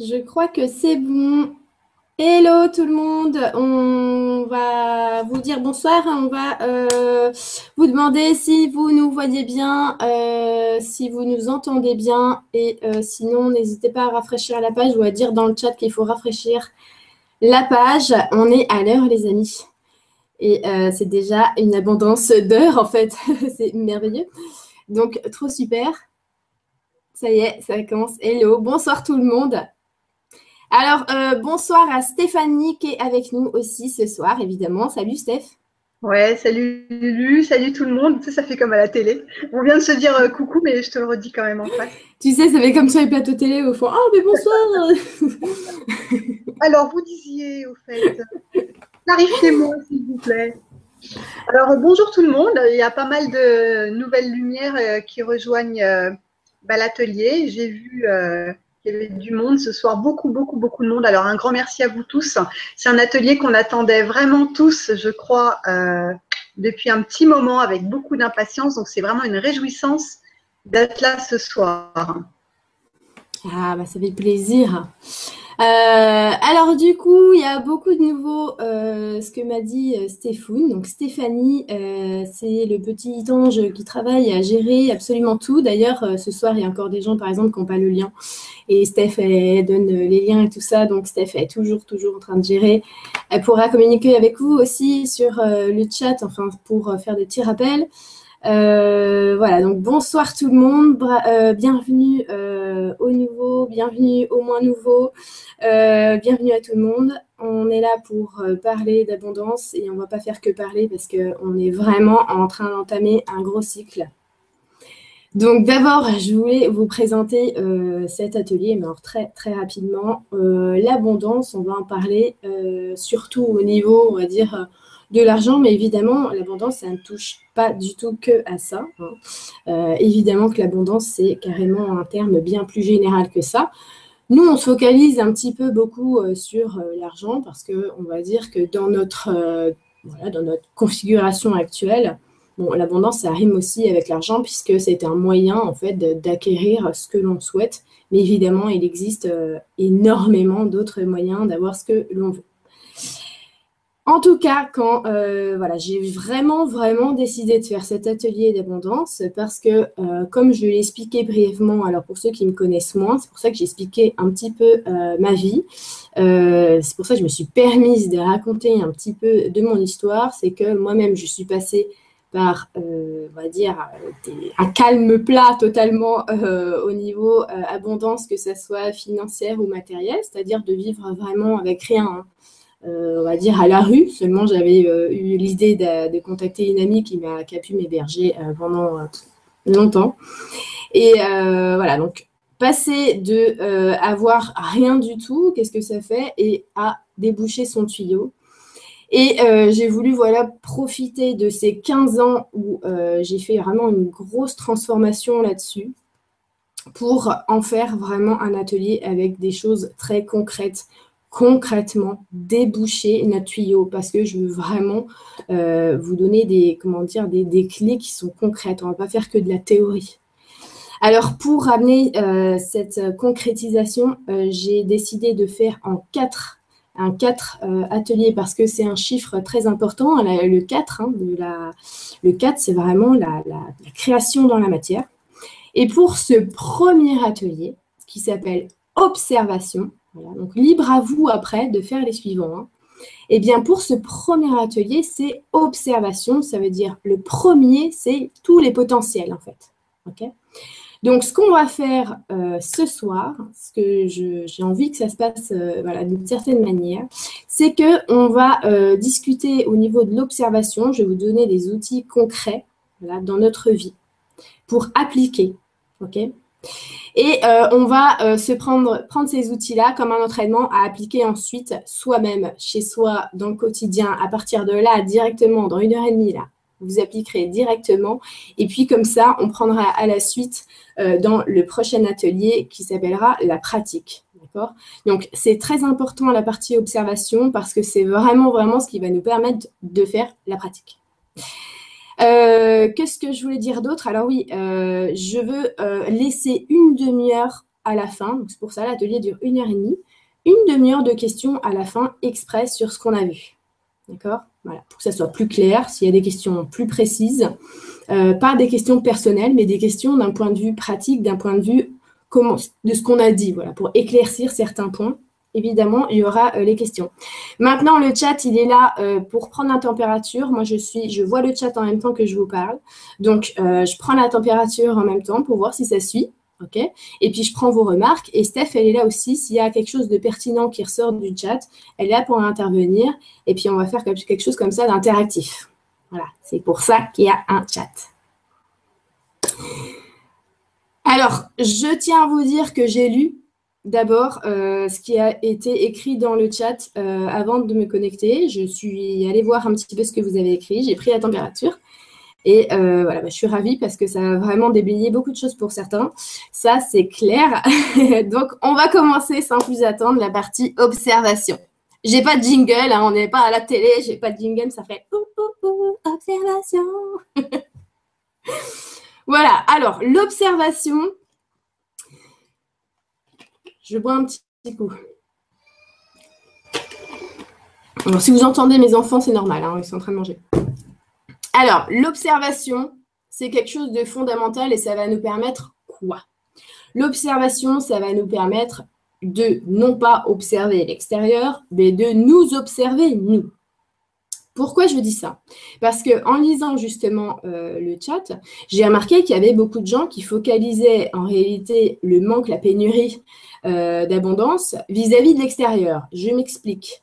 Je crois que c'est bon. Hello tout le monde, on va vous dire bonsoir, on va euh, vous demander si vous nous voyez bien, euh, si vous nous entendez bien et euh, sinon n'hésitez pas à rafraîchir la page ou à dire dans le chat qu'il faut rafraîchir la page. On est à l'heure les amis et c'est déjà une abondance d'heures en fait, c'est merveilleux. Donc trop super. Ça y est, ça commence. Hello, bonsoir tout le monde. Alors, euh, bonsoir à Stéphanie qui est avec nous aussi ce soir, évidemment. Salut Steph. Ouais, salut Lulu, salut tout le monde. Ça, fait comme à la télé. On vient de se dire euh, coucou, mais je te le redis quand même en face. Tu sais, ça fait comme sur les plateaux télé au fond. Oh, mais bonsoir Alors, vous disiez, au fait, clarifiez-moi, s'il vous plaît. Alors, bonjour tout le monde. Il y a pas mal de nouvelles lumières euh, qui rejoignent bah, l'atelier. J'ai vu il y avait du monde ce soir, beaucoup, beaucoup, beaucoup de monde. Alors, un grand merci à vous tous. C'est un atelier qu'on attendait vraiment tous, je crois, euh, depuis un petit moment avec beaucoup d'impatience. Donc, c'est vraiment une réjouissance d'être là ce soir. Ah, bah, ça fait plaisir. Euh, alors du coup, il y a beaucoup de nouveaux, euh, ce que m'a dit euh, Stéphane. Donc Stéphanie, c'est le petit ange qui travaille à gérer absolument tout. D'ailleurs, ce soir, il y a encore des gens, par exemple, qui n'ont pas le lien. Et Steph, elle, donne les liens et tout ça. Donc Steph est toujours, toujours en train de gérer. Elle pourra communiquer avec vous aussi sur le chat, enfin, pour faire des petits rappels. Euh, voilà, donc bonsoir tout le monde, euh, bienvenue euh, au nouveau, bienvenue au moins nouveau, bienvenue à tout le monde. On est là pour parler d'abondance et on va pas faire que parler parce qu'on est vraiment en train d'entamer un gros cycle. Donc d'abord, je voulais vous présenter cet atelier, mais alors très très rapidement. L'abondance, on va en parler surtout au niveau, on va dire, de l'argent, mais évidemment, l'abondance, ça ne touche pas du tout que à ça. Hein. Euh, évidemment que l'abondance, c'est carrément un terme bien plus général que ça. Nous, on se focalise un petit peu beaucoup euh, sur euh, l'argent parce qu'on va dire que dans notre, configuration actuelle, bon, l'abondance, ça rime aussi avec l'argent puisque c'est un moyen en fait d'acquérir ce que l'on souhaite. Mais évidemment, il existe énormément d'autres moyens d'avoir ce que l'on veut. En tout cas, quand euh, voilà, j'ai vraiment, vraiment décidé de faire cet atelier d'abondance, parce que, euh, comme je l'ai expliqué brièvement, alors pour ceux qui me connaissent moins, c'est pour ça que j'ai expliqué un petit peu euh, ma vie. c'est pour ça que je me suis permise de raconter un petit peu de mon histoire. C'est que moi-même, je suis passée par, on va dire, un calme plat totalement au niveau abondance, que ce soit financière ou matérielle, c'est-à-dire de vivre vraiment avec rien. Hein. Euh, on va dire, à la rue. Seulement, j'avais euh, eu l'idée de, contacter une amie qui, m'a, qui a pu m'héberger euh, pendant longtemps. Et voilà, donc passer de avoir rien du tout, qu'est-ce que ça fait, et à déboucher son tuyau. Et j'ai voulu voilà profiter de ces 15 ans où j'ai fait vraiment une grosse transformation là-dessus pour en faire vraiment un atelier avec des choses très concrètes concrètement déboucher notre tuyau parce que je veux vraiment euh, vous donner des, comment dire, des, clés qui sont concrètes. On ne va pas faire que de la théorie. Alors, pour amener euh, cette concrétisation, euh, j'ai décidé de faire en quatre, un quatre ateliers parce que c'est un chiffre très important. Le 4, hein, le 4 c'est vraiment la, la création dans la matière. Et pour ce premier atelier, qui s'appelle observation, donc libre à vous après de faire les suivants. Hein. Eh bien, pour ce premier atelier, c'est observation. Ça veut dire le premier, c'est tous les potentiels en fait. donc, ce qu'on va faire euh, ce soir, ce que j'ai envie que ça se passe euh, d'une certaine manière, c'est qu'on va euh, discuter au niveau de l'observation. Je vais vous donner des outils concrets dans notre vie pour appliquer. Et euh, on va euh, se prendre, prendre ces outils-là comme un entraînement à appliquer ensuite soi-même, chez soi, dans le quotidien, à partir de là, directement, dans une heure et demie, là. Vous appliquerez directement. Et puis comme ça, on prendra à la suite euh, dans le prochain atelier qui s'appellera la pratique. D'accord? Donc c'est très important la partie observation parce que c'est vraiment, vraiment ce qui va nous permettre de faire la pratique. Euh, qu'est-ce que je voulais dire d'autre? Alors oui, euh, je veux euh, laisser une demi-heure à la fin. C'est pour ça l'atelier dure une heure et demie. Une demi-heure de questions à la fin express sur ce qu'on a vu. D'accord? Voilà, pour que ça soit plus clair, s'il y a des questions plus précises. Pas des questions personnelles, mais des questions d'un point de vue pratique, d'un point de vue de ce qu'on a dit, voilà, pour éclaircir certains points. Évidemment, il y aura euh, les questions. Maintenant, le chat, il est là euh, pour prendre la température. Moi, je suis, je vois le chat en même temps que je vous parle. Donc, je prends la température en même temps pour voir si ça suit. OK? Et puis, je prends vos remarques. Et Steph, elle est là aussi. S'il y a quelque chose de pertinent qui ressort du chat, elle est là pour intervenir. Et puis, on va faire quelque chose comme ça d'interactif. Voilà, c'est pour ça qu'il y a un chat. Alors, je tiens à vous dire que j'ai lu d'abord euh, ce qui a été écrit dans le chat euh, avant de me connecter. Je suis allée voir un petit peu ce que vous avez écrit. J'ai pris la température. Et euh, voilà, bah, je suis ravie parce que ça a vraiment déblayé beaucoup de choses pour certains. Ça, c'est clair. Donc, on va commencer sans plus attendre la partie observation. J'ai pas de jingle, hein, on n'est pas à la télé, j'ai pas de jingle, ça fait observation. voilà, alors l'observation. Je bois un petit coup. Alors, si vous entendez mes enfants, c'est normal, hein, ils sont en train de manger. Alors, l'observation, c'est quelque chose de fondamental et ça va nous permettre quoi? L'observation, ça va nous permettre de non pas observer l'extérieur, mais de nous observer nous. Pourquoi je dis ça? Parce que en lisant justement euh, le chat, j'ai remarqué qu'il y avait beaucoup de gens qui focalisaient en réalité le manque, la pénurie euh, d'abondance vis-à-vis de l'extérieur. Je m'explique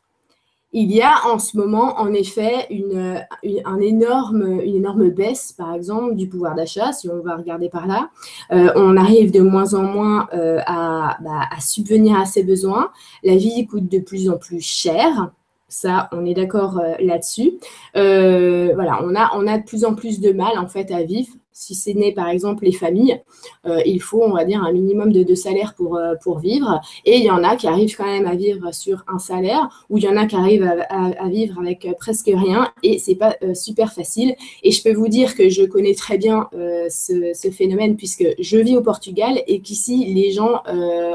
il y a en ce moment, en effet, une, énorme, une énorme baisse, par exemple, du pouvoir d'achat, si on va regarder par là. Euh, on arrive de moins en moins euh, bah, à, subvenir à ses besoins. La vie coûte de plus en plus cher. Ça, on est d'accord là-dessus. voilà, on a, on a de plus en plus de mal, en fait, à vivre si c'est né par exemple les familles, euh, il faut, on va dire, un minimum de, salaire pour, euh, pour vivre. Et il y en a qui arrivent quand même à vivre sur un salaire, ou il y en a qui arrivent à, vivre avec euh, presque rien, et c'est pas super facile. Et je peux vous dire que je connais très bien ce, ce, phénomène puisque je vis au Portugal et qu'ici, les gens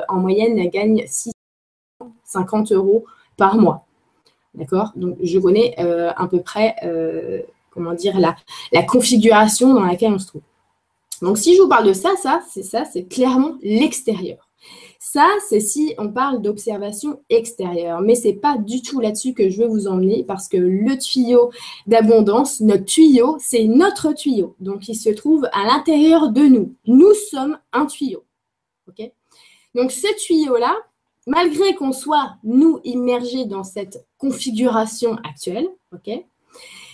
en moyenne gagnent 650 euros par mois. D'accord? Donc, je connais à peu près comment dire, la, la configuration dans laquelle on se trouve. Donc, si je vous parle de ça, ça, c'est ça, c'est clairement l'extérieur. Ça, c'est si on parle d'observation extérieure. Mais ce n'est pas du tout là-dessus que je veux vous emmener parce que le tuyau d'abondance, notre tuyau, c'est notre tuyau. Donc, il se trouve à l'intérieur de nous. Nous sommes un tuyau. Donc, ce tuyau-là, malgré qu'on soit, nous, immergés dans cette configuration actuelle, OK?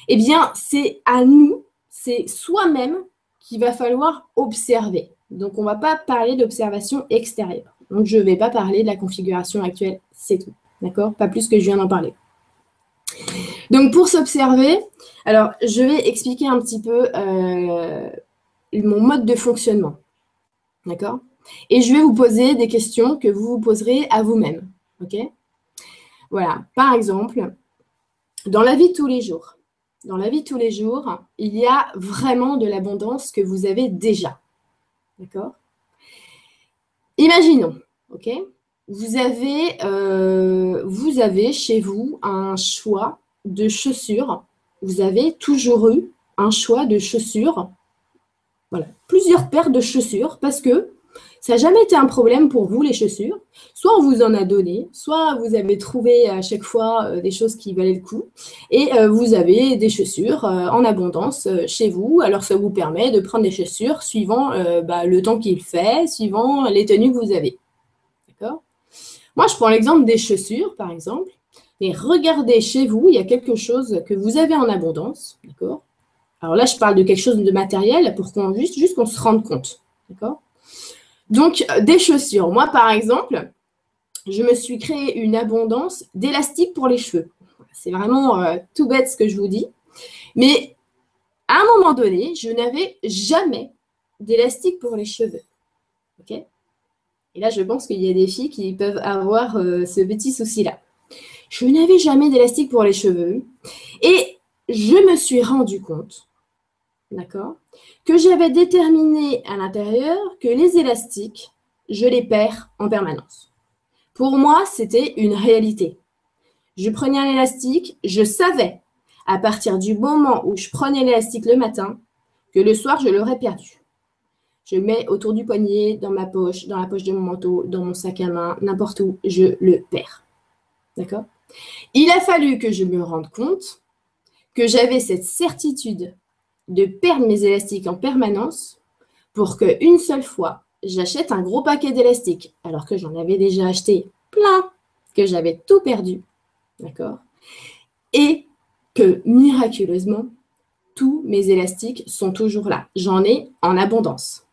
Eh bien, c'est à nous, c'est soi-même qu'il va falloir observer. Donc, on ne va pas parler d'observation extérieure. Donc, je ne vais pas parler de la configuration actuelle, c'est tout. D'accord? Pas plus que je viens d'en parler. Donc, pour s'observer, alors, je vais expliquer un petit peu euh, mon mode de fonctionnement. D'accord? Et je vais vous poser des questions que vous vous poserez à vous-même. OK? Voilà. Par exemple, dans la vie de tous les jours, dans la vie de tous les jours, il y a vraiment de l'abondance que vous avez déjà. D'accord? Imaginons, ok? Vous avez, euh, vous avez chez vous un choix de chaussures. Vous avez toujours eu un choix de chaussures. Voilà, plusieurs paires de chaussures parce que ça n'a jamais été un problème pour vous, les chaussures. Soit on vous en a donné, soit vous avez trouvé à chaque fois euh, des choses qui valaient le coup. Et euh, vous avez des chaussures euh, en abondance chez vous. Alors ça vous permet de prendre des chaussures suivant bah, le temps qu'il fait, suivant les tenues que vous avez. D'accord? Moi, je prends l'exemple des chaussures, par exemple. Et regardez chez vous, il y a quelque chose que vous avez en abondance. D'accord? Alors là, je parle de quelque chose de matériel pour qu'on juste, juste qu'on se rende compte. D'accord? Donc, euh, des chaussures. Moi, par exemple, je me suis créé une abondance d'élastique pour les cheveux. C'est vraiment euh, tout bête ce que je vous dis. Mais à un moment donné, je n'avais jamais d'élastique pour les cheveux. OK? Et là, je pense qu'il y a des filles qui peuvent avoir euh, ce petit souci-là. Je n'avais jamais d'élastique pour les cheveux. Et je me suis rendu compte, d'accord, que j'avais déterminé à l'intérieur que les élastiques je les perds en permanence. Pour moi, c'était une réalité. Je prenais un élastique, je savais à partir du moment où je prenais l'élastique le matin que le soir, je l'aurais perdu. Je le mets autour du poignet, dans ma poche, dans la poche de mon manteau, dans mon sac à main, n'importe où, je le perds. D'accord? Il a fallu que je me rende compte que j'avais cette certitude de perdre mes élastiques en permanence pour qu'une seule fois, j'achète un gros paquet d'élastiques, alors que j'en avais déjà acheté plein, que j'avais tout perdu. D'accord? Et que miraculeusement, tous mes élastiques sont toujours là. J'en ai en abondance.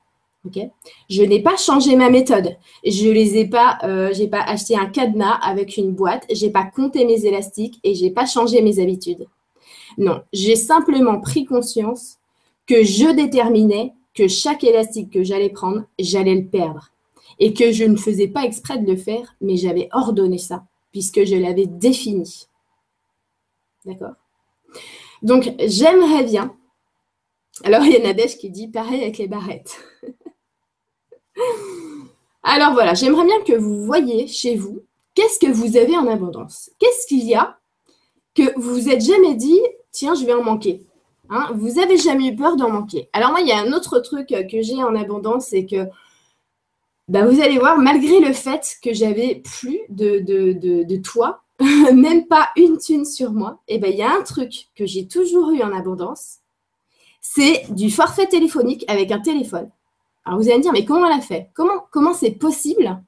je n'ai pas changé ma méthode. Je les ai pas, euh, j'ai pas acheté un cadenas avec une boîte. J'ai pas compté mes élastiques et j'ai pas changé mes habitudes. Non, j'ai simplement pris conscience que je déterminais que chaque élastique que j'allais prendre, j'allais le perdre. Et que je ne faisais pas exprès de le faire, mais j'avais ordonné ça, puisque je l'avais défini. D'accord? Donc, j'aimerais bien. Alors, il y a Nadège qui dit pareil avec les barrettes. Alors voilà, j'aimerais bien que vous voyez chez vous qu'est-ce que vous avez en abondance? Qu'est-ce qu'il y a que vous vous êtes jamais dit, tiens, je vais en manquer. Hein, vous avez jamais eu peur d'en manquer. Alors moi, il y a un autre truc que j'ai en abondance, c'est que bah, vous allez voir, malgré le fait que j'avais plus de, de, de, toit, même pas une thune sur moi, et eh ben, il y a un truc que j'ai toujours eu en abondance, c'est du forfait téléphonique avec un téléphone. Alors vous allez me dire, mais comment elle a fait? Comment comment c'est possible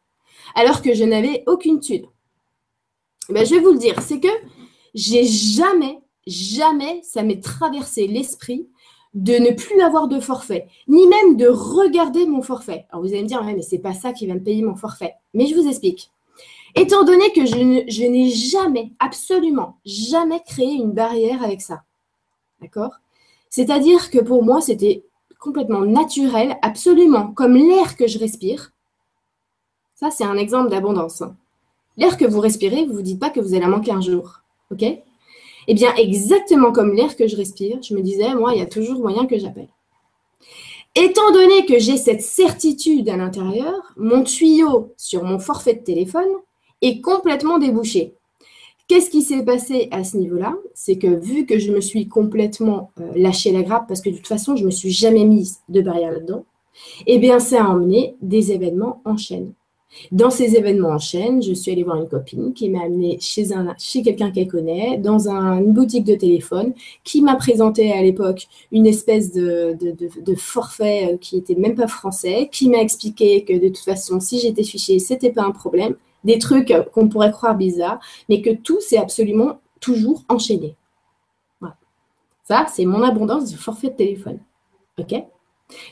alors que je n'avais aucune thune? Eh ben, Je vais vous le dire, c'est que j'ai jamais jamais ça m'est traversé l'esprit de ne plus avoir de forfait, ni même de regarder mon forfait. Alors vous allez me dire, mais c'est pas ça qui va me payer mon forfait. Mais je vous explique. Étant donné que je, n'ai jamais, absolument jamais créé une barrière avec ça. D'accord? C'est-à-dire que pour moi, c'était complètement naturel, absolument comme l'air que je respire. Ça, c'est un exemple d'abondance. L'air que vous respirez, vous ne vous dites pas que vous allez manquer un jour. OK? Eh bien, exactement comme l'air que je respire, je me disais, moi, il y a toujours moyen que j'appelle. Étant donné que j'ai cette certitude à l'intérieur, mon tuyau sur mon forfait de téléphone est complètement débouché. Qu'est-ce qui s'est passé à ce niveau-là? C'est que vu que je me suis complètement euh, lâché la grappe, parce que de toute façon, je ne me suis jamais mise de barrière là-dedans, eh bien, ça a emmené des événements en chaîne. Dans ces événements en chaîne, je suis allée voir une copine qui m'a amenée chez, quelqu'un qu'elle connaît, dans une boutique de téléphone, qui m'a présenté à l'époque une espèce de, forfait euh, qui n'était même pas français, qui m'a expliqué que de toute façon, si j'étais fichée, c'était pas un problème. Des trucs qu'on pourrait croire bizarres, mais que tout s'est absolument toujours enchaîné. Voilà. Ça, c'est mon abondance de forfait de téléphone. OK?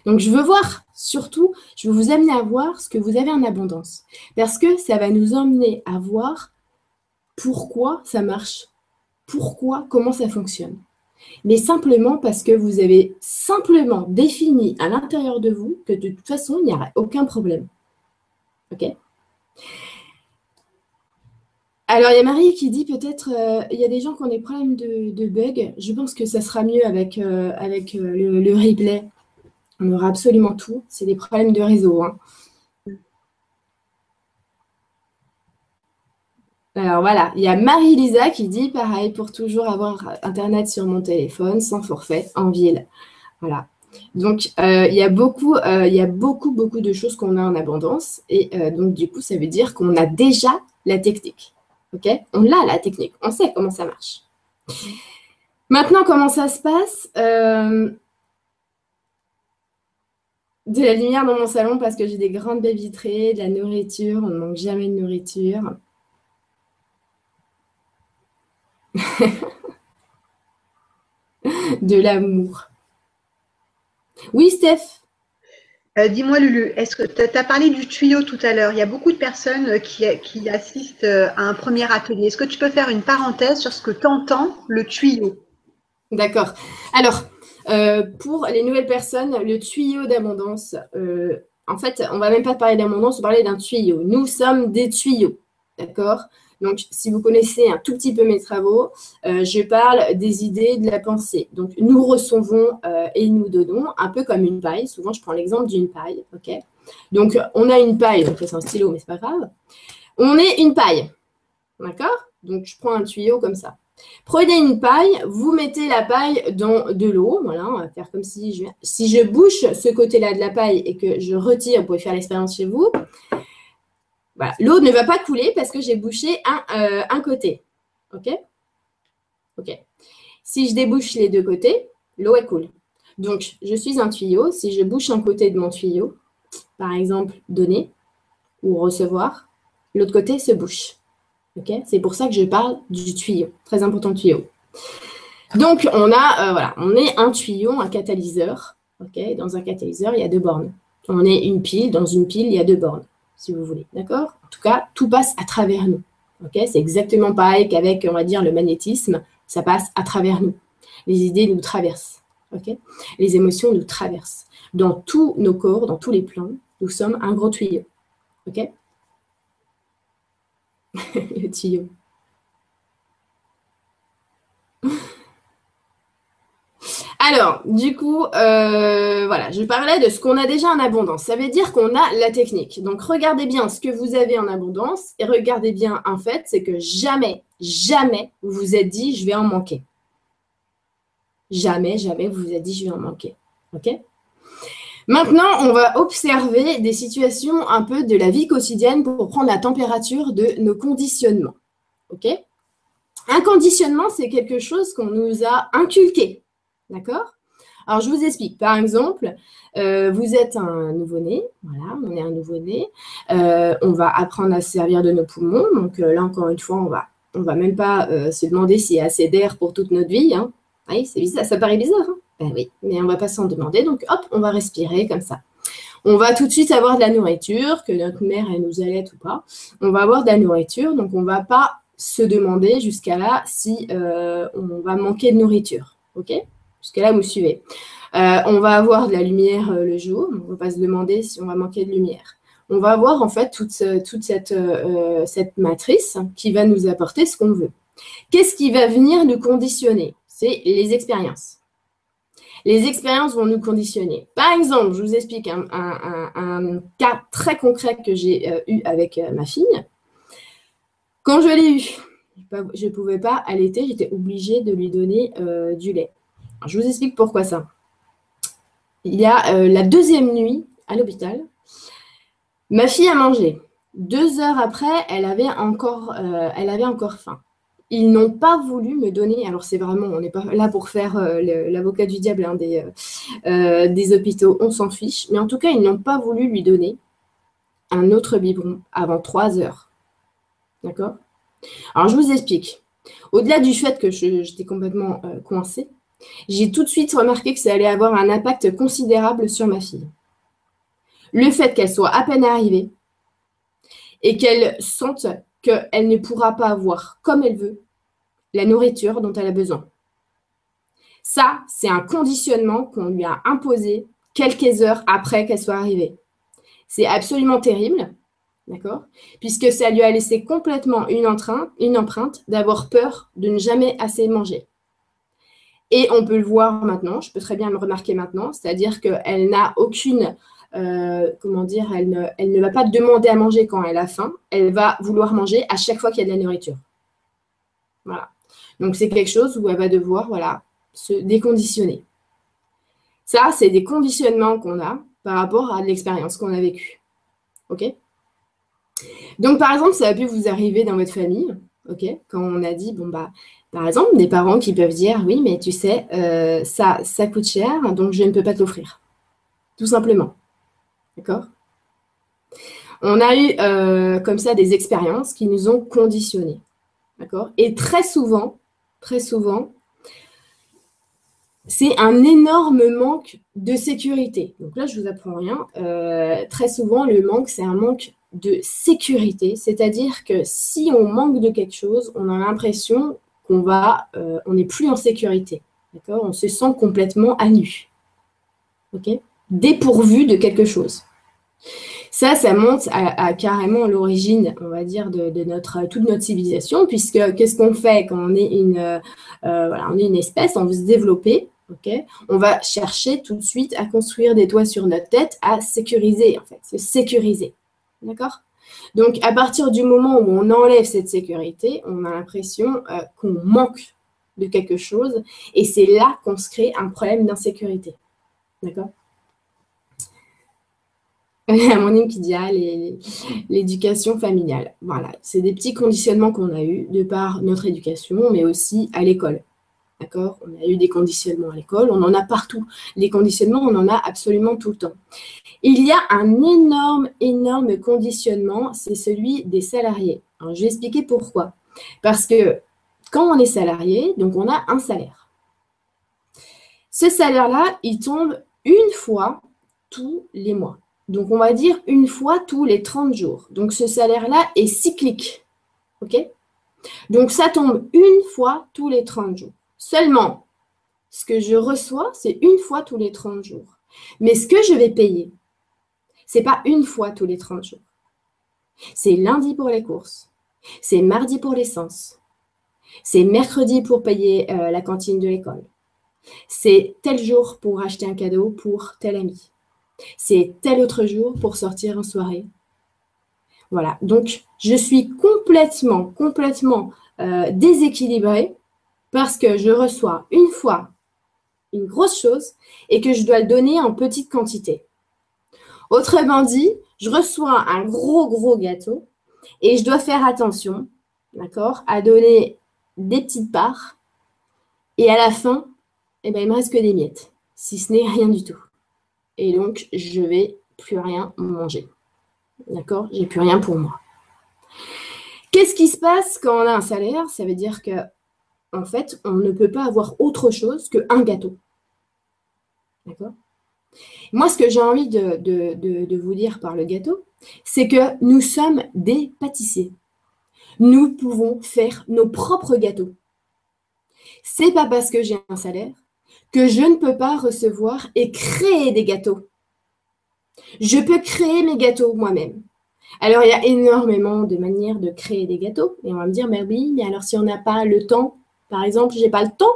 Donc, je veux voir, surtout, je veux vous amener à voir ce que vous avez en abondance. Parce que ça va nous emmener à voir pourquoi ça marche, pourquoi, comment ça fonctionne. Mais simplement parce que vous avez simplement défini à l'intérieur de vous que de toute façon, il n'y aura aucun problème. OK? Alors, il y a Marie qui dit peut-être euh, il y a des gens qui ont des problèmes de, de bug. Je pense que ça sera mieux avec, euh, euh, le, replay. On aura absolument tout. C'est des problèmes de réseau. Hein. Alors voilà, il y a Marie-Lisa qui dit pareil pour toujours avoir Internet sur mon téléphone sans forfait en ville. Voilà. Donc euh, il y a beaucoup, euh, il y a beaucoup, beaucoup de choses qu'on a en abondance. Et euh, donc du coup, ça veut dire qu'on a déjà la technique. OK? On a la technique. On sait comment ça marche. Maintenant, comment ça se passe? De la lumière dans mon salon parce que j'ai des grandes baies vitrées, de la nourriture, on ne manque jamais de nourriture. de l'amour. Oui, Steph euh, Dis-moi, Lulu, est-ce que tu as parlé du tuyau tout à l'heure Il y a beaucoup de personnes qui, qui assistent euh, à un premier atelier. Est-ce que tu peux faire une parenthèse sur ce que tu entends, le tuyau? D'accord. Alors, euh, pour les nouvelles personnes, le tuyau d'abondance, euh, en fait, on ne va même pas parler d'abondance, on va parler d'un tuyau. Nous sommes des tuyaux, d'accord? Donc, si vous connaissez un tout petit peu mes travaux, euh, je parle des idées, de la pensée. Donc, nous recevons et nous donnons, un peu comme une paille. Souvent, je prends l'exemple d'une paille, ok? Donc, on a une paille, donc c'est un stylo, mais c'est pas grave. On est une paille, d'accord? Donc, je prends un tuyau comme ça. Prenez une paille, vous mettez la paille dans de l'eau. Voilà, on va faire comme si je, si bouche ce côté-là de la paille et que je retire, vous pouvez faire l'expérience chez vous. L'eau ne va pas couler parce que j'ai bouché un, euh, un côté. OK? OK. Si je débouche les deux côtés, l'eau est coule. Donc, je suis un tuyau. Si je bouche un côté de mon tuyau, par exemple, donner ou recevoir, l'autre côté se bouche. C'est pour ça que je parle du tuyau. Très important tuyau. Donc, on a, euh, voilà, on est un tuyau, un catalyseur. Dans un catalyseur, il y a deux bornes. On est une pile. Dans une pile, il y a deux bornes, si vous voulez. D'accord? En tout cas, tout passe à travers nous. C'est exactement pareil qu'avec, on va dire, le magnétisme. Ça passe à travers nous. Les idées nous traversent. Les émotions nous traversent. Dans tous nos corps, dans tous les plans, nous sommes un gros tuyau. le tuyau. Alors, du coup, euh, voilà, je parlais de ce qu'on a déjà en abondance. Ça veut dire qu'on a la technique. Donc, regardez bien ce que vous avez en abondance et regardez bien un fait, c'est que jamais, jamais vous vous êtes dit, je vais en manquer. Jamais, jamais vous vous êtes dit, je vais en manquer. OK? Maintenant, on va observer des situations un peu de la vie quotidienne pour prendre la température de nos conditionnements. OK? Un conditionnement, c'est quelque chose qu'on nous a inculqué. D'accord? Alors, je vous explique. Par exemple, euh, vous êtes un nouveau-né. Voilà, on est un nouveau-né. Euh, on va apprendre à se servir de nos poumons. Donc, euh, là, encore une fois, on va, on va même pas se demander s'il y a assez d'air pour toute notre vie. Hein. Oui, c'est bizarre. Ça paraît bizarre. Hein? Ben oui, mais on ne va pas s'en demander. Donc, hop, on va respirer comme ça. On va tout de suite avoir de la nourriture, que notre mère, elle nous allaite ou pas. On va avoir de la nourriture, donc on ne va pas se demander jusqu'à là si euh, on va manquer de nourriture. OK? Jusqu'à là, vous suivez. Euh, on va avoir de la lumière euh, le jour. On ne va pas se demander si on va manquer de lumière. On va avoir en fait toute, toute cette, cette matrice qui va nous apporter ce qu'on veut. Qu'est-ce qui va venir nous conditionner? C'est les expériences les expériences vont nous conditionner. Par exemple, je vous explique un, cas très concret que j'ai euh, eu avec euh, ma fille. Quand je l'ai eu, je ne pouvais pas allaiter, j'étais obligée de lui donner euh, du lait. je vous explique pourquoi ça. Il y a la deuxième nuit à l'hôpital, ma fille a mangé. Deux heures après, elle avait encore faim ils n'ont pas voulu me donner, alors c'est vraiment, on n'est pas là pour faire euh, l'avocat du diable hein, des, euh, euh, des hôpitaux, on s'en fiche, mais en tout cas, ils n'ont pas voulu lui donner un autre biberon avant trois heures. D'accord? Alors, je vous explique. Au-delà du fait que j'étais complètement coincée, j'ai tout de suite remarqué que ça allait avoir un impact considérable sur ma fille. Le fait qu'elle soit à peine arrivée et qu'elle sente qu'elle ne pourra pas avoir comme elle veut la nourriture dont elle a besoin. Ça, c'est un conditionnement qu'on lui a imposé quelques heures après qu'elle soit arrivée. C'est absolument terrible, d'accord? Puisque ça lui a laissé complètement une empreinte, une empreinte d'avoir peur de ne jamais assez manger. Et on peut le voir maintenant, je peux très bien le remarquer maintenant, c'est-à-dire qu'elle n'a aucune euh, comment dire, elle ne, va pas demander à manger quand elle a faim, elle va vouloir manger à chaque fois qu'il y a de la nourriture. Voilà. Donc c'est quelque chose où elle va devoir voilà, se déconditionner. Ça, c'est des conditionnements qu'on a par rapport à l'expérience qu'on a vécue. OK? Donc par exemple, ça a pu vous arriver dans votre famille, OK? Quand on a dit, bon bah, par exemple, des parents qui peuvent dire, oui, mais tu sais, euh, ça, ça coûte cher, donc je ne peux pas te l'offrir. Tout simplement. D'accord? On a eu euh, comme ça des expériences qui nous ont conditionnés. D'accord? Et très souvent, très souvent, c'est un énorme manque de sécurité. Donc là, je ne vous apprends rien. Euh, très souvent, le manque, c'est un manque de sécurité. C'est-à-dire que si on manque de quelque chose, on a l'impression qu'on va, euh, on n'est plus en sécurité. D'accord? On se sent complètement à nu. OK? Dépourvu de quelque chose. Ça, ça monte à, carrément l'origine, on va dire, de, notre, toute notre civilisation, puisque qu'est-ce qu'on fait quand on est une, euh, voilà, on est une espèce, on veut se développer, On va chercher tout de suite à construire des toits sur notre tête, à sécuriser, en fait, se sécuriser. D'accord? Donc, à partir du moment où on enlève cette sécurité, on a l'impression euh, qu'on manque de quelque chose et c'est là qu'on se crée un problème d'insécurité. D'accord? Amandine qui dit ah, l'éducation familiale. Voilà, c'est des petits conditionnements qu'on a eus de par notre éducation, mais aussi à l'école. D'accord? On a eu des conditionnements à l'école, on en a partout. Les conditionnements, on en a absolument tout le temps. Il y a un énorme, énorme conditionnement, c'est celui des salariés. Je vais expliquer pourquoi. Parce que quand on est salarié, donc on a un salaire. Ce salaire-là, il tombe une fois tous les mois. Donc, on va dire une fois tous les 30 jours. Donc, ce salaire-là est cyclique. OK? Donc, ça tombe une fois tous les 30 jours. Seulement, ce que je reçois, c'est une fois tous les 30 jours. Mais ce que je vais payer, ce n'est pas une fois tous les 30 jours. C'est lundi pour les courses. C'est mardi pour l'essence. C'est mercredi pour payer euh, la cantine de l'école. C'est tel jour pour acheter un cadeau pour tel ami. C'est tel autre jour pour sortir en soirée. Voilà. Donc, je suis complètement, complètement euh, déséquilibrée parce que je reçois une fois une grosse chose et que je dois le donner en petite quantité. Autrement dit, je reçois un gros, gros gâteau et je dois faire attention, d'accord, à donner des petites parts et à la fin, eh ben, il me reste que des miettes, si ce n'est rien du tout et donc je vais plus rien manger. D'accord? J'ai plus rien pour moi. Qu'est-ce qui se passe quand on a un salaire? Ça veut dire que en fait, on ne peut pas avoir autre chose qu'un gâteau. D'accord? Moi, ce que j'ai envie de, de, vous dire par le gâteau, c'est que nous sommes des pâtissiers. Nous pouvons faire nos propres gâteaux. C'est pas parce que j'ai un salaire que je ne peux pas recevoir et créer des gâteaux. Je peux créer mes gâteaux moi-même. Alors, il y a énormément de manières de créer des gâteaux. Et on va me dire, mais oui, mais alors si on n'a pas le temps, par exemple, j'ai pas le temps.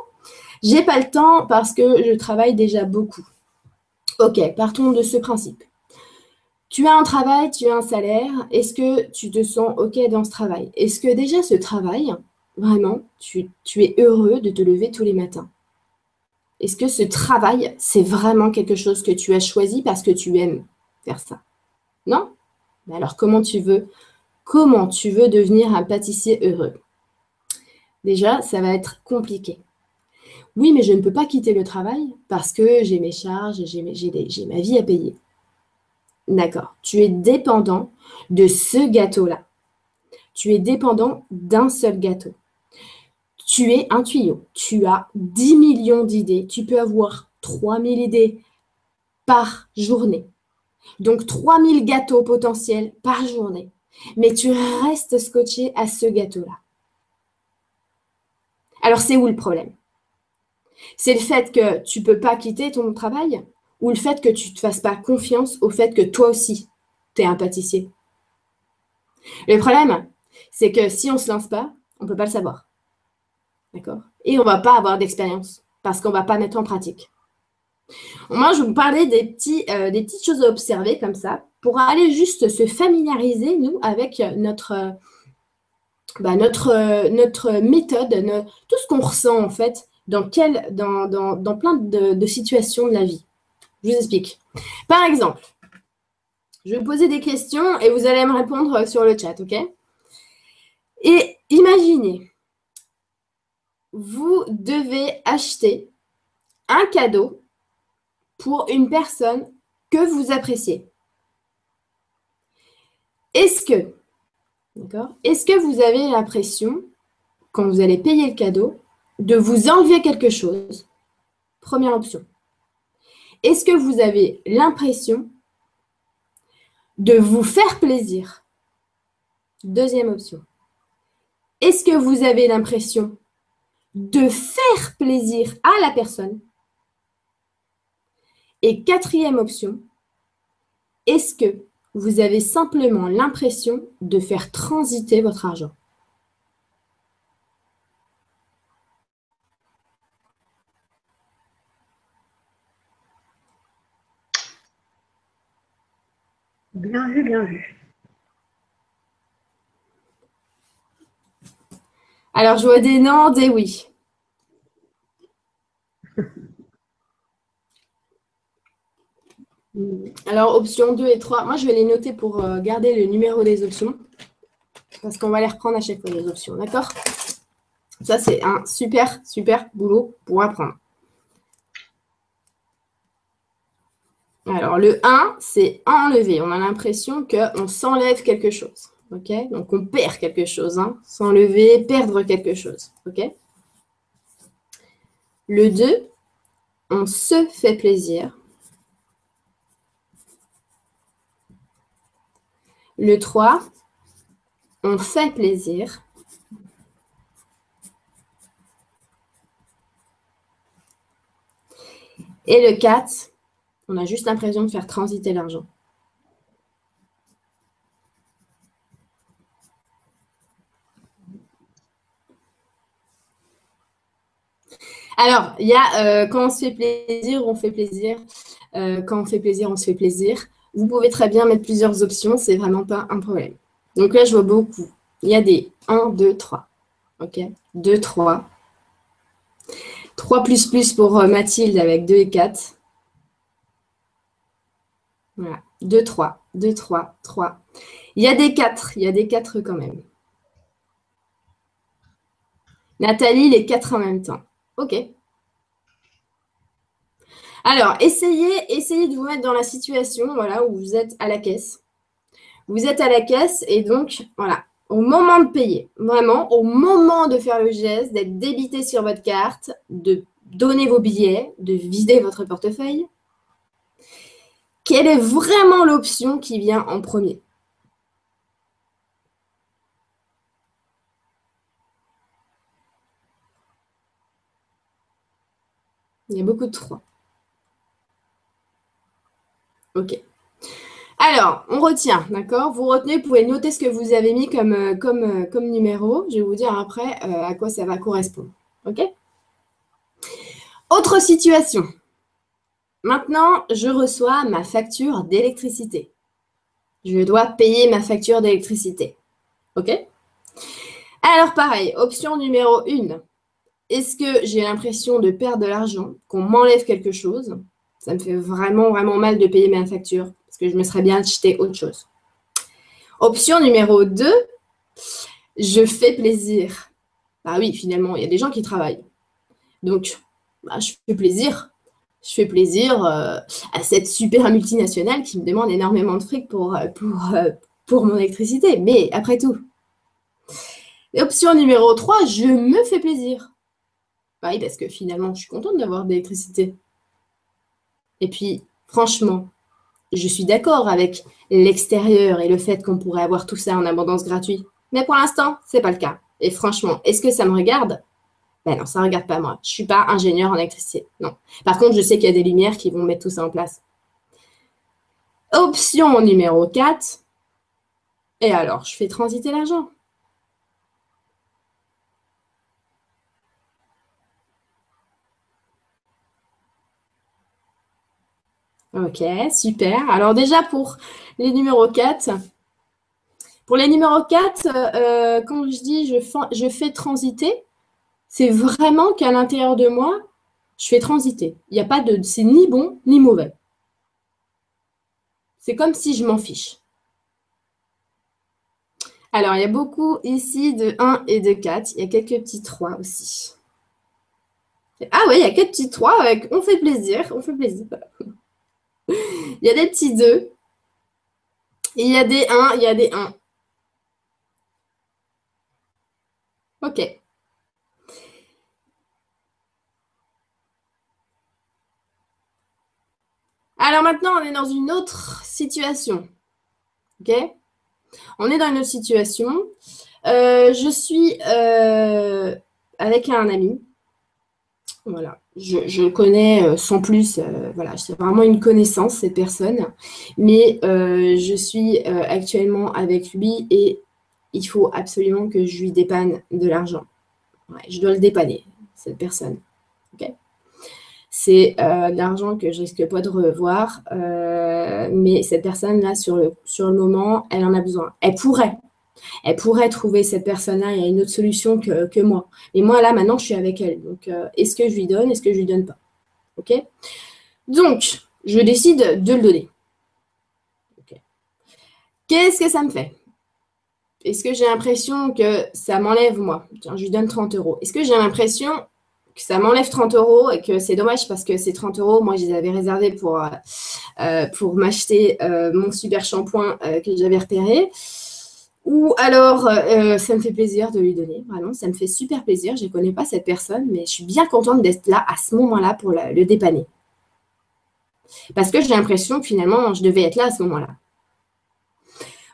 J'ai pas le temps parce que je travaille déjà beaucoup. Ok, partons de ce principe. Tu as un travail, tu as un salaire. Est-ce que tu te sens OK dans ce travail? Est-ce que déjà ce travail, vraiment, tu, tu es heureux de te lever tous les matins? Est-ce que ce travail, c'est vraiment quelque chose que tu as choisi parce que tu aimes faire ça? Non? Alors comment tu veux Comment tu veux devenir un pâtissier heureux? Déjà, ça va être compliqué. Oui, mais je ne peux pas quitter le travail parce que j'ai mes charges, j'ai ma vie à payer. D'accord. Tu es dépendant de ce gâteau-là. Tu es dépendant d'un seul gâteau. Tu es un tuyau. Tu as 10 millions d'idées. Tu peux avoir 3000 idées par journée. Donc 3000 gâteaux potentiels par journée. Mais tu restes scotché à ce gâteau-là. Alors c'est où le problème? C'est le fait que tu ne peux pas quitter ton travail ou le fait que tu ne te fasses pas confiance au fait que toi aussi, tu es un pâtissier? Le problème, c'est que si on ne se lance pas, on ne peut pas le savoir. D'accord? Et on ne va pas avoir d'expérience parce qu'on ne va pas mettre en pratique. Moi, je vais vous parler des, petits, euh, des petites choses à observer comme ça pour aller juste se familiariser, nous, avec notre, bah, notre, notre méthode, tout ce qu'on ressent en fait dans, quel, dans, dans, plein de, de, situations de la vie. Je vous explique. Par exemple, je vais vous poser des questions et vous allez me répondre sur le chat, ok? Et imaginez, vous devez acheter un cadeau pour une personne que vous appréciez. Est-ce que, Est-ce que vous avez l'impression, quand vous allez payer le cadeau, de vous enlever quelque chose? Première option. Est-ce que vous avez l'impression de vous faire plaisir? Deuxième option. Est-ce que vous avez l'impression de faire plaisir à la personne. Et quatrième option, est-ce que vous avez simplement l'impression de faire transiter votre argent? Bien vu, bien vu. Alors, je vois des non, des oui. Alors, option 2 et 3, moi je vais les noter pour euh, garder le numéro des options. Parce qu'on va les reprendre à chaque fois, les options, d'accord? Ça, c'est un super, super boulot pour apprendre. Alors, le 1, c'est enlever. On a l'impression qu'on s'enlève quelque chose. Donc, on perd quelque chose. Hein. S'enlever, perdre quelque chose. OK? Le 2, on se fait plaisir. Le 3, on fait plaisir. Et le 4, on a juste l'impression de faire transiter l'argent. Alors, il y a euh, quand on se fait plaisir, on fait plaisir. Euh, quand on fait plaisir, on se fait plaisir. Vous pouvez très bien mettre plusieurs options, c'est vraiment pas un problème. Donc là, je vois beaucoup. Il y a des 1, 2, 3. OK 2, 3. 3 plus plus pour euh, Mathilde avec 2 et 4. Voilà. 2, 3. 2, 3, 3. Il y a des 4. Il y a des 4 quand même. Nathalie, les 4 en même temps. OK. Alors, essayez, essayez de vous mettre dans la situation voilà, où vous êtes à la caisse. Vous êtes à la caisse et donc, voilà, au moment de payer, vraiment, au moment de faire le geste, d'être débité sur votre carte, de donner vos billets, de vider votre portefeuille, quelle est vraiment l'option qui vient en premier? Il y a beaucoup de trois. Ok. Alors, on retient, d'accord? Vous retenez, vous pouvez noter ce que vous avez mis comme, euh, comme, euh, comme numéro. Je vais vous dire après euh, à quoi ça va correspondre. Ok? Autre situation. Maintenant, je reçois ma facture d'électricité. Je dois payer ma facture d'électricité. OK? Alors, pareil, option numéro 1. Est-ce que j'ai l'impression de perdre de l'argent, qu'on m'enlève quelque chose? Ça me fait vraiment, vraiment mal de payer ma facture parce que je me serais bien acheté autre chose. Option numéro 2, je fais plaisir. Bah oui, finalement, il y a des gens qui travaillent. Donc, bah, je fais plaisir. Je fais plaisir euh, à cette super multinationale qui me demande énormément de fric pour, euh, euh, pour mon électricité. Mais après tout. option numéro 3, je me fais plaisir. Oui, parce que finalement, je suis contente d'avoir de l'électricité. Et puis, franchement, je suis d'accord avec l'extérieur et le fait qu'on pourrait avoir tout ça en abondance gratuite. Mais pour l'instant, ce n'est pas le cas. Et franchement, est-ce que ça me regarde? Ben non, ça ne regarde pas moi. Je ne suis pas ingénieur en électricité. Non. Par contre, je sais qu'il y a des lumières qui vont mettre tout ça en place. Option numéro 4. Et alors, je fais transiter l'argent. Ok, super. Alors déjà pour les numéros 4, pour les numéros 4, euh, quand je dis je je fais transiter, c'est vraiment qu'à l'intérieur de moi, je fais transiter. Il n'y a pas de. C'est ni bon ni mauvais. C'est comme si je m'en fiche. Alors, il y a beaucoup ici de 1 et de 4. Il y a quelques petits 3 aussi. Ah oui, il y a quelques petits 3 avec on fait plaisir. On fait plaisir. Il y a des petits 2. Il y a des 1, il y a des 1. OK. Alors maintenant, on est dans une autre situation. OK On est dans une autre situation. Euh, je suis euh, avec un ami. Voilà je, le connais euh, sans plus, euh, voilà, c'est vraiment une connaissance, cette personne. Mais euh, je suis actuellement avec lui et il faut absolument que je lui dépanne de l'argent. je dois le dépanner, cette personne. c'est de l'argent que je risque pas de revoir. Mais cette personne-là, sur le, sur le moment, elle en a besoin. Elle pourrait. Elle pourrait trouver cette personne-là, il une autre solution que, moi. Mais moi, là, maintenant, je suis avec elle. Donc, euh, est-ce que je lui donne, est-ce que je lui donne pas? OK? Donc, je décide de le donner. Qu'est-ce que ça me fait? Est-ce que j'ai l'impression que ça m'enlève, moi? Tiens, je lui donne 30 euros. Est-ce que j'ai l'impression que ça m'enlève 30 euros et que c'est dommage parce que ces 30 euros, moi, je les avais réservés pour, euh, euh, m'acheter mon super shampoing que j'avais repéré. Ou alors, ça me fait plaisir de lui donner. Vraiment, ça me fait super plaisir. Je ne connais pas cette personne, mais je suis bien contente d'être là à ce moment-là pour le dépanner. Parce que j'ai l'impression que finalement, je devais être là à ce moment-là.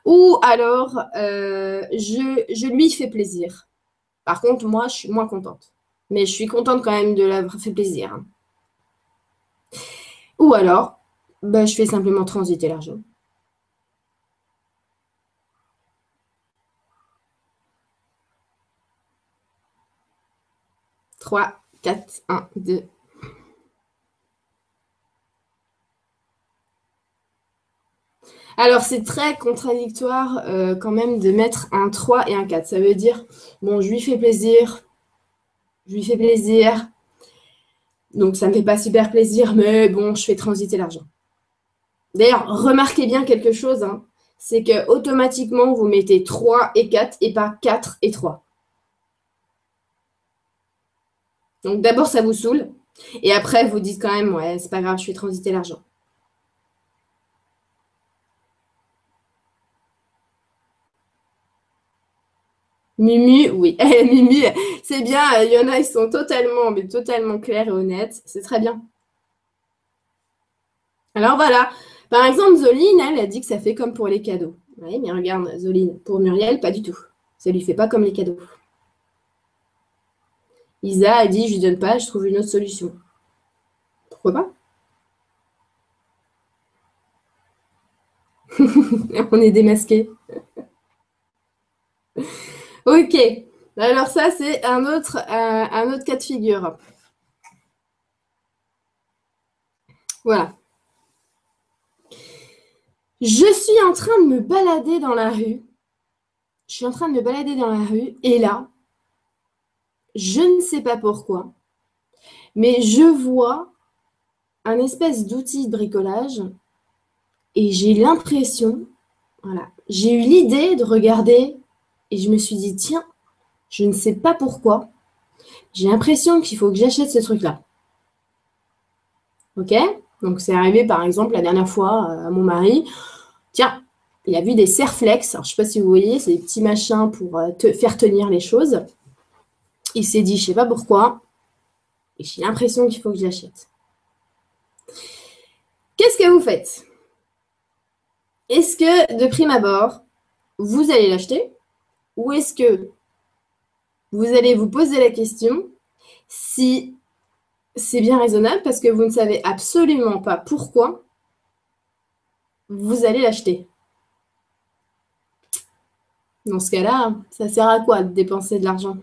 Ou alors, je, je lui fais plaisir. Par contre, moi, je suis moins contente. Mais je suis contente quand même de l'avoir fait plaisir. Hein. Ou alors, bah, je fais simplement transiter l'argent. Trois, quatre, un, deux. Alors, c'est très contradictoire euh, quand même de mettre un 3 et un 4. Ça veut dire, bon, je lui fais plaisir, je lui fais plaisir. Donc ça ne me fait pas super plaisir, mais bon, je fais transiter l'argent. D'ailleurs, remarquez bien quelque chose, hein, c'est que automatiquement, vous mettez 3 et 4 et pas 4 et 3. Donc d'abord, ça vous saoule. Et après, vous dites quand même, ouais, c'est pas grave, je fais transiter l'argent. Mimi, oui. Mimi, c'est bien. Il y en a, ils sont totalement, totalement clairs et honnêtes. C'est très bien. Alors voilà. Par exemple, Zoline, elle a dit que ça fait comme pour les cadeaux. Oui, mais regarde, Zoline, pour Muriel, pas du tout. Ça lui fait pas comme les cadeaux. Isa a dit, je lui donne pas, je trouve une autre solution. Pourquoi pas? On est démasqué. Ok. Alors ça, c'est un autre, euh, un autre cas de figure. Voilà. Je suis en train de me balader dans la rue. Je suis en train de me balader dans la rue et là, je ne sais pas pourquoi, mais je vois un espèce d'outil de bricolage et j'ai l'impression, voilà, j'ai eu l'idée de regarder et je me suis dit, tiens, je ne sais pas pourquoi, j'ai l'impression qu'il faut que j'achète ce truc-là. Ok? Donc c'est arrivé par exemple la dernière fois euh, à mon mari. Tiens, il a vu des serflex. Je ne sais pas si vous voyez, c'est des petits machins pour euh, faire tenir les choses. Il s'est dit, je ne sais pas pourquoi, et j'ai l'impression qu'il faut que j'achète. Qu'est-ce que vous faites? Est-ce que de prime abord, vous allez l'acheter? Ou est-ce que vous allez vous poser la question si c'est bien raisonnable parce que vous ne savez absolument pas pourquoi vous allez l'acheter? Dans ce cas-là, ça sert à quoi de dépenser de l'argent?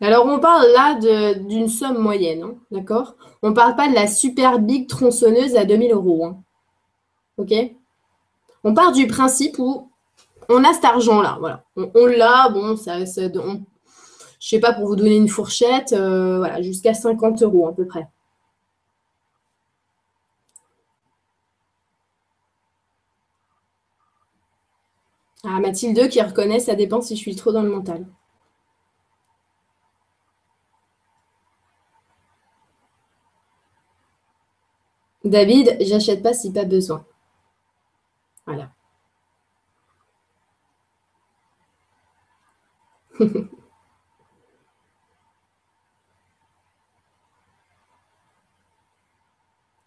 Alors, on parle là d'une somme moyenne, hein, d'accord? On ne parle pas de la super big tronçonneuse à 2000 euros. Hein. OK? On part du principe où on a cet argent-là, voilà. On, l'a, bon, ça, ça je sais pas, pour vous donner une fourchette, euh, voilà, jusqu'à 50 euros à peu près. Ah, Mathilde qui reconnaît, ça dépend si je suis trop dans le mental. David, j'achète pas si pas besoin. Voilà.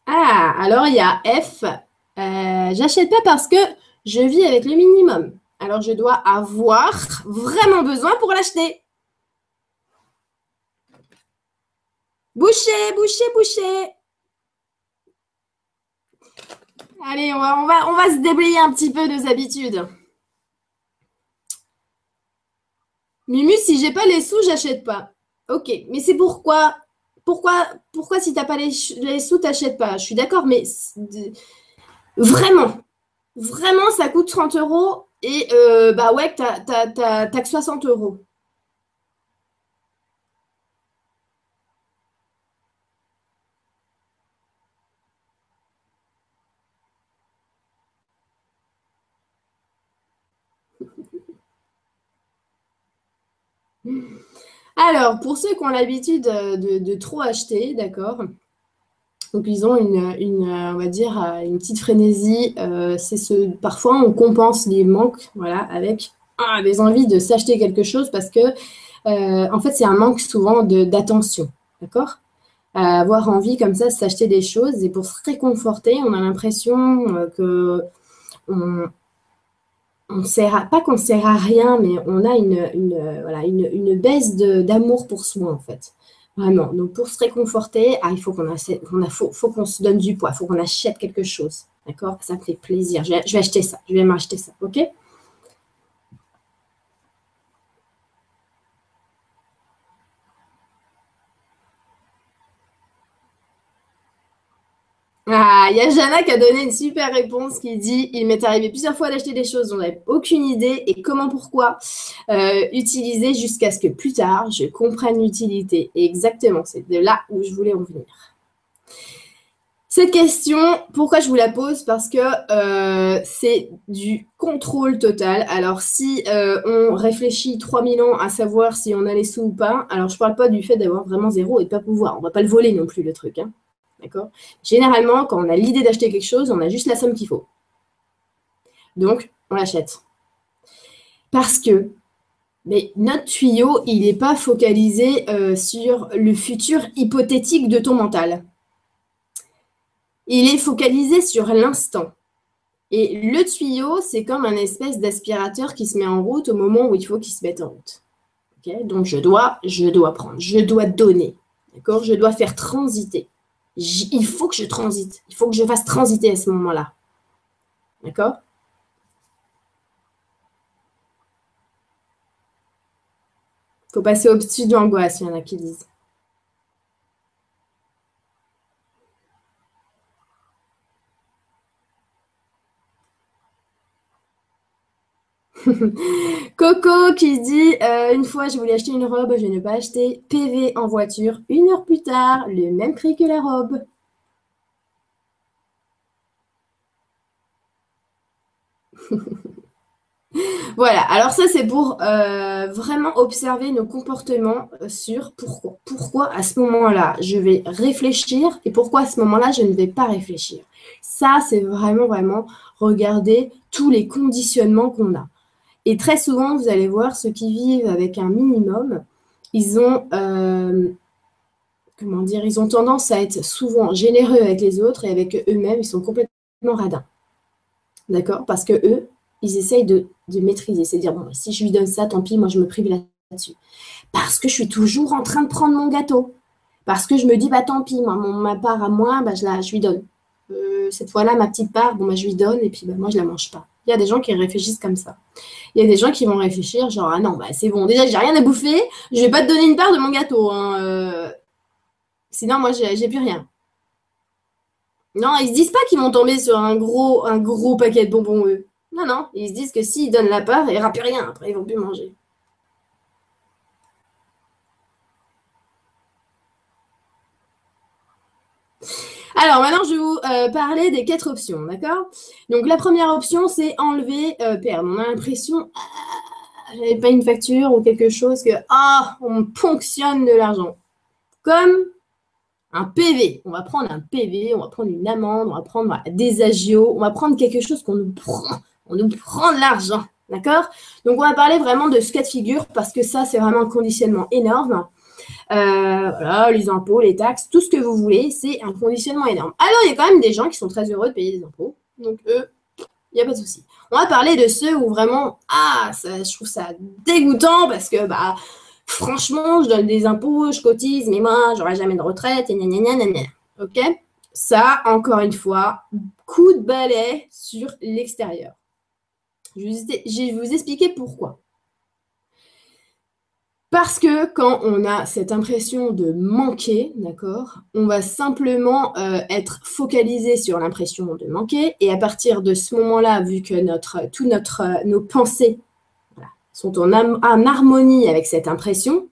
ah, alors il y a F. Euh, j'achète pas parce que je vis avec le minimum. Alors je dois avoir vraiment besoin pour l'acheter. Boucher, boucher, boucher. Allez, on va, se déblayer un petit peu nos habitudes. Mimu, si j'ai pas les sous, j'achète pas. Ok, mais c'est pourquoi, pourquoi, pourquoi si tu n'as pas les, sous, t'achètes pas? Je suis d'accord, mais vraiment, vraiment, ça coûte 30 euros et euh, bah ouais, tu n'as que 60 euros. Alors, pour ceux qui ont l'habitude de, trop acheter, d'accord donc ils ont une, on va dire, une petite frénésie. Euh, c'est ce, parfois on compense les manques, voilà, avec ah, des envies de s'acheter quelque chose parce que, euh, en fait, c'est un manque souvent d'attention, d'accord Avoir envie comme ça de s'acheter des choses et pour se réconforter, on a l'impression euh, que on, on sert pas qu'on sert à rien, mais on a une, une voilà, une, une baisse d'amour pour soi, en fait. Vraiment. Donc, pour se réconforter, ah, il faut qu'on faut, faut qu'on se donne du poids, il faut qu'on achète quelque chose. D'accord? Ça me fait plaisir. Je vais, je vais acheter ça. Je vais m'acheter ça. OK? Il y a Jana qui a donné une super réponse qui dit Il m'est arrivé plusieurs fois d'acheter des choses dont je n'avais aucune idée et comment, pourquoi euh, utiliser jusqu'à ce que plus tard je comprenne l'utilité. Exactement, c'est de là où je voulais en venir. Cette question, pourquoi je vous la pose? Parce que euh, c'est du contrôle total. Alors, si euh, on réfléchit 3000 ans à savoir si on a les sous ou pas, alors je ne parle pas du fait d'avoir vraiment zéro et de ne pas pouvoir. On ne va pas le voler non plus, le truc. Hein. D'accord? Généralement, quand on a l'idée d'acheter quelque chose, on a juste la somme qu'il faut. Donc, on l'achète. Parce que mais notre tuyau, il n'est pas focalisé euh, sur le futur hypothétique de ton mental. Il est focalisé sur l'instant. Et le tuyau, c'est comme un espèce d'aspirateur qui se met en route au moment où il faut qu'il se mette en route. Donc je dois, je dois prendre, je dois donner. Je dois faire transiter il faut que je transite. Il faut que je fasse transiter à ce moment-là. D'accord? Faut passer au-dessus de l'angoisse, il y en a qui disent. Coco qui dit euh, Une fois, je voulais acheter une robe, je n'ai pas acheté. PV en voiture. Une heure plus tard, le même prix que la robe. voilà, alors ça c'est pour euh, vraiment observer nos comportements sur pourquoi. Pourquoi à ce moment-là je vais réfléchir et pourquoi à ce moment-là je ne vais pas réfléchir. Ça c'est vraiment, vraiment regarder tous les conditionnements qu'on a. Et très souvent, vous allez voir, ceux qui vivent avec un minimum, ils ont, euh, dire, ils ont tendance à être souvent généreux avec les autres et avec eux-mêmes, ils sont complètement radins. D'accord? Parce que eux, ils essayent de, maîtriser. C'est dire, bon, si je lui donne ça, tant pis, moi je me prive là-dessus. Parce que je suis toujours en train de prendre mon gâteau. Parce que je me dis, bah tant pis, moi, ma part à moi, bah, je, je lui donne. Euh, cette fois-là, ma petite part, bon, bah, je lui donne et puis bah, moi, je ne la mange pas. Il y a des gens qui réfléchissent comme ça. Il y a des gens qui vont réfléchir genre, ah non, bah, c'est bon, déjà, j'ai rien à bouffer, je vais pas te donner une part de mon gâteau. Hein, euh. Sinon, moi, j'ai plus rien. Non, ils se disent pas qu'ils vont tomber sur un gros, un gros paquet de bonbons, eux. Non, non, ils se disent que s'ils donnent la part, il n'y aura plus rien. Après, ils vont plus manger. Alors maintenant, je vais vous euh, parler des quatre options, d'accord? Donc la première option, c'est enlever, euh, perdre. On a l'impression, ah, j'avais pas une facture ou quelque chose que, ah, on ponctionne de l'argent. Comme un PV. On va prendre un PV, on va prendre une amende, on va prendre des agios, on va prendre quelque chose qu'on nous prend. On nous prend de l'argent, d'accord? Donc on va parler vraiment de ce cas de figure parce que ça, c'est vraiment un conditionnement énorme. Euh, les impôts, les taxes, tout ce que vous voulez, c'est un conditionnement énorme. Alors, il y a quand même des gens qui sont très heureux de payer des impôts. Donc, eux, il n'y a pas de souci. On va parler de ceux où vraiment, ah, ça, je trouve ça dégoûtant parce que, bah, franchement, je donne des impôts, je cotise, mais moi, j'aurai jamais de retraite, et gna. Ok? Ça, encore une fois, coup de balai sur l'extérieur. Je vais vous expliquer pourquoi. Parce que quand on a cette impression de manquer, d'accord, on va simplement euh, être focalisé sur l'impression de manquer. Et à partir de ce moment-là, vu que notre, notre, euh, nos pensées sont en, en, harmonie avec cette impression,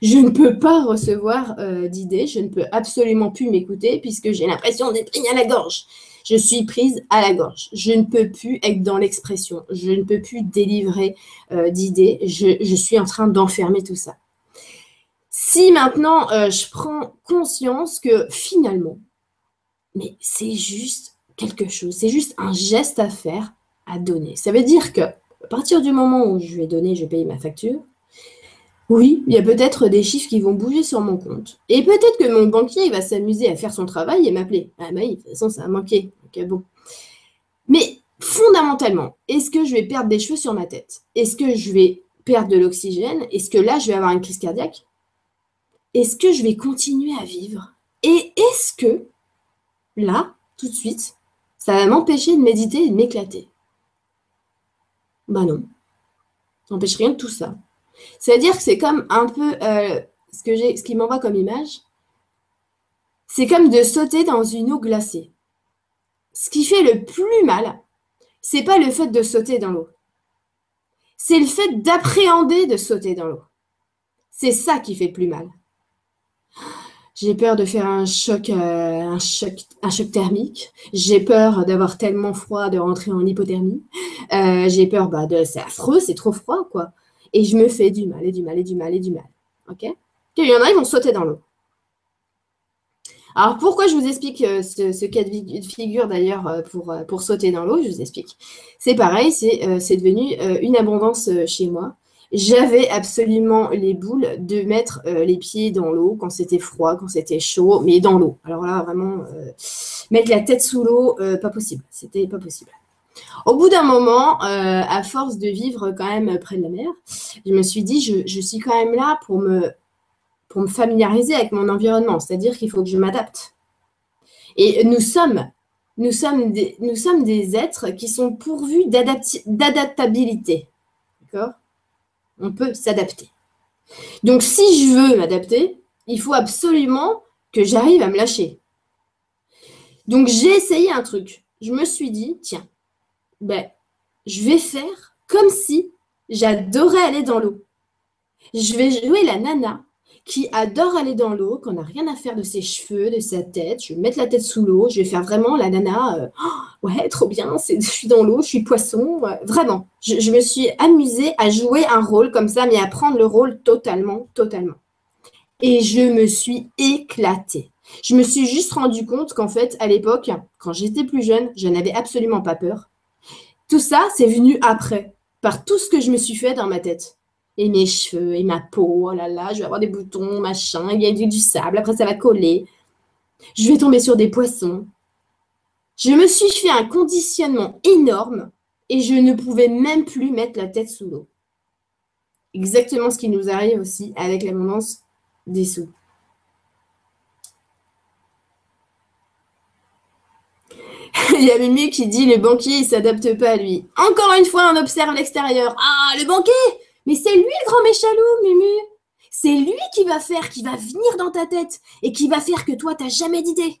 je ne peux pas recevoir euh, d'idées, je ne peux absolument plus m'écouter puisque j'ai l'impression d'être pris à la gorge je suis prise à la gorge. Je ne peux plus être dans l'expression. Je ne peux plus délivrer euh, d'idées. Je, suis en train d'enfermer tout ça. Si maintenant euh, je prends conscience que finalement, mais c'est juste quelque chose, c'est juste un geste à faire, à donner. Ça veut dire que à partir du moment où je vais donner, je payer ma facture, oui, il y a peut-être des chiffres qui vont bouger sur mon compte. Et peut-être que mon banquier va s'amuser à faire son travail et m'appeler. Ah bah oui, de toute façon, ça a manqué. bon. Mais fondamentalement, est-ce que je vais perdre des cheveux sur ma tête? Est-ce que je vais perdre de l'oxygène? Est-ce que là, je vais avoir une crise cardiaque? Est-ce que je vais continuer à vivre? Et est-ce que là, tout de suite, ça va m'empêcher de méditer et de m'éclater? Bah non. Ça n'empêche rien de tout ça. C'est-à-dire que c'est comme un peu euh, ce, que ce qui m'envoie comme image. C'est comme de sauter dans une eau glacée. Ce qui fait le plus mal, c'est pas le fait de sauter dans l'eau. C'est le fait d'appréhender de sauter dans l'eau. C'est ça qui fait plus mal. J'ai peur de faire un choc, euh, un choc, un choc thermique. J'ai peur d'avoir tellement froid de rentrer en hypothermie. Euh, j'ai peur, bah, de, c'est affreux, c'est trop froid, quoi et je me fais du mal et du mal et du mal et du mal. OK? Il y en a, ils vont sauter dans l'eau. Alors, pourquoi je vous explique euh, ce, cas de figure d'ailleurs euh, pour, euh, pour sauter dans l'eau Je vous explique. C'est pareil, c'est devenu une abondance chez moi. J'avais absolument les boules de mettre les pieds dans l'eau quand c'était froid, quand c'était chaud, mais dans l'eau. Alors là, vraiment, mettre la tête sous l'eau, pas possible. C'était pas possible. Au bout d'un moment, euh, à force de vivre quand même près de la mer, je me suis dit, je, suis quand même là pour me, pour me familiariser avec mon environnement, c'est-à-dire qu'il faut que je m'adapte. Et nous sommes, nous sommes, des, nous sommes des êtres qui sont pourvus d'adaptabilité. D'accord? On peut s'adapter. Donc, si je veux m'adapter, il faut absolument que j'arrive à me lâcher. Donc, j'ai essayé un truc. Je me suis dit, tiens, ben, je vais faire comme si j'adorais aller dans l'eau. Je vais jouer la nana qui adore aller dans l'eau, qu'on n'a rien à faire de ses cheveux, de sa tête. Je vais mettre la tête sous l'eau. Je vais faire vraiment la nana. Euh, oh, ouais, trop bien. je suis dans l'eau, je suis poisson. vraiment. Je, me suis amusée à jouer un rôle comme ça, mais à prendre le rôle totalement, totalement. Et je me suis éclatée. Je me suis juste rendu compte qu'en fait, à l'époque, quand j'étais plus jeune, je n'avais absolument pas peur. Tout ça, c'est venu après, par tout ce que je me suis fait dans ma tête. Et mes cheveux, et ma peau, oh là là, je vais avoir des boutons, machin, il y a du, du sable, après ça va coller. Je vais tomber sur des poissons. Je me suis fait un conditionnement énorme et je ne pouvais même plus mettre la tête sous l'eau. Exactement ce qui nous arrive aussi avec l'abondance des sous. Il y a Mimi qui dit le banquier, il s'adapte pas à lui. Encore une fois, on observe l'extérieur. Ah, le banquier Mais c'est lui le grand méchalou, Mimi C'est lui qui va faire, qui va venir dans ta tête et qui va faire que toi, t'as jamais d'idée.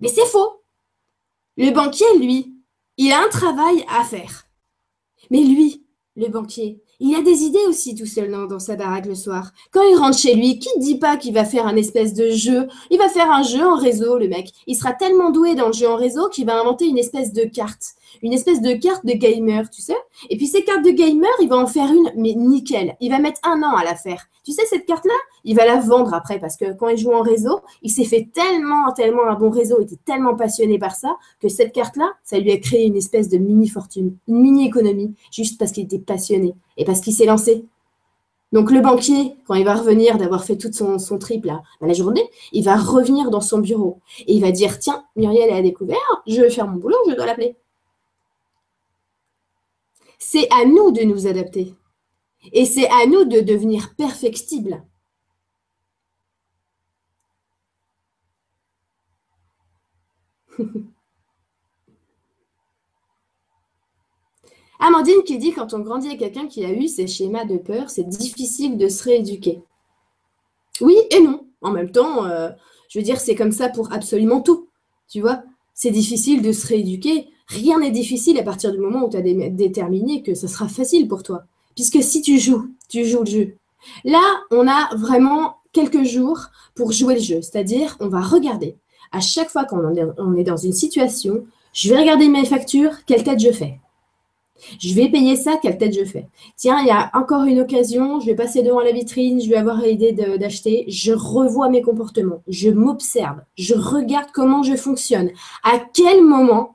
Mais c'est faux. Le banquier, lui, il a un travail à faire. Mais lui, le banquier, il a des idées aussi tout seul dans, sa baraque le soir. Quand il rentre chez lui, qui ne dit pas qu'il va faire un espèce de jeu? Il va faire un jeu en réseau, le mec. Il sera tellement doué dans le jeu en réseau qu'il va inventer une espèce de carte. Une espèce de carte de gamer, tu sais Et puis ces cartes de gamer, il va en faire une, mais nickel. Il va mettre un an à la faire. Tu sais, cette carte-là, il va la vendre après parce que quand il joue en réseau, il s'est fait tellement, tellement un bon réseau, il était tellement passionné par ça que cette carte-là, ça lui a créé une espèce de mini-fortune, une mini-économie, juste parce qu'il était passionné et parce qu'il s'est lancé. Donc le banquier, quand il va revenir d'avoir fait toute son, son trip là, la journée, il va revenir dans son bureau et il va dire tiens, Muriel a découvert, je vais faire mon boulot, je dois l'appeler. C'est à nous de nous adapter. Et c'est à nous de devenir perfectibles. Amandine qui dit quand on grandit avec quelqu'un qui a eu ces schémas de peur, c'est difficile de se rééduquer. Oui et non. En même temps, euh, je veux dire, c'est comme ça pour absolument tout. Tu vois, c'est difficile de se rééduquer. Rien n'est difficile à partir du moment où tu as déterminé que ça sera facile pour toi. Puisque si tu joues, tu joues le jeu. Là, on a vraiment quelques jours pour jouer le jeu. C'est-à-dire, on va regarder. À chaque fois qu'on est dans une situation, je vais regarder mes factures, quelle tête je fais. Je vais payer ça, quelle tête je fais Tiens, il y a encore une occasion, je vais passer devant la vitrine, je vais avoir l'idée d'acheter. Je revois mes comportements, je m'observe, je regarde comment je fonctionne. À quel moment,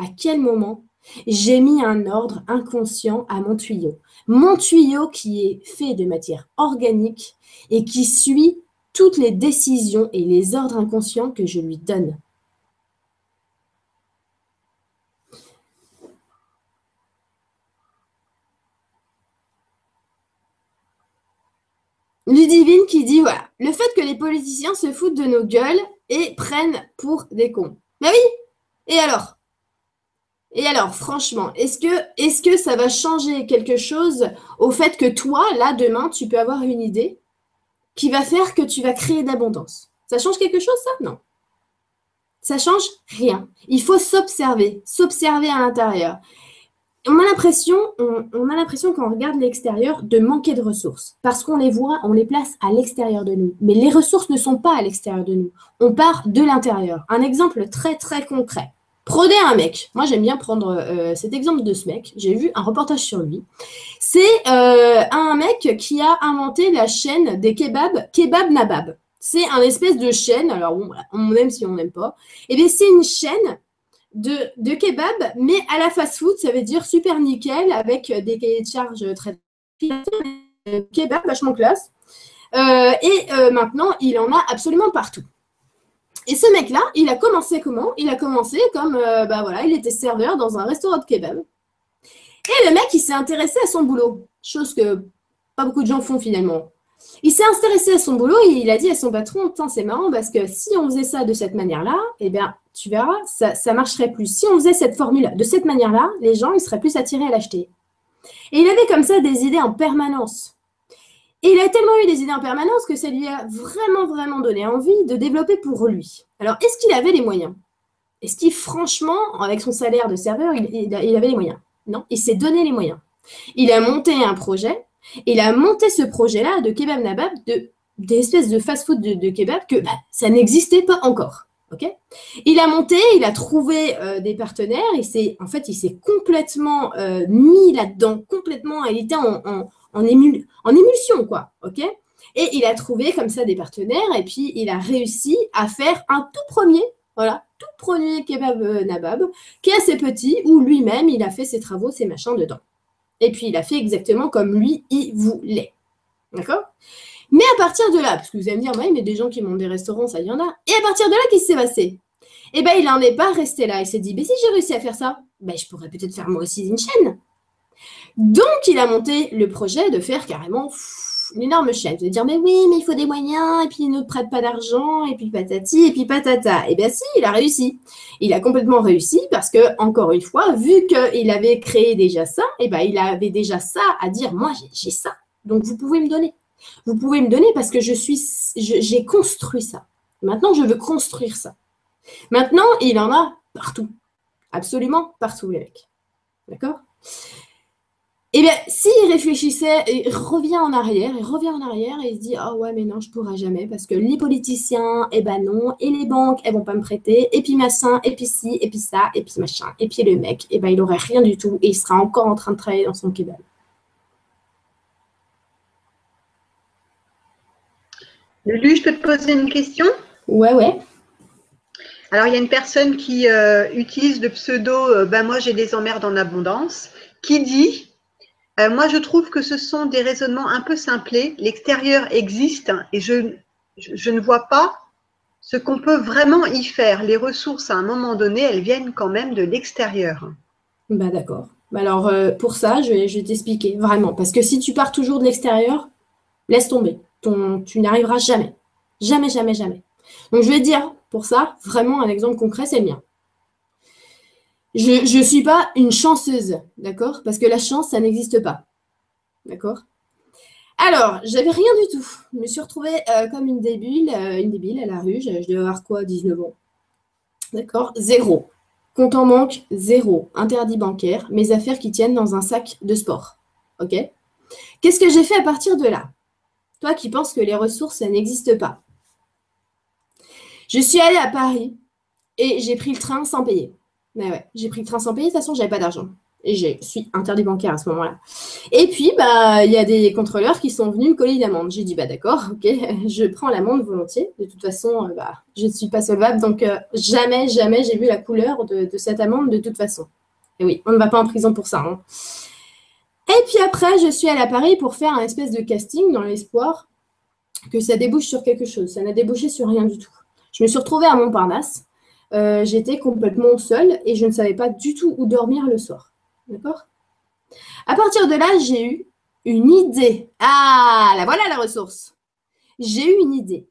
à quel moment j'ai mis un ordre inconscient à mon tuyau? Mon tuyau qui est fait de matière organique et qui suit toutes les décisions et les ordres inconscients que je lui donne. Ludivine qui dit voilà, le fait que les politiciens se foutent de nos gueules et prennent pour des cons. Mais oui Et alors? Et alors, franchement, est-ce que, ça va changer quelque chose au fait que toi, là, demain, tu peux avoir une idée qui va faire que tu vas créer d'abondance? Ça change quelque chose, ça? Non. Ça change rien. Il faut s'observer, s'observer à l'intérieur on a l'impression, on, a l'impression quand on regarde l'extérieur de manquer de ressources parce qu'on les voit, on les place à l'extérieur de nous. Mais les ressources ne sont pas à l'extérieur de nous. On part de l'intérieur. Un exemple très très concret. Prenez un mec. Moi j'aime bien prendre euh, cet exemple de ce mec. J'ai vu un reportage sur lui. C'est euh, un mec qui a inventé la chaîne des kebabs, Kebab Nabab. C'est un espèce de chaîne. Alors on aime si on n'aime pas. Et eh bien c'est une chaîne de, kebab, mais à la fast-food, ça veut dire super nickel avec des cahiers de charges très kebab vachement classe. Euh, et euh, maintenant, il en a absolument partout. Et ce mec-là, il a commencé comment? Il a commencé comme, euh, bah voilà, il était serveur dans un restaurant de kebab. Et le mec, il s'est intéressé à son boulot, chose que pas beaucoup de gens font finalement. Il s'est intéressé à son boulot et il a dit à son patron, c'est marrant parce que si on faisait ça de cette manière-là, eh bien, tu verras, ça, marcherait plus. Si on faisait cette formule de cette manière-là, les gens, ils seraient plus attirés à l'acheter. Et il avait comme ça des idées en permanence. Et il a tellement eu des idées en permanence que ça lui a vraiment, vraiment donné envie de développer pour lui. Alors, est-ce qu'il avait les moyens? Est-ce qu'il, franchement, avec son salaire de serveur, il, avait les moyens? Non, il s'est donné les moyens. Il a monté un projet il a monté ce projet-là de kebab nabab, de, de fast-food de, kebab que bah, ça n'existait pas encore. ok? Il a monté, il a trouvé euh, des partenaires, et en fait, il s'est complètement euh, mis là-dedans, complètement, il était en, en, émulsion, quoi. ok? Et il a trouvé comme ça des partenaires, et puis il a réussi à faire un tout premier, voilà, tout premier kebab euh, nabab, qui est assez petit, où lui-même, il a fait ses travaux, ses machins dedans. Et puis, il a fait exactement comme lui, il voulait. D'accord? Mais à partir de là, parce que vous allez me dire, oui, mais des gens qui montent des restaurants, ça, y en a. Et à partir de là, qu'est-ce qui s'est passé? Eh bien, il n'en est pas resté là. Il s'est dit, mais si j'ai réussi à faire ça, ben, je pourrais peut-être faire moi aussi une chaîne. Donc, il a monté le projet de faire carrément une énorme chaîne. Allez dire, mais oui, mais il faut des moyens, et puis il ne prête pas d'argent, et puis patati, et puis patata. Eh bien si, il a réussi. Il a complètement réussi parce que, encore une fois, vu qu'il avait créé déjà ça, eh bien il avait déjà ça à dire, moi j'ai ça. Donc vous pouvez me donner. Vous pouvez me donner parce que je suis, j'ai construit ça. Maintenant, je veux construire ça. Maintenant, il en a partout. Absolument partout, les mecs. D'accord? Eh bien, s'il réfléchissait, il revient en arrière, il revient en arrière et il se dit Ah ouais, mais non, je ne pourrai jamais parce que les politiciens, eh ben non, et les banques, elles vont pas me prêter, et puis machin, et puis ci, et puis ça, et puis machin, et puis le mec, eh ben il n'aurait rien du tout et il sera encore en train de travailler dans son kebab. Lulu, je peux te poser une question? Ouais, ouais. Alors, il y a une personne qui euh, utilise le pseudo euh, Ben moi j'ai des emmerdes en abondance, qui dit euh, moi, je trouve que ce sont des raisonnements un peu simplés. L'extérieur existe et je, ne vois pas ce qu'on peut vraiment y faire. Les ressources, à un moment donné, elles viennent quand même de l'extérieur. Bah, D'accord. Bah, alors, euh, pour ça, je vais, je vais t'expliquer vraiment. Parce que si tu pars toujours de l'extérieur, laisse tomber. Ton, tu n'arriveras jamais. Jamais, jamais, jamais. Donc, je vais dire, pour ça, vraiment un exemple concret, c'est le mien. Je ne suis pas une chanceuse, d'accord? Parce que la chance, ça n'existe pas. D'accord? Alors, j'avais rien du tout. Je me suis retrouvée euh, comme une débile, euh, une débile à la rue. Je, je devais avoir quoi? 19 ans. D'accord? Zéro. Compte en manque, zéro. Interdit bancaire. Mes affaires qui tiennent dans un sac de sport. OK? Qu'est-ce que j'ai fait à partir de là? Toi qui penses que les ressources, ça n'existe pas. Je suis allée à Paris et j'ai pris le train sans payer. Mais ouais, j'ai pris le train sans payer, de toute façon, j'avais pas d'argent. Et je suis interdit bancaire à ce moment-là. Et puis, bah, il y a des contrôleurs qui sont venus me coller une amende. J'ai dit, bah d'accord, ok, je prends l'amende volontiers. De toute façon, euh, bah, je ne suis pas solvable, donc euh, jamais, jamais j'ai vu la couleur de, cette amende de toute façon. Et oui, on ne va pas en prison pour ça. Hein. Et puis après, je suis à Paris pour faire un espèce de casting dans l'espoir que ça débouche sur quelque chose. Ça n'a débouché sur rien du tout. Je me suis retrouvée à Montparnasse. Euh, j'étais complètement seule et je ne savais pas du tout où dormir le soir. D'accord? À partir de là, j'ai eu une idée. Ah, là voilà la ressource. J'ai eu une idée.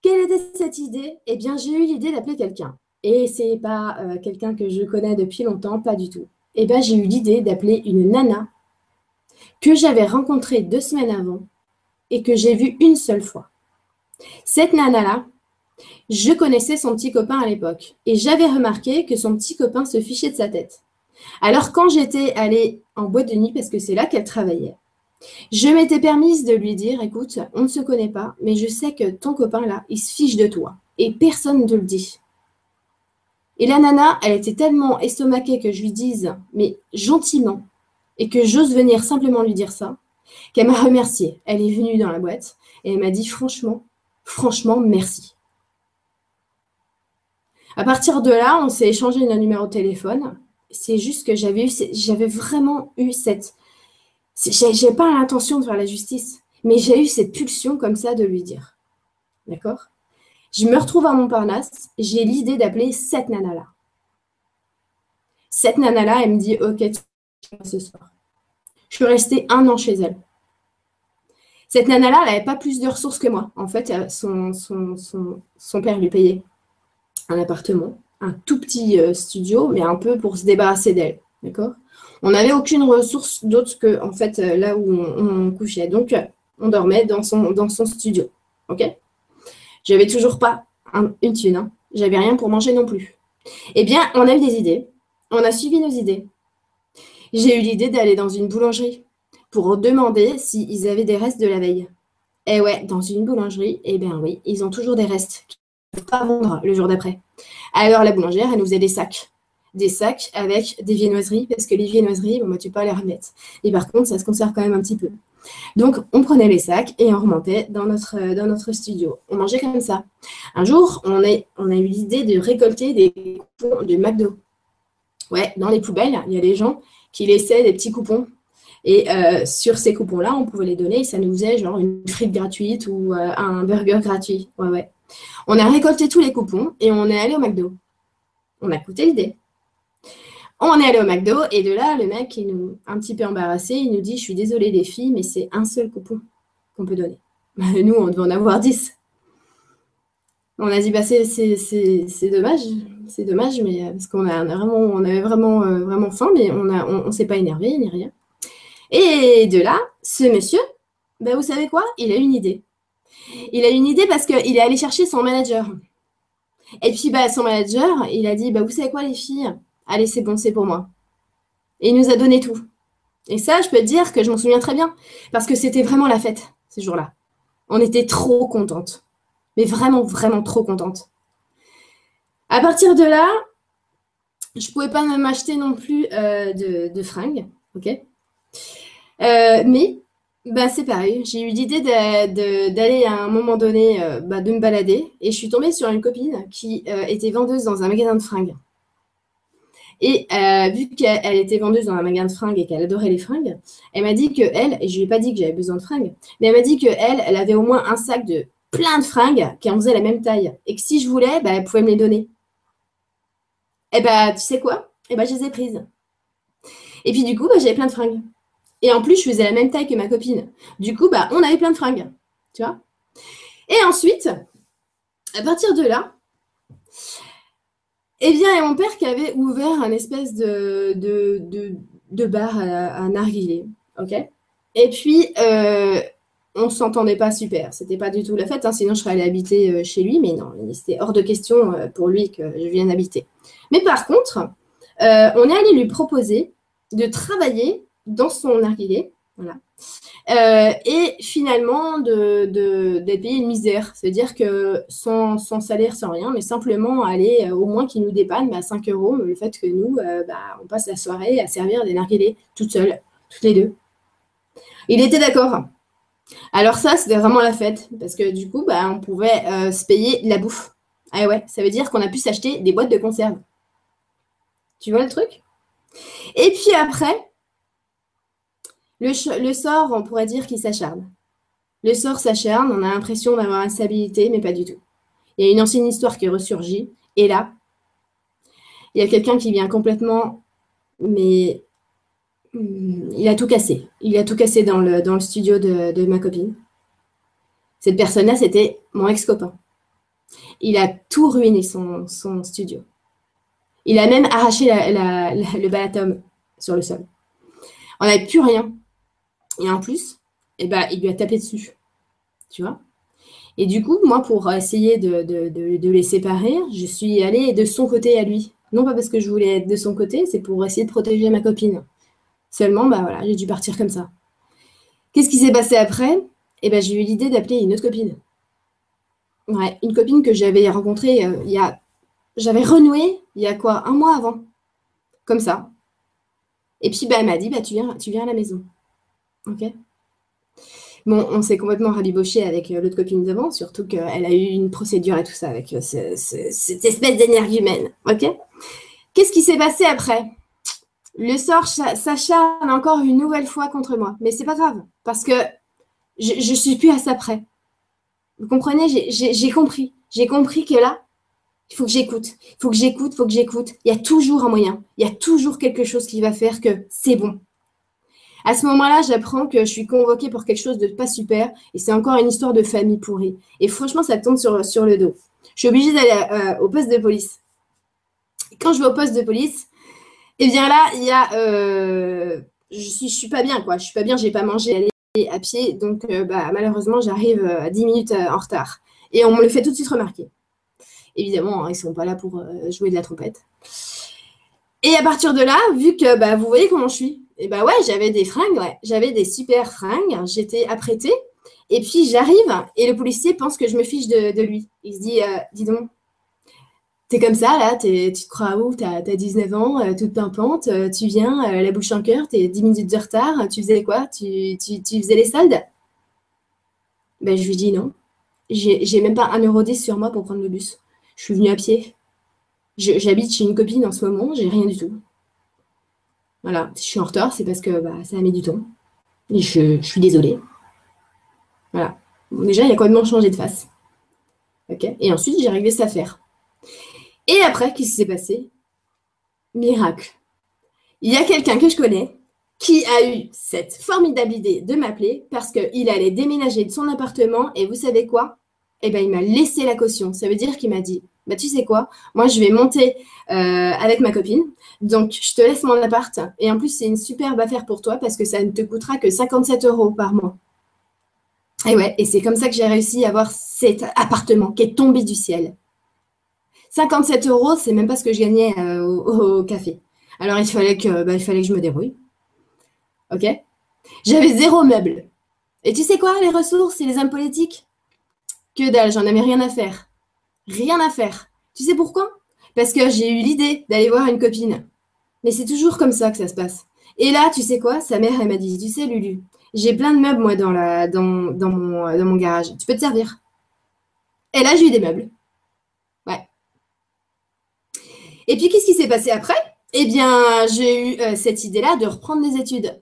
Quelle était cette idée? Eh bien, j'ai eu l'idée d'appeler quelqu'un. Et c'est pas euh, quelqu'un que je connais depuis longtemps, pas du tout. Eh bien, j'ai eu l'idée d'appeler une nana que j'avais rencontrée deux semaines avant et que j'ai vue une seule fois. Cette nana-là, je connaissais son petit copain à l'époque et j'avais remarqué que son petit copain se fichait de sa tête. Alors quand j'étais allée en boîte de nuit, parce que c'est là qu'elle travaillait, je m'étais permise de lui dire, écoute, on ne se connaît pas, mais je sais que ton copain là, il se fiche de toi et personne ne te le dit. Et la nana, elle était tellement estomaquée que je lui dise, mais gentiment, et que j'ose venir simplement lui dire ça, qu'elle m'a remerciée. Elle est venue dans la boîte et elle m'a dit franchement, franchement, merci. À partir de là, on s'est échangé un numéro de téléphone. C'est juste que j'avais eu, j'avais vraiment eu cette, j'ai pas l'intention de faire la justice, mais j'ai eu cette pulsion comme ça de lui dire. D'accord? Je me retrouve à Montparnasse, j'ai l'idée d'appeler cette nana-là. Cette nana-là, elle me dit Ok, tu ce soir. Je suis restée un an chez elle. Cette nana-là, elle n'avait pas plus de ressources que moi. En fait, son, son, son, son père lui payait un appartement, un tout petit euh, studio, mais un peu pour se débarrasser d'elle. D'accord? On n'avait aucune ressource d'autre que en fait euh, là où on, couchait. Donc on dormait dans son, dans son studio. Ok? J'avais toujours pas une thune. Hein. J'avais rien pour manger non plus. Eh bien, on a eu des idées. On a suivi nos idées. J'ai eu l'idée d'aller dans une boulangerie pour demander s'ils avaient des restes de la veille. Eh ouais, dans une boulangerie, eh bien oui, ils ont toujours des restes pas vendre le jour d'après. Alors la boulangère, elle nous faisait des sacs. Des sacs avec des viennoiseries, parce que les viennoiseries, bon, moi, tu peux pas les remettre. Et par contre, ça se conserve quand même un petit peu. Donc, on prenait les sacs et on remontait dans notre, notre studio. On mangeait comme ça. Un jour, on a, on a eu l'idée de récolter des coupons de McDo. Ouais, dans les poubelles, il y a des gens qui laissaient des petits coupons. Et euh, sur ces coupons-là, on pouvait les donner et ça nous faisait genre une frite gratuite ou euh, un burger gratuit. Ouais, ouais. On a récolté tous les coupons et on est allé au McDo. On a coûté l'idée. On est allé au McDo et de là, le mec, il nous, un petit peu embarrassé, il nous dit Je suis désolé, les filles, mais c'est un seul coupon qu'on peut donner. Nous, on devait en avoir 10. On a dit bah, c'est, dommage, c'est dommage, mais euh, parce qu'on a, vraiment, avait vraiment, euh, vraiment faim, mais on ne on, s'est pas énervé ni rien. Et de là, ce monsieur, bah, vous savez quoi? Il a une idée. Il a une idée parce qu'il est allé chercher son manager. Et puis, bah, son manager, il a dit bah, Vous savez quoi, les filles? Allez, c'est bon, c'est pour moi. Et il nous a donné tout. Et ça, je peux te dire que je m'en souviens très bien. Parce que c'était vraiment la fête, ces jours-là. On était trop contentes. Mais vraiment, vraiment trop contentes. À partir de là, je ne pouvais pas m'acheter non plus euh, de, fringues. Euh, mais bah, c'est pareil. J'ai eu l'idée d'aller à un moment donné, euh, bah, de me balader. Et je suis tombée sur une copine qui euh, était vendeuse dans un magasin de fringues. Et euh, vu qu'elle était vendeuse dans un magasin de fringues et qu'elle adorait les fringues, elle m'a dit que elle, et je lui ai pas dit que j'avais besoin de fringues, mais elle m'a dit que elle, avait au moins un sac de plein de fringues qui en faisaient la même taille. Et que si je voulais, bah, elle pouvait me les donner. Et bah, tu sais quoi? Et bah, je les ai prises. Et puis du coup, bah, j'avais plein de fringues. Et en plus, je faisais la même taille que ma copine. Du coup, bah, on avait plein de fringues. Tu vois Et ensuite, à partir de là, Eh bien, mon père qui avait ouvert un espèce de, de, de, bar à, narguilé. OK Et puis, euh, on s'entendait pas super. C'était pas du tout la fête, hein, sinon je serais allée habiter euh, chez lui, mais non, c'était hors de question euh, pour lui que je vienne habiter. Mais par contre, on est allé lui proposer de travailler dans son narguilé, euh, et finalement de, de, d'être payé une misère. C'est-à-dire que sans, salaire, sans rien, mais simplement aller au moins qu'il nous dépanne bah, 5 euros, le fait que nous, bah, on passe la soirée à servir des narguilés toutes seules, toutes les deux. Il était d'accord. Alors ça, c'était vraiment la fête, parce que du coup, bah, on pouvait euh, se payer de la bouffe. Ah ouais, ça veut dire qu'on a pu s'acheter des boîtes de conserve. Tu vois le truc? Et puis après, le, sort, on pourrait dire qu'il s'acharne. Le sort s'acharne, on a l'impression d'avoir une stabilité, mais pas du tout. Il y a une ancienne histoire qui ressurgit, et là, il y a quelqu'un qui vient complètement, mais Hmm, il a tout cassé. Il a tout cassé dans le, studio de, ma copine. Cette personne-là, c'était mon ex-copain. Il a tout ruiné son, studio. Il a même arraché le balatum sur le sol. On n'avait plus rien. Et en plus, eh ben, il lui a tapé dessus. Tu vois Et du coup, moi, pour essayer de, les séparer, je suis allée de son côté à lui. Non pas parce que je voulais être de son côté, c'est pour essayer de protéger ma copine. Seulement, bah voilà, j'ai dû partir comme ça. Qu'est-ce qui s'est passé après? Eh ben, j'ai eu l'idée d'appeler une autre copine. Ouais, une copine que j'avais rencontrée euh, il y a. J'avais renoué il y a quoi? Un mois avant. Comme ça. Et puis, bah, elle m'a dit bah, tu viens à la maison. Ok Bon, on s'est complètement rabiboché avec euh, l'autre copine devant, surtout qu'elle a eu une procédure et tout ça avec euh, ce, ce, cette espèce d'énergumène. Ok? Qu'est-ce qui s'est passé après? Le sort s'acharne encore une nouvelle fois contre moi. Mais c'est pas grave, parce que je, je suis plus à ça près. Vous comprenez? J'ai compris. J'ai compris que là, il faut que j'écoute. Il faut que j'écoute, il faut que j'écoute. Il y a toujours un moyen. Il y a toujours quelque chose qui va faire que c'est bon. À ce moment-là, j'apprends que je suis convoquée pour quelque chose de pas super et c'est encore une histoire de famille pourrie. Et franchement, ça tombe sur, sur le dos. Je suis obligée d'aller euh, au poste de police. Quand je vais au poste de police, eh bien là, il y a. Euh, je suis, je suis pas bien, quoi. Je suis pas bien, j'ai pas mangé aller à pied. Donc, euh, bah, malheureusement, j'arrive à 10 minutes en retard. Et on me le fait tout de suite remarquer. Évidemment, hein, ils sont pas là pour jouer de la trompette. Et à partir de là, vu que bah, vous voyez comment je suis, et bah ouais, j'avais des fringues, ouais. J'avais des super fringues, j'étais apprêtée. Et puis j'arrive et le policier pense que je me fiche de, lui. Il se dit, euh, dis donc, T'es comme ça, là, tu te crois où? T'as as 19 ans, euh, toute pimpante, euh, tu viens, la bouche en cœur, t'es 10 minutes de retard, tu faisais quoi? Tu, tu, tu, faisais les soldes? Ben, Je lui dis non. J'ai même pas un euro 10 sur moi pour prendre le bus. Je suis venue à pied. J'habite chez une copine en ce moment, j'ai rien du tout. Voilà, si je suis en retard, c'est parce que bah, ça a mis du temps. Et je, suis désolée. Voilà. Déjà, il a complètement changé de face. Et ensuite, j'ai réglé cette affaire. Et après, qu'est-ce qui s'est passé? Miracle. Il y a quelqu'un que je connais qui a eu cette formidable idée de m'appeler parce qu'il allait déménager de son appartement et vous savez quoi? Eh bien, il m'a laissé la caution. Ça veut dire qu'il m'a dit, bah tu sais quoi, moi je vais monter euh, avec ma copine, donc je te laisse mon appart. Et en plus, c'est une superbe affaire pour toi parce que ça ne te coûtera que 57 euros par mois. Et ouais, et c'est comme ça que j'ai réussi à avoir cet appartement qui est tombé du ciel. 57 euros, c'est même pas ce que je gagnais euh, au, café. Alors il fallait que, bah, il fallait que je me débrouille. Ok? J'avais zéro meuble. Et tu sais quoi, les ressources et les hommes politiques? Que dalle, j'en avais rien à faire. Rien à faire. Tu sais pourquoi? Parce que j'ai eu l'idée d'aller voir une copine. Mais c'est toujours comme ça que ça se passe. Et là, tu sais quoi? Sa mère, elle m'a dit, tu sais, Lulu, j'ai plein de meubles, moi, dans, la, dans, dans, mon, dans mon garage. Tu peux te servir Et là, j'ai eu des meubles. Et puis, qu'est-ce qui s'est passé après? Eh bien, j'ai eu euh, cette idée-là de reprendre les études.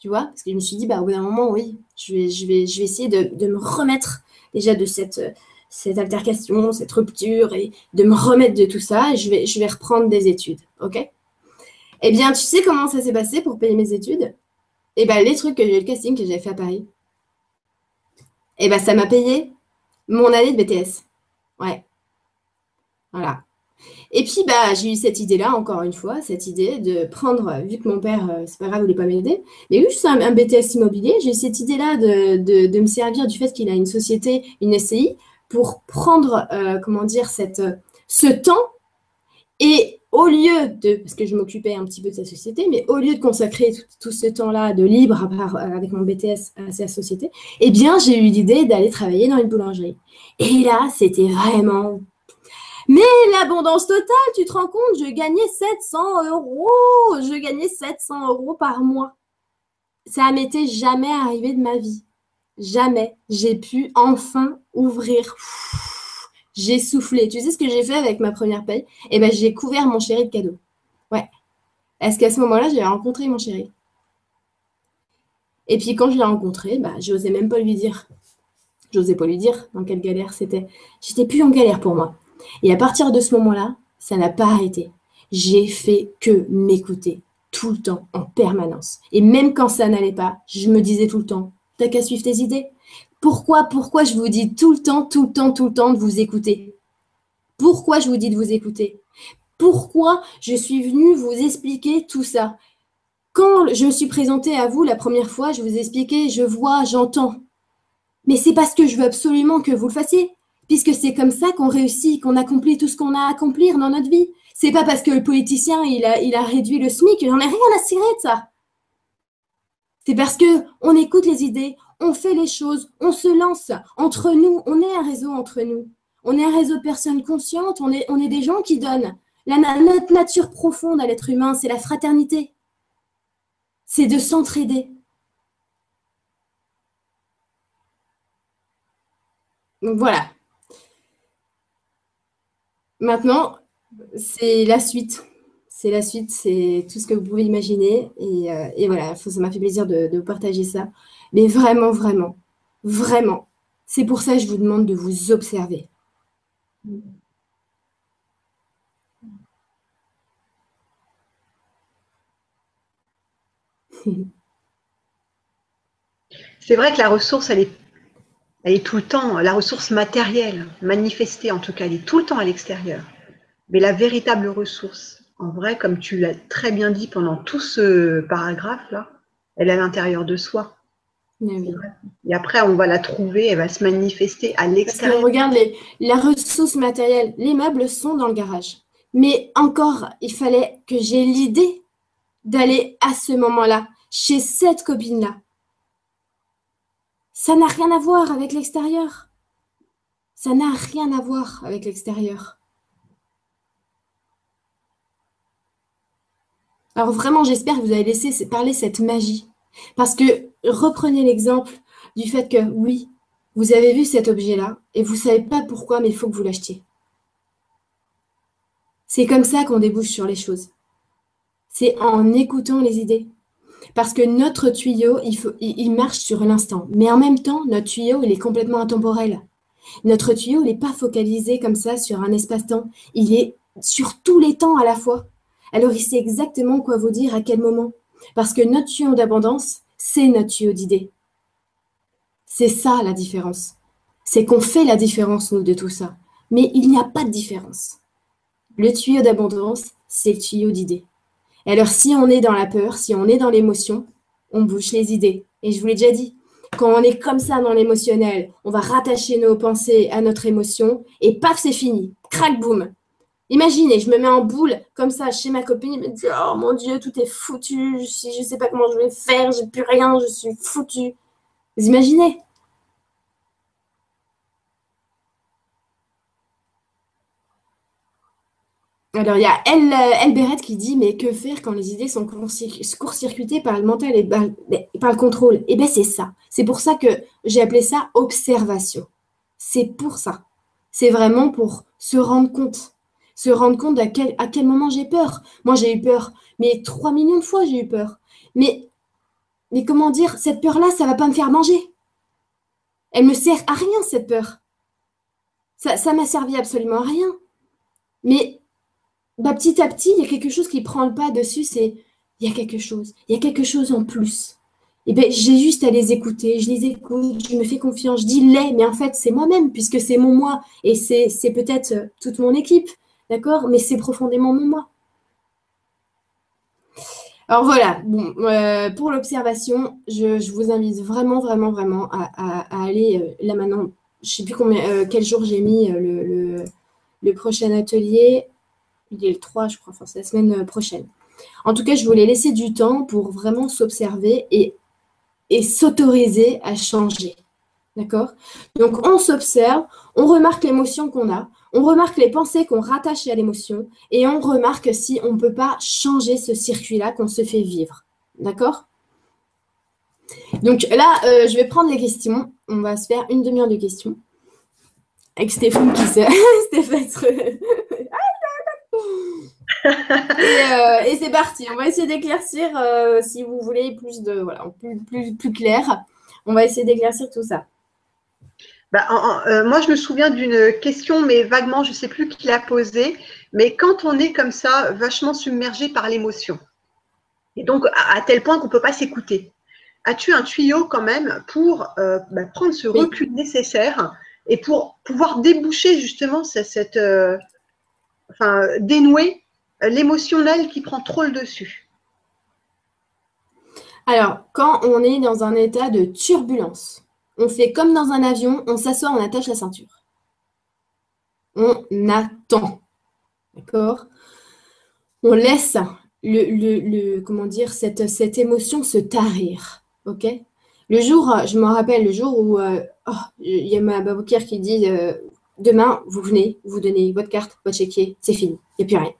Tu vois? Parce que je me suis dit, bah, au bout d'un moment, oui, je vais, essayer de, de me remettre déjà de cette, cette altercation, cette rupture et de me remettre de tout ça. Je vais, reprendre des études. OK? Eh bien, tu sais comment ça s'est passé pour payer mes études? Eh bien, les trucs que j'ai le casting que j'avais fait à Paris. Eh bien, ça m'a payé mon année de BTS. Ouais. Voilà. Et puis, bah, j'ai eu cette idée-là, encore une fois, cette idée de prendre, vu que mon père, euh, c'est pas grave, il voulait pas m'aider, mais suis un, un BTS immobilier, j'ai eu cette idée-là de, de, me servir du fait qu'il a une société, une SCI, pour prendre, euh, comment dire, cette, ce temps et au lieu de, parce que je m'occupais un petit peu de sa société, mais au lieu de consacrer tout, ce temps-là de libre avec mon BTS à sa société, eh bien, j'ai eu l'idée d'aller travailler dans une boulangerie. Et là, c'était vraiment mais l'abondance totale, tu te rends compte, je gagnais 700 euros. Je gagnais 700 euros par mois. Ça m'était jamais arrivé de ma vie. Jamais. J'ai pu enfin ouvrir. J'ai soufflé. Tu sais ce que j'ai fait avec ma première paye? Eh ben, j'ai couvert mon chéri de cadeaux. Ouais. Est-ce qu'à ce, moment-là, j'ai rencontré mon chéri? Et puis quand je l'ai rencontré, bah, j'osais même pas lui dire. J'osais pas lui dire dans quelle galère c'était. J'étais plus en galère pour moi. Et à partir de ce moment-là, ça n'a pas arrêté. J'ai fait que m'écouter tout le temps, en permanence. Et même quand ça n'allait pas, je me disais tout le temps, t'as qu'à suivre tes idées. Pourquoi, pourquoi je vous dis tout le temps, tout le temps, tout le temps de vous écouter? Pourquoi je vous dis de vous écouter? Pourquoi je suis venue vous expliquer tout ça? Quand je me suis présentée à vous la première fois, je vous expliquais, je vois, j'entends. Mais c'est parce que je veux absolument que vous le fassiez puisque c'est comme ça qu'on réussit, qu'on accomplit tout ce qu'on a à accomplir dans notre vie. C'est pas parce que le politicien il a, il réduit le SMIC, j'en ai rien à cirer de ça. C'est parce que on écoute les idées, on fait les choses, on se lance entre nous. On est un réseau entre nous. On est un réseau de personnes conscientes. On est, des gens qui donnent. La, notre nature profonde à l'être humain, c'est la fraternité. C'est de s'entraider. Donc voilà, Maintenant, c'est la suite. C'est la suite, c'est tout ce que vous pouvez imaginer. Et, euh, voilà, ça m'a fait plaisir de, partager ça. Mais vraiment, vraiment, vraiment, c'est pour ça que je vous demande de vous observer. C'est vrai que la ressource, est elle est tout le temps, la ressource matérielle, manifestée en tout cas, elle est tout le temps à l'extérieur. Mais la véritable ressource, en vrai, comme tu l'as très bien dit pendant tout ce paragraphe-là, elle est à l'intérieur de soi. Et après, on va la trouver, elle va se manifester à l'extérieur. Regarde, les, la ressource matérielle, les meubles sont dans le garage. Mais encore, il fallait que j'ai l'idée d'aller à ce moment-là, chez cette copine-là, ça n'a rien à voir avec l'extérieur. Ça n'a rien à voir avec l'extérieur. Alors vraiment, j'espère que vous avez laissé parler cette magie. Parce que reprenez l'exemple du fait que oui, vous avez vu cet objet-là et vous ne savez pas pourquoi, mais il faut que vous l'achetiez. C'est comme ça qu'on débouche sur les choses. C'est en écoutant les idées, parce que notre tuyau, il, marche sur l'instant. Mais en même temps, notre tuyau, il est complètement intemporel. Notre tuyau, il n'est pas focalisé comme ça sur un espace-temps. Il est sur tous les temps à la fois. Alors, il sait exactement quoi vous dire à quel moment. Parce que notre tuyau d'abondance, c'est notre tuyau d'idées. C'est ça la différence. C'est qu'on fait la différence, nous, de tout ça. Mais il n'y a pas de différence. Le tuyau d'abondance, c'est le tuyau d'idées. Et alors, si on est dans la peur, si on est dans l'émotion, on bouche les idées. Et je vous l'ai déjà dit, quand on est comme ça dans l'émotionnel, on va rattacher nos pensées à notre émotion et paf, c'est fini. Crac, boum. Imaginez, je me mets en boule comme ça chez ma copine, elle me dit Oh mon Dieu, tout est foutu, je ne sais pas comment je vais faire, j'ai plus rien, je suis foutu. Vous imaginez? Alors, il y a Elle, Elle qui dit Mais que faire quand les idées sont court-circuitées par le mental et par, le contrôle? Eh bien, c'est ça. C'est pour ça que j'ai appelé ça observation. C'est pour ça. C'est vraiment pour se rendre compte. Se rendre compte à quel, à quel moment j'ai peur. Moi, j'ai eu peur. Mais 3 millions de fois, j'ai eu peur. Mais, mais comment dire Cette peur-là, ça va pas me faire manger. Elle me sert à rien, cette peur. Ça m'a servi absolument à rien. Mais bah, petit à petit, il y a quelque chose qui prend le pas dessus, c'est il y a quelque chose, il y a quelque chose en plus. Et ben, j'ai juste à les écouter, je les écoute, je me fais confiance, je dis les, mais en fait, c'est moi-même, puisque c'est mon moi, et c'est peut-être euh, toute mon équipe. D'accord? Mais c'est profondément mon moi. Alors voilà, euh, pour l'observation, je, vous invite vraiment, vraiment, vraiment à, aller euh, là maintenant. Je ne sais plus combien, euh, quel jour j'ai mis le, prochain atelier. Il est le 3, je crois, c'est la semaine prochaine. En tout cas, je voulais laisser du temps pour vraiment s'observer et s'autoriser à changer. D'accord? Donc, on s'observe, on remarque l'émotion qu'on a, on remarque les pensées qu'on rattache à l'émotion et on remarque si on ne peut pas changer ce circuit-là qu'on se fait vivre. D'accord? Donc là, euh, je vais prendre les questions. On va se faire une demi-heure de questions. Avec Stéphane qui se... Stéphane euh, et, c'est parti. On va essayer d'éclaircir, euh, si vous voulez, plus de voilà, plus, clair. On va essayer d'éclaircir tout ça. Bah, euh, moi, je me souviens d'une question, mais vaguement, je ne sais plus qui l'a posée. Mais quand on est comme ça, vachement submergé par l'émotion, et donc à, tel point qu'on ne peut pas s'écouter, as-tu un tuyau quand même pour euh, bah, prendre ce recul nécessaire et pour pouvoir déboucher justement cette, euh, enfin, dénouer l'émotionnel qui prend trop le dessus? Alors, quand on est dans un état de turbulence, on fait comme dans un avion, on s'assoit, on attache la ceinture. On attend. D'accord? On laisse le, comment dire, cette, émotion se tarir. OK? Le jour, je me rappelle, le jour où euh, oh, il y a ma baboukière qui dit euh, Demain, vous venez, vous donnez votre carte, votre chéquier, c'est fini, il n'y a plus rien.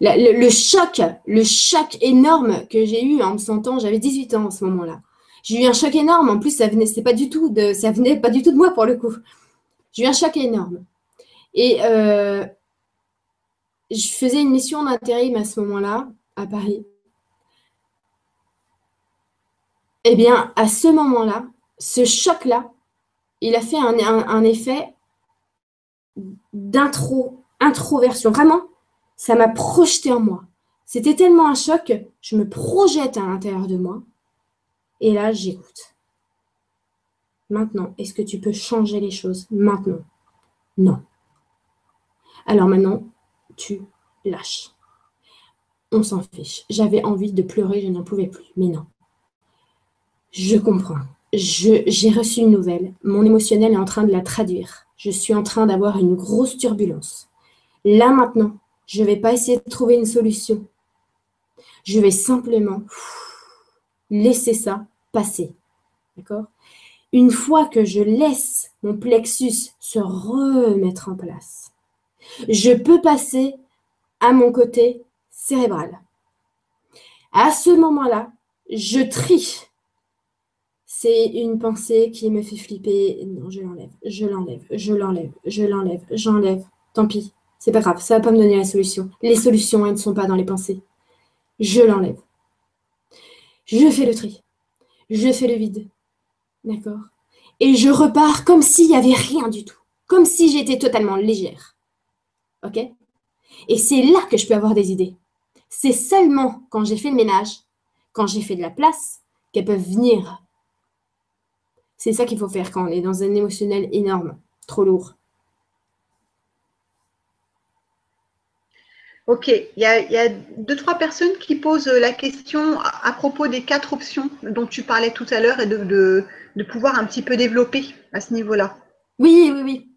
Le, choc, le choc énorme que j'ai eu en me sentant, j'avais 18 ans en ce moment-là. J'ai eu un choc énorme. En plus, ça venait, pas du tout ça venait pas du tout de moi pour le coup. J'ai eu un choc énorme. Et euh, je faisais une mission d'intérim à ce moment-là, à Paris. Eh bien, à ce moment-là, ce choc-là, il a fait un, un effet d'intro, introversion. Vraiment, ça m'a projeté en moi. C'était tellement un choc, je me projette à l'intérieur de moi. Et là, j'écoute. Maintenant, est-ce que tu peux changer les choses maintenant? Non. Alors maintenant, tu lâches. On s'en fiche. J'avais envie de pleurer, je n'en pouvais plus. Mais non. Je comprends. J'ai reçu une nouvelle. Mon émotionnel est en train de la traduire. Je suis en train d'avoir une grosse turbulence. Là maintenant, je ne vais pas essayer de trouver une solution. Je vais simplement laisser ça passer. D'accord? Une fois que je laisse mon plexus se remettre en place, je peux passer à mon côté cérébral. À ce moment-là, je trie. C'est une pensée qui me fait flipper. Non, je l'enlève, je l'enlève, je l'enlève, je l'enlève, j'enlève. Tant pis, c'est pas grave, ça va pas me donner la solution. Les solutions, elles ne sont pas dans les pensées. Je l'enlève. Je fais le tri. Je fais le vide. D'accord Et je repars comme s'il n'y avait rien du tout. Comme si j'étais totalement légère. OK? Et c'est là que je peux avoir des idées. C'est seulement quand j'ai fait le ménage, quand j'ai fait de la place, qu'elles peuvent venir. C'est ça qu'il faut faire quand on est dans un émotionnel énorme, trop lourd. Ok, il y, a, deux, trois personnes qui posent la question à, propos des quatre options dont tu parlais tout à l'heure et de, pouvoir un petit peu développer à ce niveau-là. Oui, oui, oui.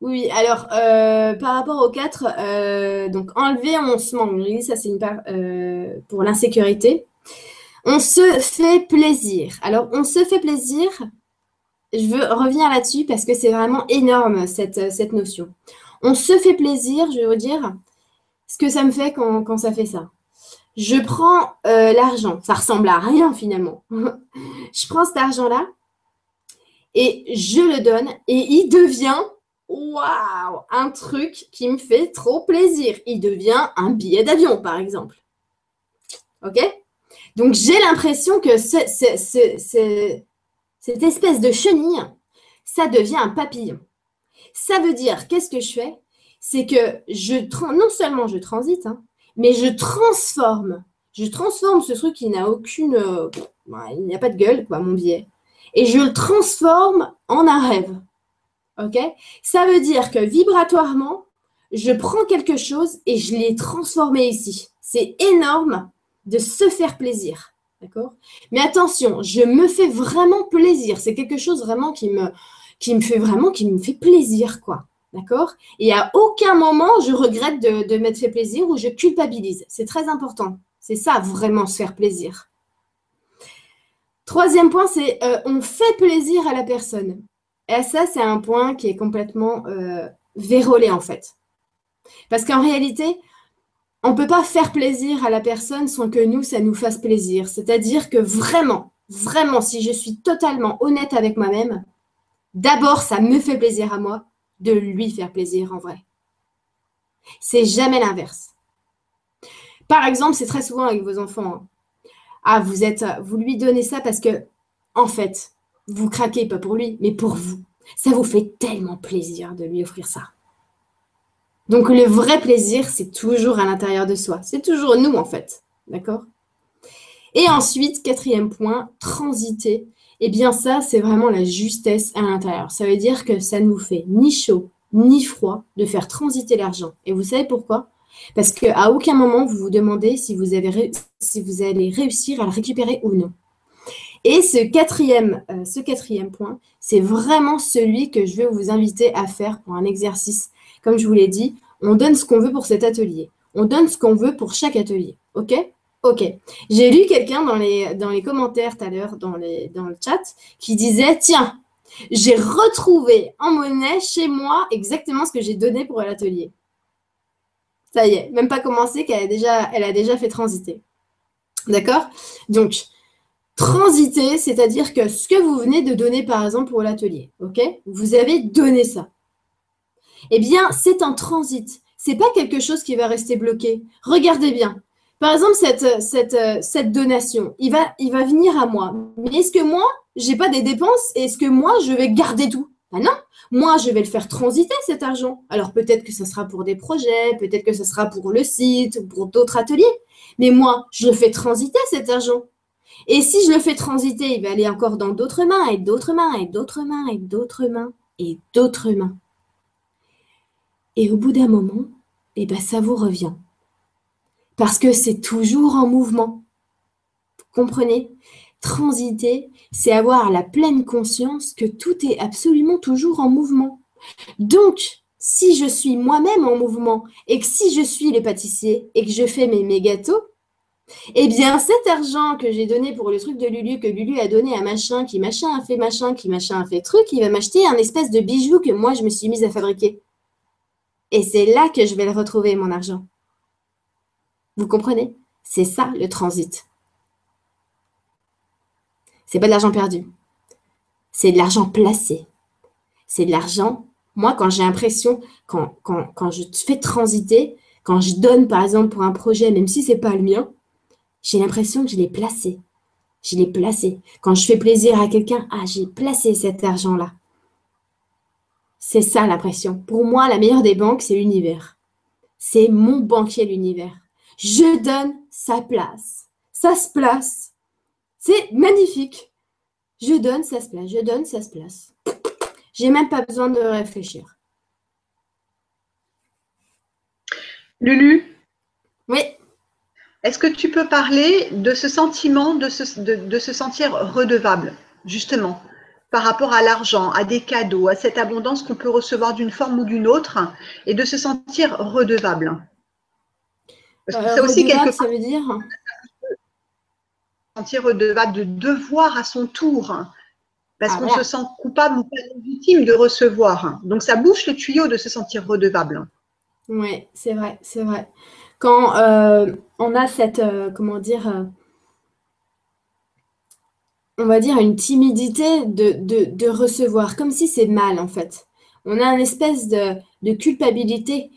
Oui, alors euh, par rapport aux quatre, euh, donc enlever, on se manque. Ça, c'est une part euh, pour l'insécurité. On se fait plaisir. Alors, on se fait plaisir. Je veux revenir là-dessus parce que c'est vraiment énorme cette, cette notion. On se fait plaisir, je veux dire, ce que ça me fait quand, ça fait ça. Je prends euh, l'argent, ça ressemble à rien finalement. je prends cet argent-là et je le donne et il devient, waouh, un truc qui me fait trop plaisir. Il devient un billet d'avion, par exemple. OK? Donc j'ai l'impression que cette espèce de chenille, ça devient un papillon. Ça veut dire, qu'est-ce que je fais? C'est que je non seulement je transite, hein, mais je transforme. Je transforme ce truc qui n'a aucune. Euh, il n'y a pas de gueule, quoi, mon billet. Et je le transforme en un rêve. OK? Ça veut dire que vibratoirement, je prends quelque chose et je l'ai transformé ici. C'est énorme de se faire plaisir. D'accord? Mais attention, je me fais vraiment plaisir. C'est quelque chose vraiment qui me, qui me fait vraiment, qui me fait plaisir, quoi. D'accord? Et à aucun moment, je regrette de, m'être fait plaisir ou je culpabilise. C'est très important. C'est ça, vraiment se faire plaisir. Troisième point, c'est euh, on fait plaisir à la personne. Et ça, c'est un point qui est complètement euh, vérolé, en fait. Parce qu'en réalité, on ne peut pas faire plaisir à la personne sans que nous, ça nous fasse plaisir. C'est-à-dire que vraiment, vraiment, si je suis totalement honnête avec moi-même, d'abord, ça me fait plaisir à moi de lui faire plaisir en vrai. C'est jamais l'inverse. Par exemple, c'est très souvent avec vos enfants. Hein. Ah, vous êtes, vous lui donnez ça parce que, en fait, vous craquez pas pour lui, mais pour vous. Ça vous fait tellement plaisir de lui offrir ça. Donc le vrai plaisir, c'est toujours à l'intérieur de soi. C'est toujours nous, en fait. D'accord? Et ensuite, quatrième point, transiter. Eh bien ça, c'est vraiment la justesse à l'intérieur. Ça veut dire que ça ne nous fait ni chaud, ni froid de faire transiter l'argent. Et vous savez pourquoi? Parce qu'à aucun moment, vous vous demandez si vous, vous allez réussir à le récupérer ou non. Et ce quatrième, euh, point, c'est vraiment celui que je vais vous inviter à faire pour un exercice comme je vous l'ai dit, on donne ce qu'on veut pour cet atelier. On donne ce qu'on veut pour chaque atelier. OK? OK. J'ai lu quelqu'un dans les, dans les commentaires tout à l'heure, dans, dans le chat, qui disait Tiens, j'ai retrouvé en monnaie chez moi exactement ce que j'ai donné pour l'atelier. Ça y est, même pas commencé qu'elle a déjà, elle a déjà fait transiter. D'accord? Donc, transiter, c'est-à-dire que ce que vous venez de donner, par exemple, pour l'atelier, ok? Vous avez donné ça eh bien, c'est un transit. C'est pas quelque chose qui va rester bloqué. Regardez bien. Par exemple, cette, donation, il va, venir à moi. Mais est-ce que moi, j'ai pas des dépenses et est-ce que moi, je vais garder tout? Ben non. Moi, je vais le faire transiter cet argent. Alors peut-être que ce sera pour des projets, peut-être que ce sera pour le site, pour d'autres ateliers. Mais moi, je le fais transiter cet argent. Et si je le fais transiter, il va aller encore dans d'autres mains et d'autres mains et d'autres mains et d'autres mains et d'autres mains. Et au bout d'un moment, eh ben, ça vous revient. Parce que c'est toujours en mouvement. Vous comprenez? Transiter, c'est avoir la pleine conscience que tout est absolument toujours en mouvement. Donc, si je suis moi-même en mouvement et que si je suis le pâtissier et que je fais mes, mes gâteaux, eh bien, cet argent que j'ai donné pour le truc de Lulu, que Lulu a donné à machin, qui machin a fait machin, qui machin a fait truc, il va m'acheter un espèce de bijou que moi je me suis mise à fabriquer. Et c'est là que je vais le retrouver, mon argent. Vous comprenez? C'est ça le transit. C'est pas de l'argent perdu. C'est de l'argent placé. C'est de l'argent. Moi, quand j'ai l'impression, quand, quand, je fais transiter, quand je donne, par exemple, pour un projet, même si c'est pas le mien, j'ai l'impression que je l'ai placé. Je l'ai placé. Quand je fais plaisir à quelqu'un, ah, j'ai placé cet argent-là. C'est ça l'impression. Pour moi, la meilleure des banques, c'est l'univers. C'est mon banquier, l'univers. Je donne sa place. Ça se place. C'est magnifique. Je donne, ça se place. Je donne, ça se place. J'ai même pas besoin de réfléchir. Lulu? Oui. Est-ce que tu peux parler de ce sentiment de se sentir redevable, justement par rapport à l'argent, à des cadeaux, à cette abondance qu'on peut recevoir d'une forme ou d'une autre, et de se sentir redevable? Parce que c'est aussi quelque ça veut dire sentir redevable de devoir à son tour, parce ah, qu'on se sent coupable ou légitime de recevoir. Donc ça bouche le tuyau de se sentir redevable. Oui, c'est vrai, c'est vrai. Quand euh, on a cette, euh, comment dire, euh, on va dire, une timidité de, recevoir, comme si c'est mal en fait. On a une espèce de, culpabilité.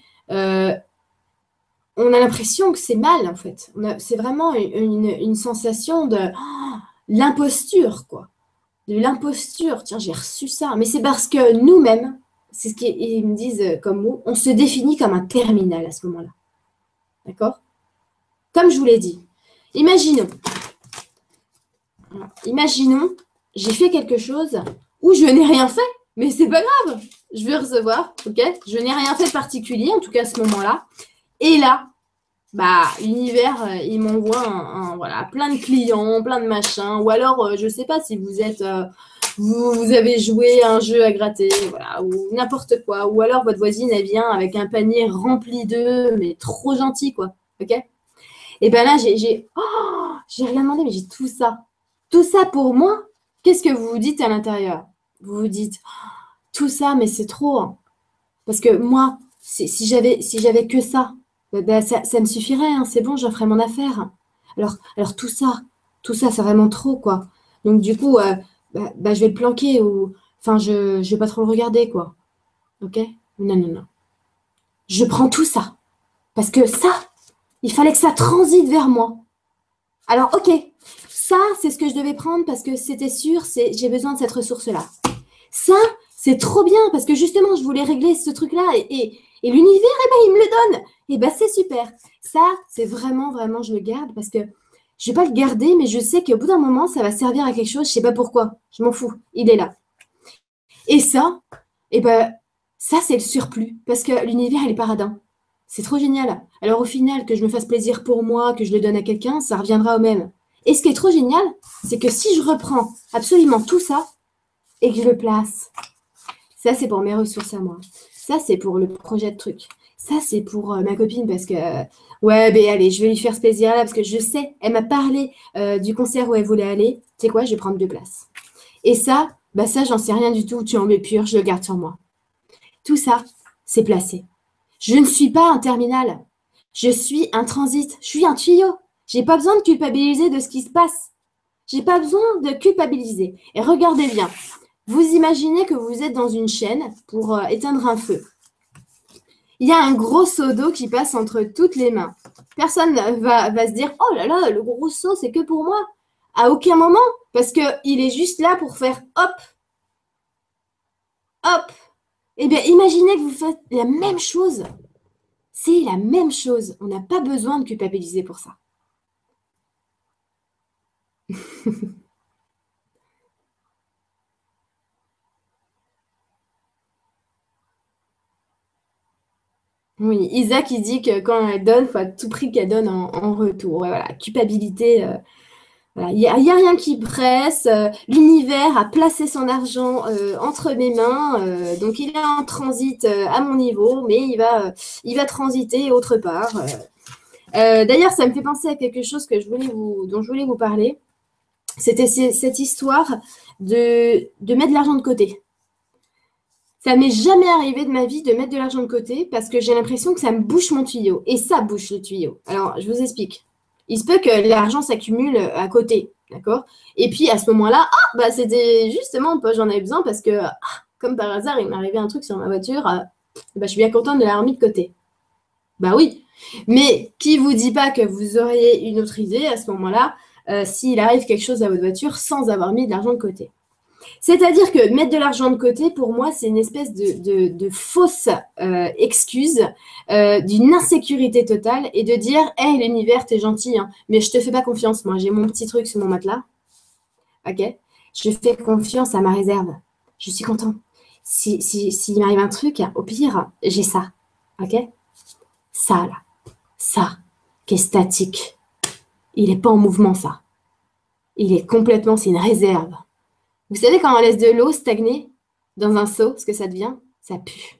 Euh, on a l'impression que c'est mal en fait. C'est vraiment une, sensation de oh, l'imposture, quoi. De l'imposture. Tiens, j'ai reçu ça. Mais c'est parce que nous-mêmes, c'est ce qu'ils me disent comme mot, on se définit comme un terminal à ce moment-là. D'accord? Comme je vous l'ai dit. Imaginons, Imaginons, j'ai fait quelque chose où je n'ai rien fait. Mais c'est pas grave, je vais recevoir, ok? Je n'ai rien fait de particulier, en tout cas à ce moment-là. Et là, bah, l'univers, euh, il m'envoie voilà, plein de clients, plein de machins. Ou alors, euh, je ne sais pas si vous êtes, euh, vous, avez joué un jeu à gratter, voilà, ou n'importe quoi. Ou alors, votre voisine, elle vient avec un panier rempli d'œufs, mais trop gentil, quoi. Ok? Et ben là, j'ai, oh, j'ai rien demandé, mais j'ai tout ça. Tout ça pour moi? Qu'est-ce que vous vous dites à l'intérieur? Vous vous dites, oh, tout ça, mais c'est trop. Hein. Parce que moi, si, si j'avais, si j'avais que ça, bah, ça, me suffirait, hein, c'est bon, j'en ferai mon affaire. Alors, alors tout ça, tout ça, c'est vraiment trop, quoi. Donc du coup, euh, bah, je vais le planquer ou, enfin, je, ne vais pas trop le regarder, quoi. Ok? Non, non, non. Je prends tout ça parce que ça, il fallait que ça transite vers moi. Alors, ok, ça, c'est ce que je devais prendre parce que c'était sûr, j'ai besoin de cette ressource-là. Ça, c'est trop bien parce que justement, je voulais régler ce truc-là et, et l'univers, eh ben, il me le donne. Et eh ben, c'est super. Ça, c'est vraiment, vraiment, je le garde parce que je ne vais pas le garder, mais je sais qu'au bout d'un moment, ça va servir à quelque chose. Je ne sais pas pourquoi. Je m'en fous. Il est là. Et ça, eh ben, ça, c'est le surplus parce que l'univers, il est paradin. C'est trop génial. Alors au final, que je me fasse plaisir pour moi, que je le donne à quelqu'un, ça reviendra au même. Et ce qui est trop génial, c'est que si je reprends absolument tout ça et que je le place, ça c'est pour mes ressources à moi. Ça, c'est pour le projet de truc. Ça, c'est pour euh, ma copine parce que, ouais, ben allez, je vais lui faire ce plaisir-là parce que je sais, elle m'a parlé euh, du concert où elle voulait aller. Tu sais quoi, je vais prendre deux places. Et ça, bah ça, j'en sais rien du tout. Tu en mets pur, je le garde sur moi. Tout ça, c'est placé. Je ne suis pas un terminal. Je suis un transit. Je suis un tuyau. J'ai pas besoin de culpabiliser de ce qui se passe. J'ai pas besoin de culpabiliser. Et regardez bien, vous imaginez que vous êtes dans une chaîne pour euh, éteindre un feu. Il y a un gros seau d'eau qui passe entre toutes les mains. Personne va, va se dire Oh là là, le gros seau, c'est que pour moi. À aucun moment, parce qu'il est juste là pour faire hop, hop. Eh bien, imaginez que vous faites la même chose. C'est la même chose. On n'a pas besoin de culpabiliser pour ça. Oui, Isaac, il dit que quand elle donne, il faut à tout prix qu'elle donne en, retour. voilà, culpabilité. Euh, il n'y a, rien qui presse. Euh, l'univers a placé son argent euh, entre mes mains. donc, il est en transit à mon niveau, mais il va, il va transiter autre part. D'ailleurs, ça me fait penser à quelque chose que je voulais vous, dont je voulais vous parler. C'était cette histoire de, de mettre l'argent de côté. Ça m'est jamais arrivé de ma vie de mettre de l'argent de côté parce que j'ai l'impression que ça me bouche mon tuyau. Et ça bouche le tuyau. Alors, je vous explique. Il se peut que l'argent s'accumule à côté. D'accord? Et puis à ce moment-là, ah, bah, c'était justement, j'en avais besoin parce que, ah, comme par hasard, il m'est arrivé un truc sur ma voiture. Euh, bah, je suis bien contente de l'avoir mis de côté. Bah oui. Mais qui vous dit pas que vous auriez une autre idée à ce moment-là euh, s'il arrive quelque chose à votre voiture sans avoir mis de l'argent de côté? C'est-à-dire que mettre de l'argent de côté, pour moi, c'est une espèce de, fausse euh, excuse euh, d'une insécurité totale et de dire Hé, l'univers, t'es gentil, hein, mais je te fais pas confiance. Moi, j'ai mon petit truc sur mon matelas. Ok? Je fais confiance à ma réserve. Je suis content. S'il si, si, m'arrive un truc, au pire, j'ai ça. Ok? Ça, là. Ça, qui est statique. Il n'est pas en mouvement, ça. Il est complètement, c'est une réserve. Vous savez, quand on laisse de l'eau stagner dans un seau, ce que ça devient Ça pue.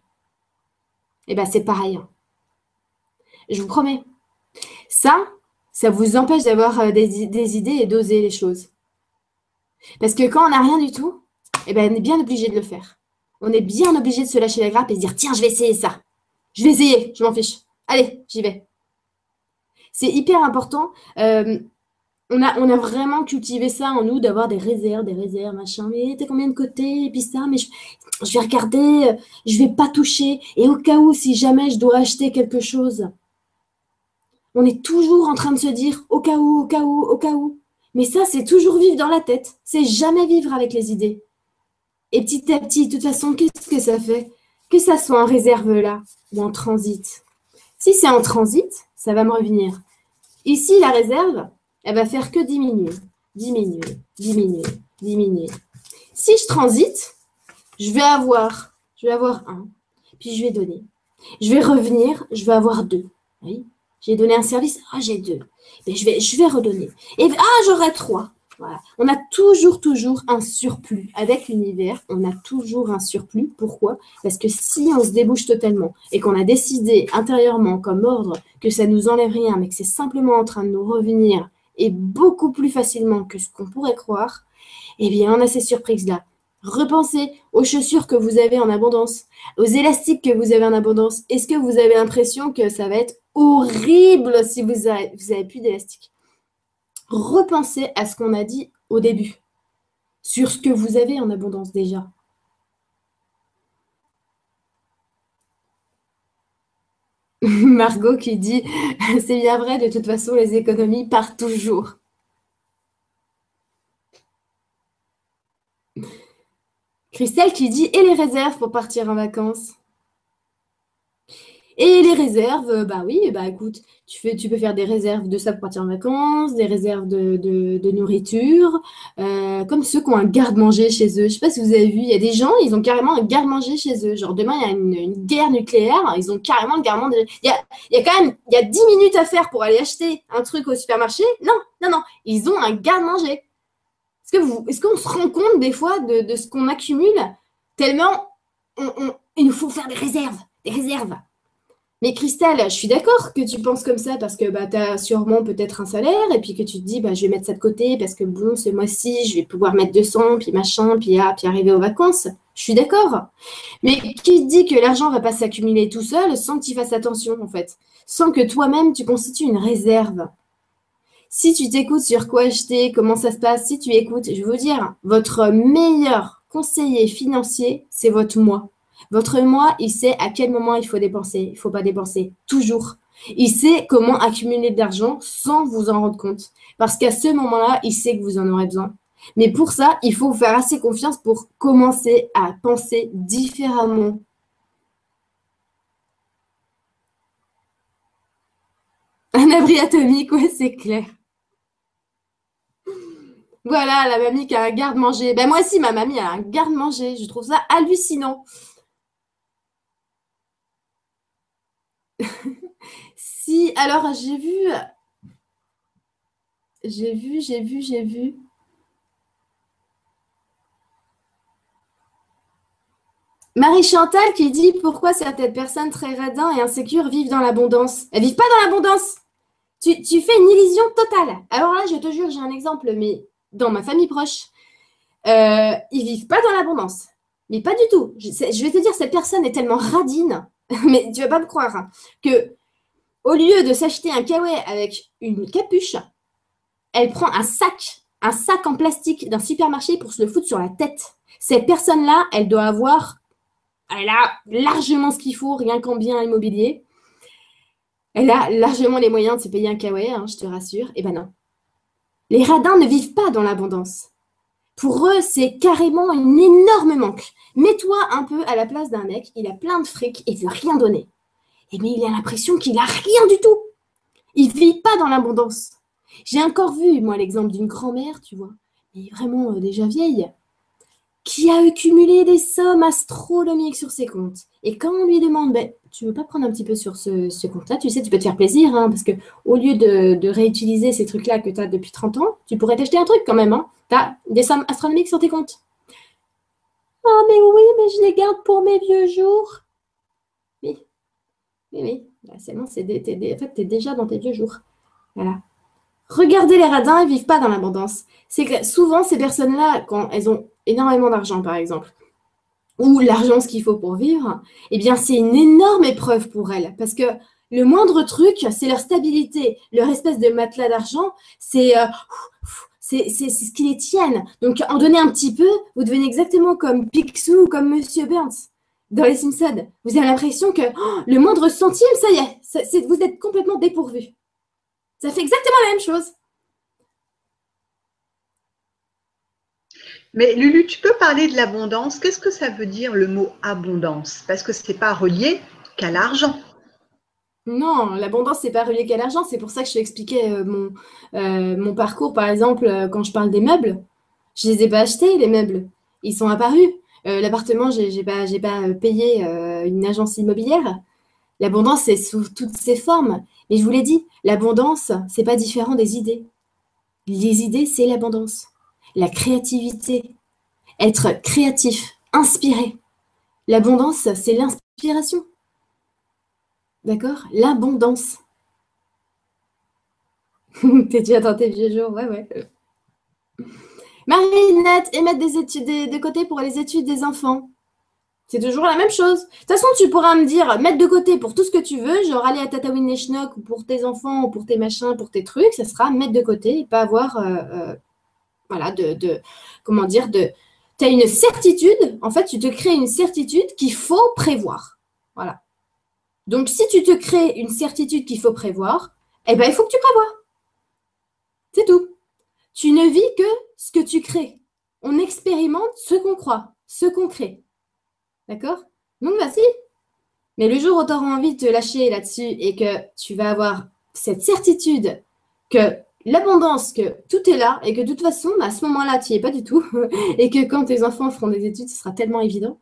Eh bien, c'est pareil. Hein. Je vous promets. Ça, ça vous empêche d'avoir euh, des, idées et d'oser les choses. Parce que quand on n'a rien du tout, eh ben, on est bien obligé de le faire. On est bien obligé de se lâcher la grappe et se dire tiens, je vais essayer ça. Je vais essayer, je m'en fiche. Allez, j'y vais. C'est hyper important. Euh, on a, on a vraiment cultivé ça en nous, d'avoir des réserves, des réserves, machin. Mais t'as combien de côtés Et puis ça, mais je, vais regarder, je vais pas toucher. Et au cas où, si jamais je dois acheter quelque chose, on est toujours en train de se dire au cas où, au cas où, au cas où. Mais ça, c'est toujours vivre dans la tête. C'est jamais vivre avec les idées. Et petit à petit, de toute façon, qu'est-ce que ça fait? Que ça soit en réserve là ou en transit. Si c'est en transit, ça va me revenir. Ici, la réserve, elle va faire que diminuer, diminuer, diminuer, diminuer. Si je transite, Je vais avoir, je vais avoir un, puis je vais donner. Je vais revenir, je vais avoir deux. Oui, j'ai donné un service, ah j'ai deux. Mais je vais, je vais redonner. Et ah j'aurai trois. On a toujours, toujours un surplus. Avec l'univers, on a toujours un surplus. Pourquoi? Parce que si on se débouche totalement et qu'on a décidé intérieurement comme ordre que ça nous enlève rien, mais que c'est simplement en train de nous revenir et beaucoup plus facilement que ce qu'on pourrait croire, eh bien, on a ces surprises-là. Repensez aux chaussures que vous avez en abondance, aux élastiques que vous avez en abondance. Est-ce que vous avez l'impression que ça va être horrible si vous avez, plus d'élastiques? Repensez à ce qu'on a dit au début, sur ce que vous avez en abondance déjà. Margot qui dit C'est bien vrai, de toute façon, les économies partent toujours. Christelle qui dit Et les réserves pour partir en vacances? Et les réserves, euh, bah oui, bah écoute, tu, fais, tu peux faire des réserves de ça pour partir en vacances, des réserves de, nourriture, euh, comme ceux qui ont un garde-manger chez eux. Je ne sais pas si vous avez vu, il y a des gens, ils ont carrément un garde-manger chez eux. Genre demain, il y a une, guerre nucléaire, ils ont carrément le garde-manger. Il y a, y a quand même, il y a 10 minutes à faire pour aller acheter un truc au supermarché. Non, non, non, ils ont un garde-manger. Est-ce qu'on se rend compte des fois de, ce qu'on accumule tellement il nous faut faire des réserves, des réserves. Mais Christelle, je suis d'accord que tu penses comme ça parce que bah, tu as sûrement peut-être un salaire et puis que tu te dis bah, je vais mettre ça de côté parce que bon, ce mois-ci, je vais pouvoir mettre 200, puis machin, puis, ah, puis arriver aux vacances. Je suis d'accord. Mais qui dit que l'argent va pas s'accumuler tout seul sans que tu fasses attention en fait? Sans que toi-même tu constitues une réserve Si tu t'écoutes sur quoi acheter, comment ça se passe, si tu écoutes, je veux dire, votre meilleur conseiller financier, c'est votre moi. Votre moi, il sait à quel moment il faut dépenser, il ne faut pas dépenser, toujours. Il sait comment accumuler de l'argent sans vous en rendre compte. Parce qu'à ce moment-là, il sait que vous en aurez besoin. Mais pour ça, il faut vous faire assez confiance pour commencer à penser différemment. Un abri atomique, ouais, c'est clair. Voilà, la mamie qui a un garde-manger. Ben moi aussi, ma mamie a un garde-manger. Je trouve ça hallucinant. si, alors j'ai vu, j'ai vu, j'ai vu, j'ai vu. Marie Chantal qui dit pourquoi certaines personnes très radins et insécures vivent dans l'abondance? Elles vivent pas dans l'abondance. Tu, fais une illusion totale. Alors là, je te jure, j'ai un exemple, mais dans ma famille proche, euh, ils vivent pas dans l'abondance. Mais pas du tout. Je, je, vais te dire, cette personne est tellement radine mais tu vas pas me croire, hein, que au lieu de s'acheter un kawaii avec une capuche, elle prend un sac, un sac en plastique d'un supermarché pour se le foutre sur la tête. Cette personne-là, elle doit avoir, elle a largement ce qu'il faut, rien qu'en bien immobilier. Elle a largement les moyens de se payer un kawaii, hein, je te rassure. Eh ben non. Les radins ne vivent pas dans l'abondance. Pour eux, c'est carrément un énorme manque. Mets-toi un peu à la place d'un mec, il a plein de fric et il veut rien donner. Et mais il a l'impression qu'il a rien du tout. Il vit pas dans l'abondance. J'ai encore vu, moi, l'exemple d'une grand-mère, tu vois, mais vraiment euh, déjà vieille, qui a accumulé des sommes astronomiques sur ses comptes. Et quand on lui demande, ben, tu veux pas prendre un petit peu sur ce, compte-là? Tu sais, tu peux te faire plaisir, hein, parce que au lieu de, réutiliser ces trucs-là que tu as depuis 30 ans, tu pourrais t'acheter un truc quand même. Hein. Tu as des sommes astronomiques sur tes comptes. Ah, mais oui, mais je les garde pour mes vieux jours. Oui, oui, oui. Bah, c'est bon, c'est en fait, tu es déjà dans tes vieux jours. Voilà. Regardez les radins, ils ne vivent pas dans l'abondance. C'est que souvent, ces personnes-là, quand elles ont énormément d'argent, par exemple, ou l'argent, ce qu'il faut pour vivre, eh bien, c'est une énorme épreuve pour elles. Parce que le moindre truc, c'est leur stabilité. Leur espèce de matelas d'argent, c'est euh, c'est ce qui les tienne. Donc, en donner un petit peu, vous devenez exactement comme Picsou ou comme Monsieur Burns dans les Simpsons. Vous avez l'impression que oh, le moindre centime, ça y est, vous êtes complètement dépourvu. Ça fait exactement la même chose. Mais Lulu, tu peux parler de l'abondance. Qu'est-ce que ça veut dire le mot abondance? Parce que ce n'est pas relié qu'à l'argent. Non, l'abondance, n'est pas relié qu'à l'argent. C'est pour ça que je t'expliquais euh, mon, euh, mon parcours, par exemple, euh, quand je parle des meubles. Je ne les ai pas achetés, les meubles. Ils sont apparus. L'appartement, j'ai n'ai pas, pas payé une agence immobilière. L'abondance, c'est sous toutes ses formes. Mais je vous l'ai dit, l'abondance, c'est pas différent des idées. Les idées, c'est l'abondance. La créativité. Être créatif, inspiré. L'abondance, c'est l'inspiration. D'accord? L'abondance. T'es déjà dans tes vieux jours, ouais, ouais. Marinette, et mettre des études de côté pour les études des enfants. C'est toujours la même chose. De toute façon, tu pourras me dire, mettre de côté pour tout ce que tu veux, genre aller à Tatawin ou pour tes enfants, ou pour tes machins, pour tes trucs, ça sera mettre de côté et pas avoir, euh, euh, voilà, de, comment dire, de, tu as une certitude, en fait, tu te crées une certitude qu'il faut prévoir. Voilà. Donc, si tu te crées une certitude qu'il faut prévoir, eh ben, il faut que tu prévois. C'est tout. Tu ne vis que ce que tu crées. On expérimente ce qu'on croit, ce qu'on crée. D'accord? Donc, vas-y. Mais le jour où tu auras envie de te lâcher là-dessus et que tu vas avoir cette certitude que l'abondance, que tout est là et que de toute façon, à ce moment-là, tu n'y es pas du tout et que quand tes enfants feront des études, ce sera tellement évident.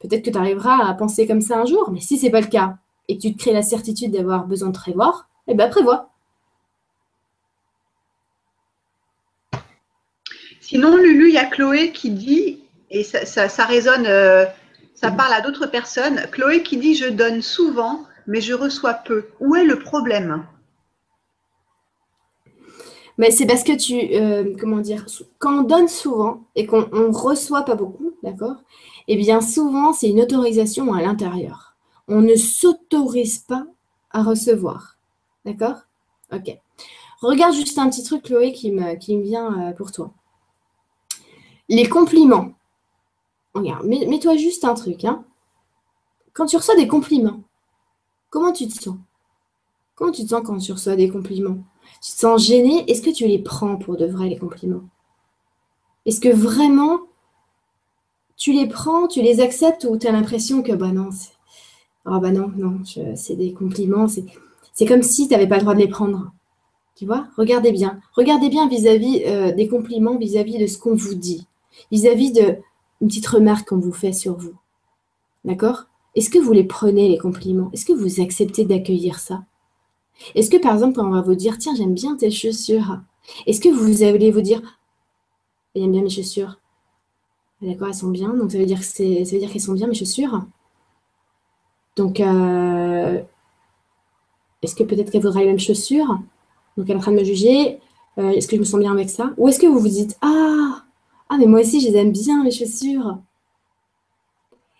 Peut-être que tu arriveras à penser comme ça un jour, mais si ce n'est pas le cas et que tu te crées la certitude d'avoir besoin de prévoir, eh bien prévois. Sinon, Lulu, il y a Chloé qui dit, et ça, résonne euh, ça parle à d'autres personnes. Chloé qui dit Je donne souvent, mais je reçois peu. Où est le problème? Mais c'est parce que tu, euh, comment dire, quand on donne souvent et qu'on ne reçoit pas beaucoup, d'accord Eh bien, souvent, c'est une autorisation à l'intérieur. On ne s'autorise pas à recevoir. D'accord? Ok. Regarde juste un petit truc, Chloé, qui me, vient euh, pour toi. Les compliments. Regarde, mets-toi juste un truc. Hein. Quand tu reçois des compliments, comment tu te sens? Comment tu te sens quand tu reçois des compliments? Tu te sens gêné Est-ce que tu les prends pour de vrai, les compliments? Est-ce que vraiment tu les prends, tu les acceptes ou tu as l'impression que bah non, c'est. Oh bah non, non, c'est des compliments, c'est comme si tu n'avais pas le droit de les prendre. Tu vois? Regardez bien. Regardez bien vis-à-vis euh, des compliments, vis-à-vis de ce qu'on vous dit, vis-à-vis de une petite remarque qu'on vous fait sur vous. D'accord? Est-ce que vous les prenez, les compliments? Est-ce que vous acceptez d'accueillir ça? Est-ce que, par exemple, quand on va vous dire, tiens, j'aime bien tes chaussures, est-ce que vous allez vous dire, j'aime bien mes chaussures D'accord, elles sont bien, donc ça veut dire, qu'elles sont bien, mes chaussures. Donc, euh, est-ce que peut-être qu'elle voudra les mêmes chaussures? Donc, elle est en train de me juger. Euh, est-ce que je me sens bien avec ça? Ou est-ce que vous vous dites, ah, ah, mais moi aussi, je les aime bien, mes chaussures.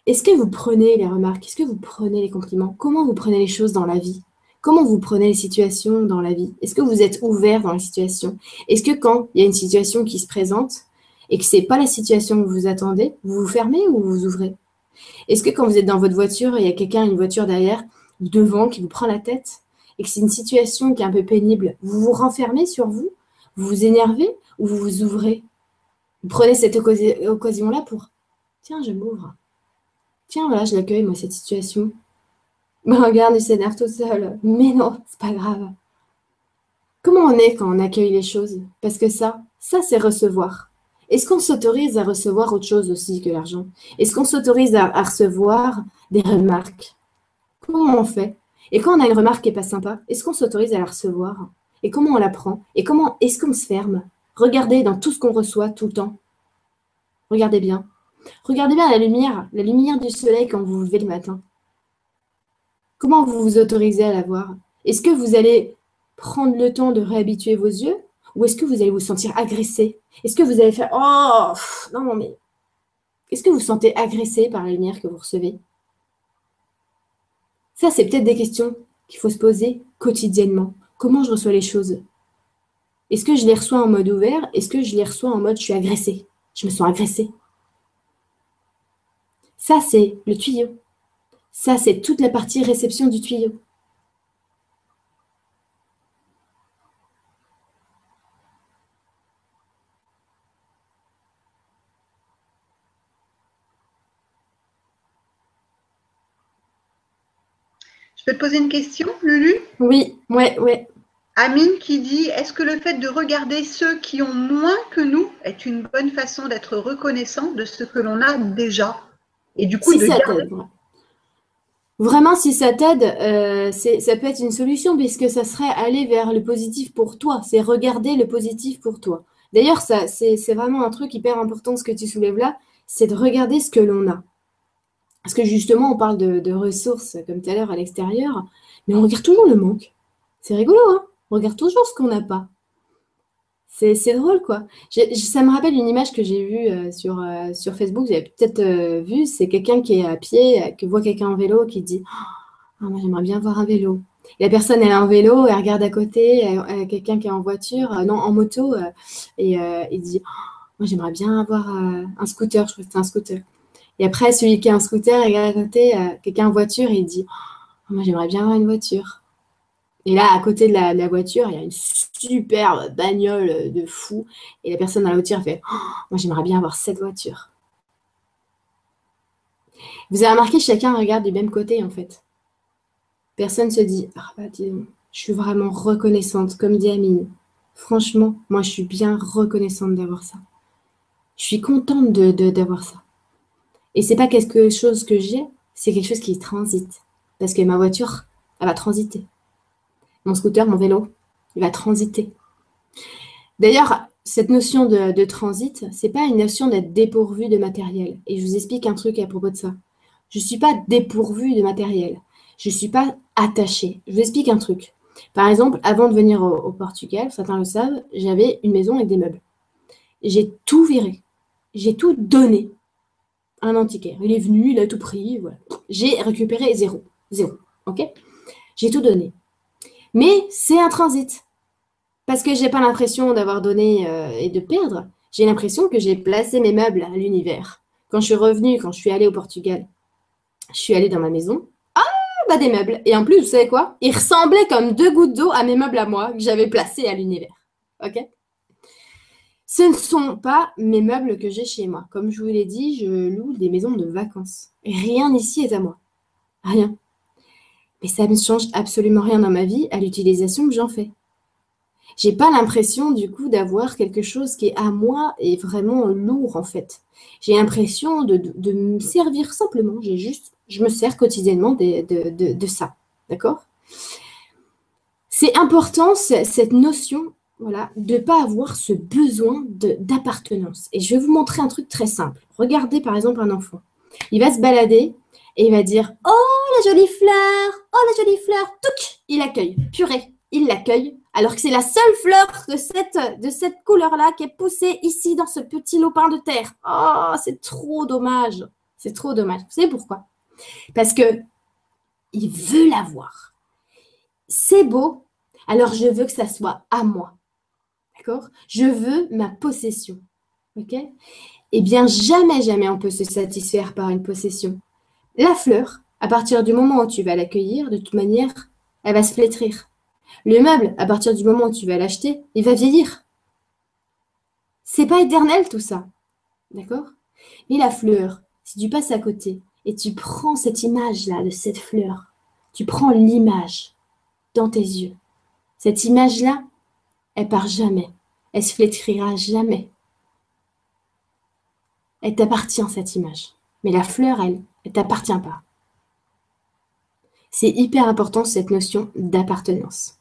Est-ce que vous prenez les remarques? Est-ce que vous prenez les compliments? Comment vous prenez les choses dans la vie? Comment vous prenez les situations dans la vie? Est-ce que vous êtes ouvert dans les situations? Est-ce que quand il y a une situation qui se présente et que ce n'est pas la situation que vous attendez, vous vous fermez ou vous ouvrez? Est-ce que quand vous êtes dans votre voiture et il y a quelqu'un, une voiture derrière, ou devant, qui vous prend la tête et que c'est une situation qui est un peu pénible, vous vous renfermez sur vous? Vous vous énervez ou vous vous ouvrez? Vous prenez cette occasion-là pour tiens, je m'ouvre. Tiens, voilà, je l'accueille, moi, cette situation. Mais regarde, il s'énerve tout seul. Mais non, c'est pas grave. Comment on est quand on accueille les choses? Parce que ça, ça, c'est recevoir. Est-ce qu'on s'autorise à recevoir autre chose aussi que l'argent? Est-ce qu'on s'autorise à, recevoir des remarques? Comment on fait? Et quand on a une remarque qui n'est pas sympa, est-ce qu'on s'autorise à la recevoir? Et comment on la prend? Et comment est-ce qu'on se ferme? Regardez dans tout ce qu'on reçoit tout le temps. Regardez bien. Regardez bien la lumière, la lumière du soleil quand vous vous levez le matin. Comment vous vous autorisez à la voir? Est-ce que vous allez prendre le temps de réhabituer vos yeux ou est-ce que vous allez vous sentir agressé? Est-ce que vous allez faire Oh Non, non, mais. Est-ce que vous vous sentez agressé par la lumière que vous recevez? Ça, c'est peut-être des questions qu'il faut se poser quotidiennement. Comment je reçois les choses? Est-ce que je les reçois en mode ouvert? Est-ce que je les reçois en mode je suis agressée? Je me sens agressée? Ça, c'est le tuyau. Ça, c'est toute la partie réception du tuyau. Je peux te poser une question, Lulu? Oui, ouais, ouais. Amine qui dit Est-ce que le fait de regarder ceux qui ont moins que nous est une bonne façon d'être reconnaissant de ce que l'on a déjà? Et du coup, si ça t'aide. Vraiment, si ça t'aide, euh, ça peut être une solution puisque ça serait aller vers le positif pour toi. C'est regarder le positif pour toi. D'ailleurs, c'est vraiment un truc hyper important ce que tu soulèves là, c'est de regarder ce que l'on a. Parce que justement, on parle de, de ressources comme tout à l'heure à l'extérieur, mais on regarde toujours le manque. C'est rigolo, hein? On regarde toujours ce qu'on n'a pas. C'est drôle, quoi. ça me rappelle une image que j'ai vue euh, sur, euh, sur Facebook, vous avez peut-être euh, vu, c'est quelqu'un qui est à pied, qui voit quelqu'un en vélo, qui dit oh, j'aimerais bien voir un vélo. la personne, elle est en vélo, elle regarde à côté, quelqu'un qui est en voiture, non, en moto, et il dit oh, Moi, j'aimerais bien avoir un scooter. Je crois que c'est un scooter. Et après, celui qui a un scooter, il regarde à côté, quelqu'un en voiture, et il dit oh, Moi, j'aimerais bien avoir une voiture. Et là, à côté de la, voiture, il y a une superbe bagnole de fou. Et la personne dans la voiture fait oh, Moi, j'aimerais bien avoir cette voiture. Vous avez remarqué, chacun regarde du même côté, en fait. Personne se dit Ah, bah, je suis vraiment reconnaissante, comme dit Amine. Franchement, moi, je suis bien reconnaissante d'avoir ça. Je suis contente d'avoir de, d'avoir ça. Et c'est pas quelque chose que j'ai, c'est quelque chose qui transite. Parce que ma voiture, elle va transiter mon scooter, mon vélo, il va transiter. D'ailleurs, cette notion de, transit, c'est pas une notion d'être dépourvu de matériel. Et je vous explique un truc à propos de ça. Je ne suis pas dépourvu de matériel. Je ne suis pas attaché. Je vous explique un truc. Par exemple, avant de venir au, Portugal, certains le savent, j'avais une maison avec des meubles. J'ai tout viré. J'ai tout donné un antiquaire. Il est venu, il a tout pris. J'ai récupéré zéro. Zéro. OK? J'ai tout donné. Mais c'est un transit. Parce que j'ai pas l'impression d'avoir donné euh, et de perdre. J'ai l'impression que j'ai placé mes meubles à l'univers. Quand je suis revenue, quand je suis allée au Portugal, je suis allée dans ma maison. Ah, bah des meubles. Et en plus, vous savez quoi? Ils ressemblaient comme deux gouttes d'eau à mes meubles à moi que j'avais placés à l'univers. OK? Ce ne sont pas mes meubles que j'ai chez moi. Comme je vous l'ai dit, je loue des maisons de vacances. Rien ici est à moi. Rien. Mais ça ne change absolument rien dans ma vie à l'utilisation que j'en fais. J'ai pas l'impression du coup d'avoir quelque chose qui est à moi et vraiment lourd en fait. J'ai l'impression de, me servir simplement. J'ai juste, je me sers quotidiennement de, de ça. D'accord? C'est important cette notion voilà, de pas avoir ce besoin d'appartenance. Et je vais vous montrer un truc très simple. Regardez par exemple un enfant. Il va se balader et il va dire Oh la jolie fleur Oh la jolie fleur Touc Il accueille. Purée, il l'accueille. Alors que c'est la seule fleur de cette, de cette couleur-là qui est poussée ici dans ce petit lopin de terre. Oh, c'est trop dommage. C'est trop dommage. Vous savez pourquoi? Parce que il veut l'avoir. C'est beau, alors je veux que ça soit à moi. D'accord? Je veux ma possession. OK? Eh bien, jamais, jamais on peut se satisfaire par une possession. La fleur, à partir du moment où tu vas l'accueillir, de toute manière, elle va se flétrir. Le meuble, à partir du moment où tu vas l'acheter, il va vieillir. C'est pas éternel tout ça. D'accord? Mais la fleur, si tu passes à côté et tu prends cette image-là de cette fleur, tu prends l'image dans tes yeux. Cette image-là, elle part jamais. Elle se flétrira jamais. Elle t'appartient, cette image. Mais la fleur, elle, elle t'appartient pas. C'est hyper important cette notion d'appartenance.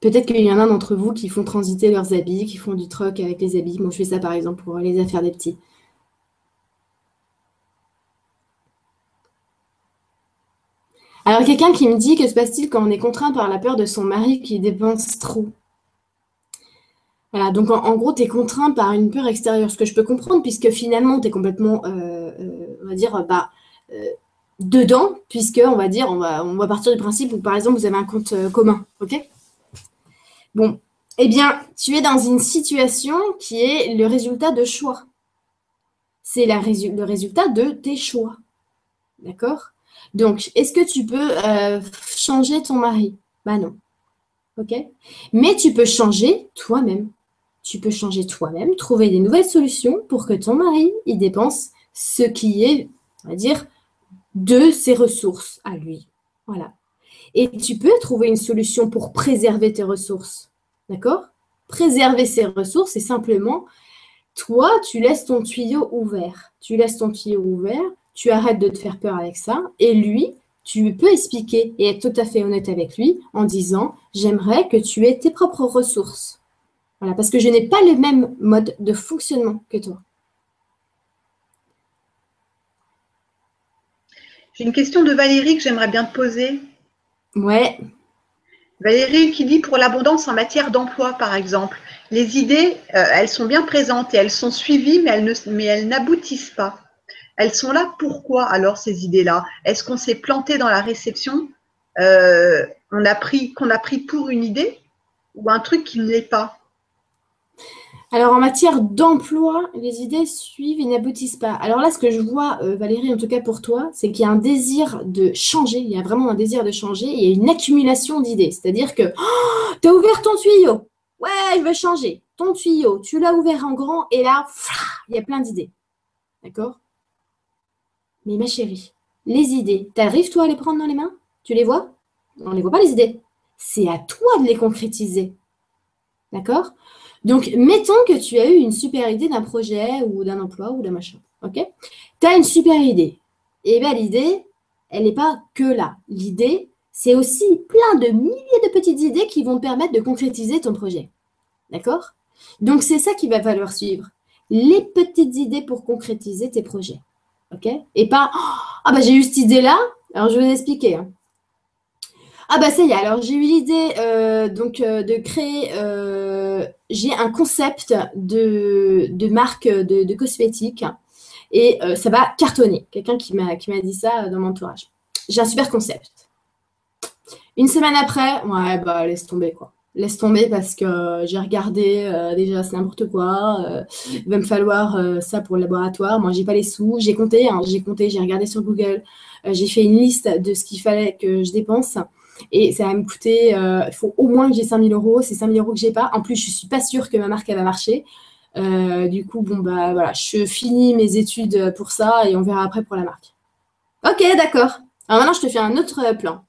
Peut-être qu'il y en a d'entre vous qui font transiter leurs habits, qui font du troc avec les habits. Moi, je fais ça par exemple pour les affaires des petits. Alors, quelqu'un qui me dit que se passe-t-il quand on est contraint par la peur de son mari qui dépense trop? Voilà, donc en, gros, tu es contraint par une peur extérieure, ce que je peux comprendre, puisque finalement, tu es complètement, euh, euh, on va dire, bah, euh, dedans, puisque, on va dire, on va, on va partir du principe où, par exemple, vous avez un compte commun, ok? Bon, eh bien, tu es dans une situation qui est le résultat de choix. C'est le résultat de tes choix, d'accord? Donc, est-ce que tu peux changer ton mari? Bah non. OK? Mais tu peux changer toi-même tu peux changer toi-même, trouver des nouvelles solutions pour que ton mari y dépense ce qui est, on va dire, de ses ressources à lui. Voilà. Et tu peux trouver une solution pour préserver tes ressources. D'accord? Préserver ses ressources, c'est simplement, toi, tu laisses ton tuyau ouvert. Tu laisses ton tuyau ouvert, tu arrêtes de te faire peur avec ça. Et lui, tu peux expliquer et être tout à fait honnête avec lui en disant, j'aimerais que tu aies tes propres ressources. Voilà, parce que je n'ai pas le même mode de fonctionnement que toi. J'ai une question de Valérie que j'aimerais bien te poser. Ouais. Valérie qui dit pour l'abondance en matière d'emploi, par exemple, les idées, euh, elles sont bien présentes et elles sont suivies, mais elles, mais elles n'aboutissent pas. Elles sont là pourquoi alors ces idées-là? Est-ce qu'on s'est planté dans la réception euh, on a pris, Qu'on a pris pour une idée ou un truc qui ne l'est pas? Alors en matière d'emploi, les idées suivent et n'aboutissent pas. Alors là, ce que je vois, euh, Valérie, en tout cas pour toi, c'est qu'il y a un désir de changer. Il y a vraiment un désir de changer. Il y a une accumulation d'idées. C'est-à-dire que oh, ouvert ton tuyau. Ouais, je veux changer. Ton tuyau, tu l'as ouvert en grand et là, il y a plein d'idées. D'accord? Mais ma chérie, les idées, t'arrives toi à les prendre dans les mains? Tu les vois? On ne les voit pas les idées. C'est à toi de les concrétiser. D'accord? Donc, mettons que tu as eu une super idée d'un projet ou d'un emploi ou d'un machin. OK? Tu as une super idée. Et eh bien, l'idée, elle n'est pas que là. L'idée, c'est aussi plein de milliers de petites idées qui vont te permettre de concrétiser ton projet. D'accord? Donc, c'est ça qu'il va falloir suivre. Les petites idées pour concrétiser tes projets. OK? Et pas, ah bah j'ai eu cette idée-là. Alors, je vais vous expliquer. Hein. Ah bah ça y est, alors j'ai eu l'idée euh, donc euh, de créer, euh, j'ai un concept de, marque de, cosmétiques et ça va cartonner. Quelqu'un qui m'a dit ça dans mon entourage. J'ai un super concept. Une semaine après, ouais bah laisse tomber quoi. Laisse tomber parce que j'ai regardé déjà c'est n'importe quoi. il va me falloir ça pour le laboratoire. Moi j'ai pas les sous. J'ai compté, hein, j'ai compté, j'ai regardé sur Google. j'ai fait une liste de ce qu'il fallait que je dépense. Et ça va me coûter, euh, il faut au moins que j'ai 5000 euros. C'est 5000 euros que j'ai pas. En plus, je suis pas sûre que ma marque elle va marcher. Euh, du coup, bon bah voilà, je finis mes études pour ça et on verra après pour la marque. Ok, d'accord. Alors maintenant, je te fais un autre plan.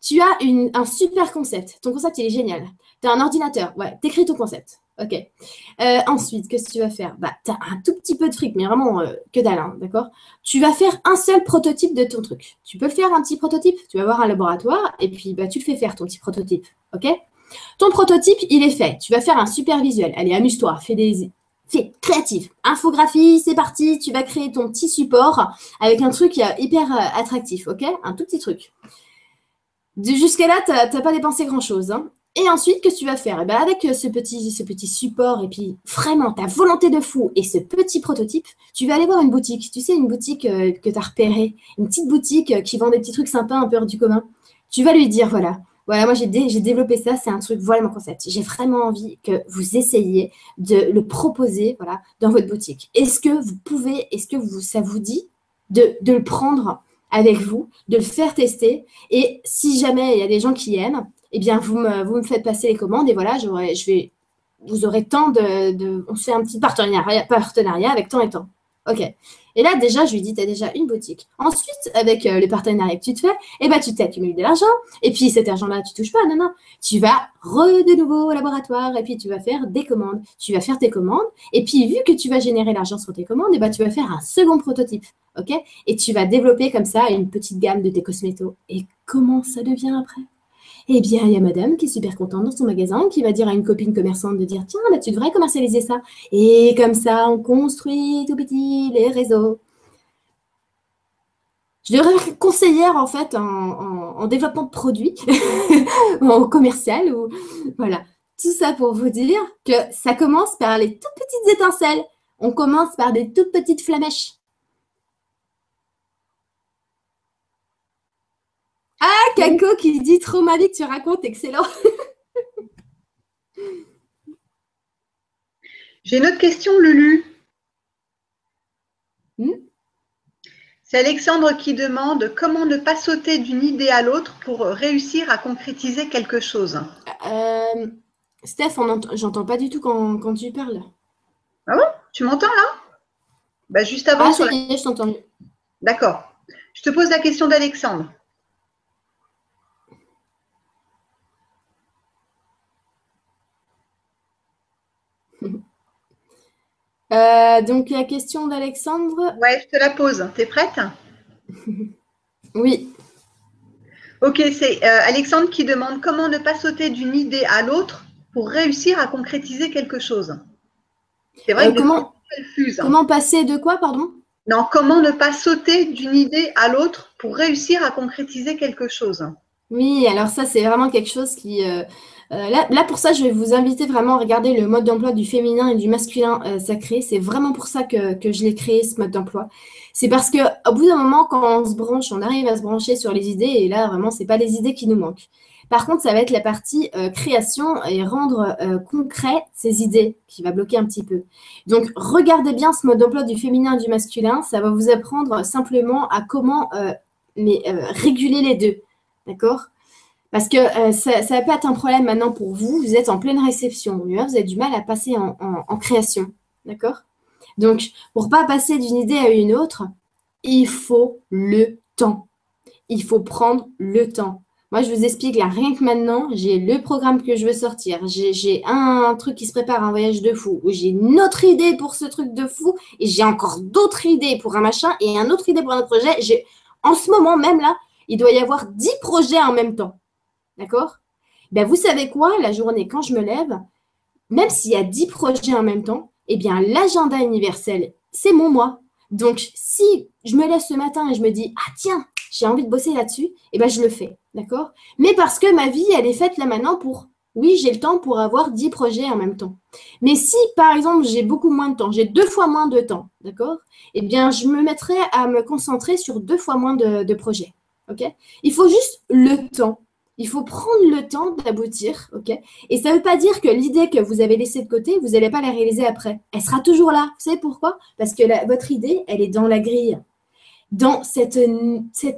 Tu as un super concept. Ton concept, il est génial. Tu un ordinateur. Ouais, t'écris ton concept. Ok. Euh, ensuite, qu'est-ce que tu vas faire? Bah, tu un tout petit peu de fric, mais vraiment euh, que dalle, hein, d'accord? Tu vas faire un seul prototype de ton truc. Tu peux faire un petit prototype, tu vas avoir un laboratoire, et puis bah, tu le fais faire, ton petit prototype, ok? Ton prototype, il est fait. Tu vas faire un super visuel. Allez, amuse-toi, fais des... Fais créatif. Infographie, c'est parti. Tu vas créer ton petit support avec un truc hyper euh, attractif, ok? Un tout petit truc. Jusqu'à là, tu n'as pas dépensé grand-chose. Hein. Et ensuite, qu'est-ce que tu vas faire? Eh ben, Avec euh, ce petit, support et puis vraiment ta volonté de fou et ce petit prototype, tu vas aller voir une boutique. Tu sais, une boutique euh, que tu as repérée, une petite boutique euh, qui vend des petits trucs sympas, un peu hors du commun. Tu vas lui dire, voilà, voilà, moi j'ai développé ça, c'est un truc, voilà mon concept. J'ai vraiment envie que vous essayiez de le proposer voilà, dans votre boutique. Est-ce que vous pouvez, est-ce que vous, ça vous dit de le prendre avec vous, de le faire tester? Et si jamais il y a des gens qui aiment, eh bien, vous me, faites passer les commandes et voilà, je vais, vous aurez tant de, On se fait un petit partenariat, partenariat avec tant et tant. OK. Et là, déjà, je lui dis, tu as déjà une boutique. Ensuite, avec euh, les partenariats que tu te fais, eh ben, tu t'accumules de l'argent. Et puis, cet argent-là, tu touches pas. Non, non. Tu vas re de nouveau au laboratoire et puis tu vas faire des commandes. Tu vas faire tes commandes. Et puis, vu que tu vas générer l'argent sur tes commandes, eh ben, tu vas faire un second prototype. OK Et tu vas développer comme ça une petite gamme de tes cosmétos. Et comment ça devient après? Eh bien, il y a madame qui est super contente dans son magasin, qui va dire à une copine commerçante de dire Tiens, bah, tu devrais commercialiser ça. Et comme ça, on construit tout petit les réseaux. Je devrais être conseillère en fait en, développement de produits, en commercial ou voilà. Tout ça pour vous dire que ça commence par les toutes petites étincelles. On commence par des toutes petites flamèches. Ah, Kako qui dit trop ma vie que tu racontes, excellent. J'ai une autre question, Lulu. Hmm? C'est Alexandre qui demande comment ne pas sauter d'une idée à l'autre pour réussir à concrétiser quelque chose. Euh, Steph, j'entends pas du tout quand, tu parles. Ah bon? Tu m'entends là? Bah, Juste avant. Ah, je t'entends D'accord. Je te pose la question d'Alexandre. Euh, donc, la question d'Alexandre. Ouais, je te la pose. Tu es prête? Oui. Ok, c'est euh, Alexandre qui demande comment ne pas sauter d'une idée à l'autre pour réussir à concrétiser quelque chose. C'est vrai euh, que comment, comment passer de quoi, pardon? Non, comment ne pas sauter d'une idée à l'autre pour réussir à concrétiser quelque chose. Oui, alors ça, c'est vraiment quelque chose qui, euh, là, pour ça, je vais vous inviter vraiment à regarder le mode d'emploi du féminin et du masculin euh, sacré. C'est vraiment pour ça que, je l'ai créé, ce mode d'emploi. C'est parce qu'au bout d'un moment, quand on se branche, on arrive à se brancher sur les idées. Et là, vraiment, ce n'est pas les idées qui nous manquent. Par contre, ça va être la partie euh, création et rendre concret ces idées qui va bloquer un petit peu. Donc, regardez bien ce mode d'emploi du féminin et du masculin. Ça va vous apprendre simplement à comment réguler les deux. D'accord? Parce que euh, ça, ça va pas être un problème maintenant pour vous. Vous êtes en pleine réception. Vous avez du mal à passer en, création. D'accord? Donc, pour pas passer d'une idée à une autre, il faut le temps. Il faut prendre le temps. Moi, je vous explique là, rien que maintenant, j'ai le programme que je veux sortir. J'ai un, truc qui se prépare, un voyage de fou, ou j'ai une autre idée pour ce truc de fou, et j'ai encore d'autres idées pour un machin, et un autre idée pour un autre projet. En ce moment même là, il doit y avoir 10 projets en même temps. D'accord? Ben, Vous savez quoi? La journée, quand je me lève, même s'il y a 10 projets en même temps, eh bien, l'agenda universel, c'est mon moi. Donc, si je me lève ce matin et je me dis, ah tiens, j'ai envie de bosser là-dessus, eh ben, je le fais. D'accord? Mais parce que ma vie, elle est faite là maintenant pour, oui, j'ai le temps pour avoir 10 projets en même temps. Mais si, par exemple, j'ai beaucoup moins de temps, j'ai deux fois moins de temps, d'accord? Eh bien, je me mettrai à me concentrer sur deux fois moins de, de projets. OK? Il faut juste le temps. Il faut prendre le temps d'aboutir, ok? Et ça ne veut pas dire que l'idée que vous avez laissée de côté, vous n'allez pas la réaliser après. Elle sera toujours là. Vous savez pourquoi? Parce que votre idée, elle est dans la grille, dans cette,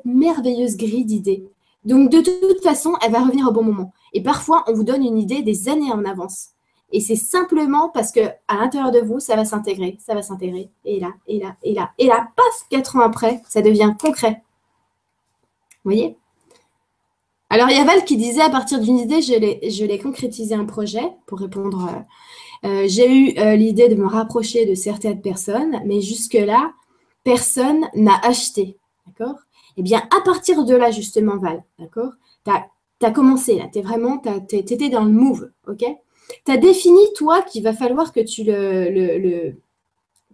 merveilleuse grille d'idées. Donc de toute façon, elle va revenir au bon moment. Et parfois, on vous donne une idée des années en avance. Et c'est simplement parce que à l'intérieur de vous, ça va s'intégrer, ça va s'intégrer. Et là, et là, et là, et là, paf, quatre ans après, ça devient concret. Vous voyez? Alors, il y a Val qui disait à partir d'une idée, je l'ai concrétisé un projet pour répondre. Euh, euh, j'ai eu euh, l'idée de me rapprocher de certaines personnes, mais jusque-là, personne n'a acheté. D'accord? Eh bien, à partir de là, justement, Val, d'accord? Tu as, commencé là, tu vraiment, tu étais dans le move, ok? Tu as défini, toi, qu'il va falloir que tu, le,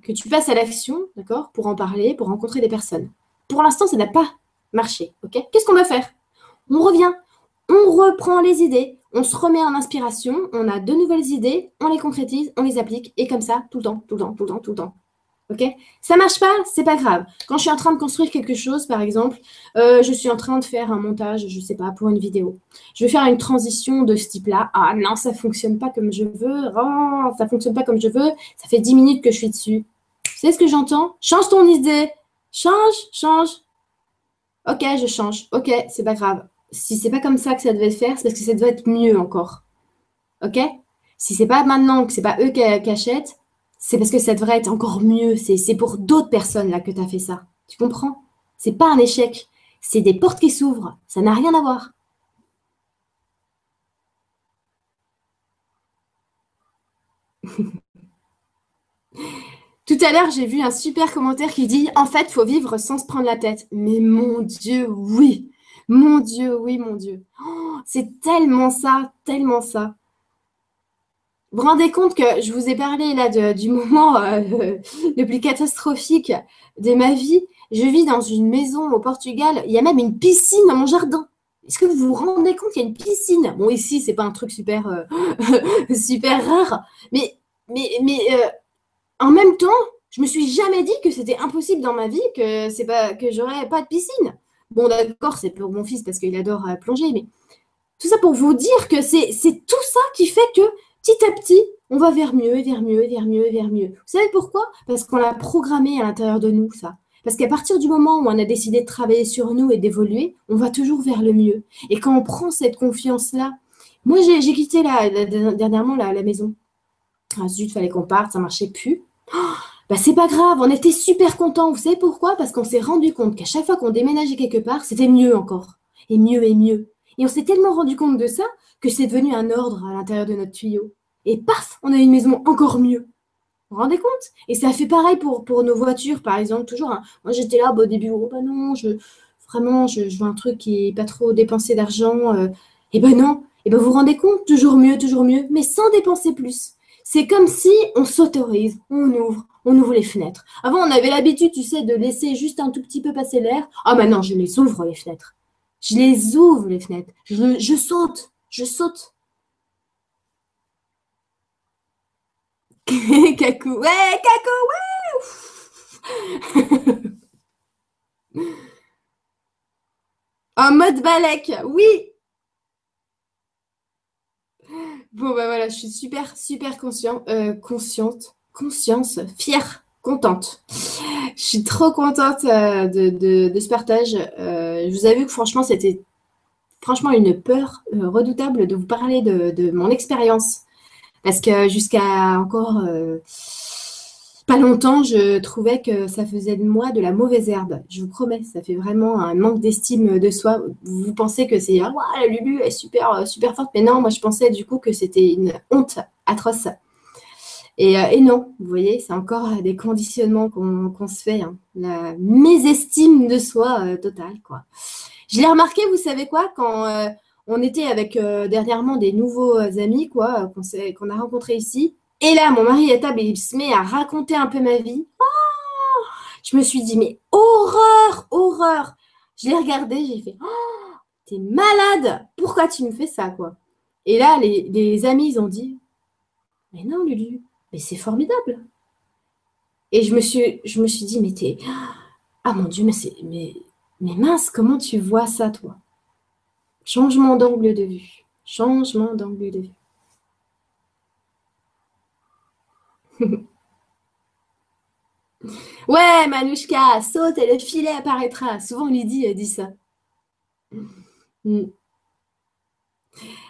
que tu passes à l'action, d'accord? Pour en parler, pour rencontrer des personnes. Pour l'instant, ça n'a pas marché, ok? Qu'est-ce qu'on va faire? On revient, on reprend les idées, on se remet en inspiration, on a de nouvelles idées, on les concrétise, on les applique, et comme ça, tout le temps, tout le temps, tout le temps, tout le temps. Ok? Ça marche pas, c'est pas grave. Quand je suis en train de construire quelque chose, par exemple, euh, je suis en train de faire un montage, je sais pas, pour une vidéo. Je vais faire une transition de ce type-là. Ah non, ça fonctionne pas comme je veux. Oh, ça fonctionne pas comme je veux. Ça fait 10 minutes que je suis dessus. Savez ce que j'entends? Change ton idée. Change, change. Ok, je change. Ok, c'est pas grave si c'est pas comme ça que ça devait faire, c'est parce que ça devait être mieux encore. Ok? Si c'est pas maintenant que c'est pas eux qui, achètent, c'est parce que ça devrait être encore mieux. C'est pour d'autres personnes là que tu as fait ça. Tu comprends? C'est pas un échec. C'est des portes qui s'ouvrent. Ça n'a rien à voir. Tout à l'heure, j'ai vu un super commentaire qui dit En fait, faut vivre sans se prendre la tête. Mais mon Dieu, oui mon Dieu, oui, mon Dieu. Oh, c'est tellement ça, tellement ça. Vous vous rendez compte que je vous ai parlé là du moment euh, le plus catastrophique de ma vie. Je vis dans une maison au Portugal. Il y a même une piscine dans mon jardin. Est-ce que vous vous rendez compte qu'il y a une piscine? Bon, ici, c'est pas un truc super, euh, super rare. Mais, mais, mais euh, en même temps, je me suis jamais dit que c'était impossible dans ma vie, que c'est pas que j'aurais pas de piscine. Bon, d'accord, c'est pour mon fils parce qu'il adore euh, plonger, mais tout ça pour vous dire que c'est tout ça qui fait que petit à petit, on va vers mieux, vers mieux, vers mieux, vers mieux. Vous savez pourquoi? Parce qu'on l'a programmé à l'intérieur de nous, ça. Parce qu'à partir du moment où on a décidé de travailler sur nous et d'évoluer, on va toujours vers le mieux. Et quand on prend cette confiance-là, moi j'ai quitté dernièrement la, la maison. Ah zut, fallait qu'on parte, ça marchait plus. Oh bah, c'est pas grave, on était super contents. Vous savez pourquoi? Parce qu'on s'est rendu compte qu'à chaque fois qu'on déménageait quelque part, c'était mieux encore. Et mieux et mieux. Et on s'est tellement rendu compte de ça que c'est devenu un ordre à l'intérieur de notre tuyau. et paf, on a une maison encore mieux. Vous vous rendez compte? Et ça fait pareil pour, pour nos voitures, par exemple, toujours. Hein. Moi, j'étais là au début, oh bah non, je, vraiment, je, veux un truc qui n'est pas trop dépensé d'argent. et euh. eh ben non, et eh ben vous vous rendez compte, toujours mieux, toujours mieux, mais sans dépenser plus. C'est comme si on s'autorise, on ouvre, on ouvre les fenêtres. Avant, on avait l'habitude, tu sais, de laisser juste un tout petit peu passer l'air. Ah, maintenant, je les ouvre, les fenêtres. Je les ouvre, les fenêtres. Je, saute, je saute. Kakou, ouais, Kakou, ouais En mode balèque, oui Bon, bah voilà, je suis super, super conscient, euh, consciente, conscience, fière, contente. Je suis trop contente euh, de, ce partage. Euh, je vous avoue que franchement, c'était franchement une peur redoutable de vous parler de mon expérience parce que jusqu'à encore euh, pas longtemps, je trouvais que ça faisait de moi de la mauvaise herbe. Je vous promets, ça fait vraiment un manque d'estime de soi. Vous pensez que c'est ah la Lulu est super euh, super forte, mais non, moi je pensais du coup que c'était une honte atroce. Et, euh, non, vous voyez, c'est encore des conditionnements qu'on se fait, hein. la mésestime de soi totale, quoi. Je l'ai remarqué, vous savez quoi, quand on était avec euh, dernièrement des nouveaux euh, amis, quoi, qu'on a rencontrés ici. Et là, mon mari à table, il se met à raconter un peu ma vie. Oh je me suis dit, mais horreur, horreur. Je l'ai regardé, j'ai fait, oh, t'es malade. Pourquoi tu me fais ça, quoi? Et là, les, amis, ils ont dit, mais non, Lulu, mais c'est formidable. Et je me suis, je me suis dit, mais t'es, ah mon Dieu, mais c'est, mais, mais mince, comment tu vois ça, toi? Changement d'angle de vue. Changement d'angle de vue. ouais, Manouchka, saute et le filet apparaîtra. Souvent, Lydie dit ça. Hmm.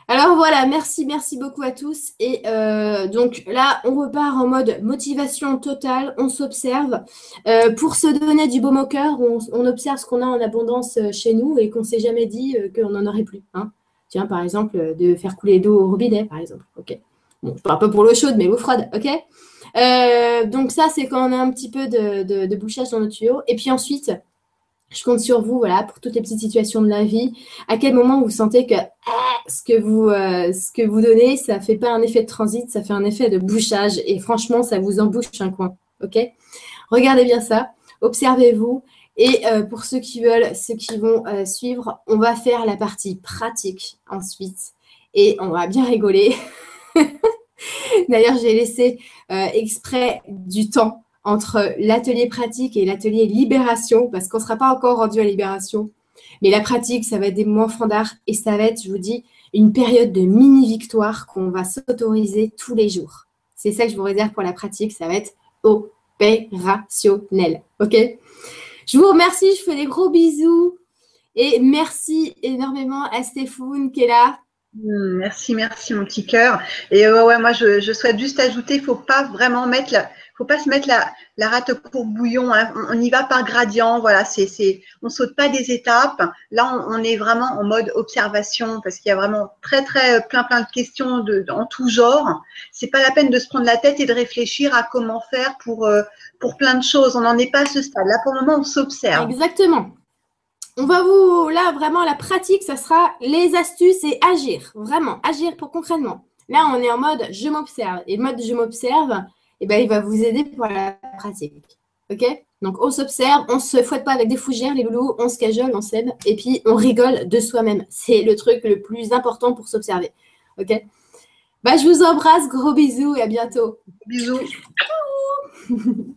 Alors voilà, merci, merci beaucoup à tous. Et euh, donc là, on repart en mode motivation totale, on s'observe. Euh, pour se donner du baume au cœur, on, observe ce qu'on a en abondance euh, chez nous et qu'on ne s'est jamais dit qu'on n'en aurait plus. Hein. Tiens, par exemple, de faire couler d'eau au robinet, par exemple. Ok. Bon, parle pas pour l'eau chaude, mais l'eau froide, ok Donc ça, c'est quand on a un petit peu de, bouchage dans nos tuyaux. Et puis ensuite, je compte sur vous, voilà, pour toutes les petites situations de la vie. À quel moment vous sentez que ah, ce que vous euh, ce que vous donnez, ça fait pas un effet de transit, ça fait un effet de bouchage et franchement, ça vous embouche un coin. Ok? Regardez bien ça, observez-vous et euh, pour ceux qui veulent, ceux qui vont euh, suivre, on va faire la partie pratique ensuite et on va bien rigoler. D'ailleurs, j'ai laissé exprès du temps entre l'atelier pratique et l'atelier libération, parce qu'on ne sera pas encore rendu à libération. Mais la pratique, ça va être des moments d'art et ça va être, je vous dis, une période de mini-victoire qu'on va s'autoriser tous les jours. C'est ça que je vous réserve pour la pratique, ça va être opérationnel. OK? Je vous remercie, je fais des gros bisous et merci énormément à Stéphane qui est là. Hmm, merci, merci mon petit cœur. Et ouais, moi je, je souhaite juste ajouter, il faut pas vraiment mettre la, faut pas se mettre la, la rate courbe bouillon. Hein. On, y va par gradient. Voilà, c'est, c'est, on saute pas des étapes. Là, on, est vraiment en mode observation parce qu'il y a vraiment très, très plein, plein de questions de, en tout genre. C'est pas la peine de se prendre la tête et de réfléchir à comment faire pour, euh, pour plein de choses. On n'en est pas à ce stade. Là, pour le moment, on s'observe. Exactement. On va vous, là, vraiment, la pratique, ça sera les astuces et agir. Vraiment, agir pour concrètement. Là, on est en mode je m'observe. Et mode je m'observe, eh ben, il va vous aider pour la pratique. OK? Donc, on s'observe, on ne se fouette pas avec des fougères, les loulous, on se cajole, on s'aime, et puis on rigole de soi-même. C'est le truc le plus important pour s'observer. OK? Bah, Je vous embrasse, gros bisous et à bientôt. Bisous.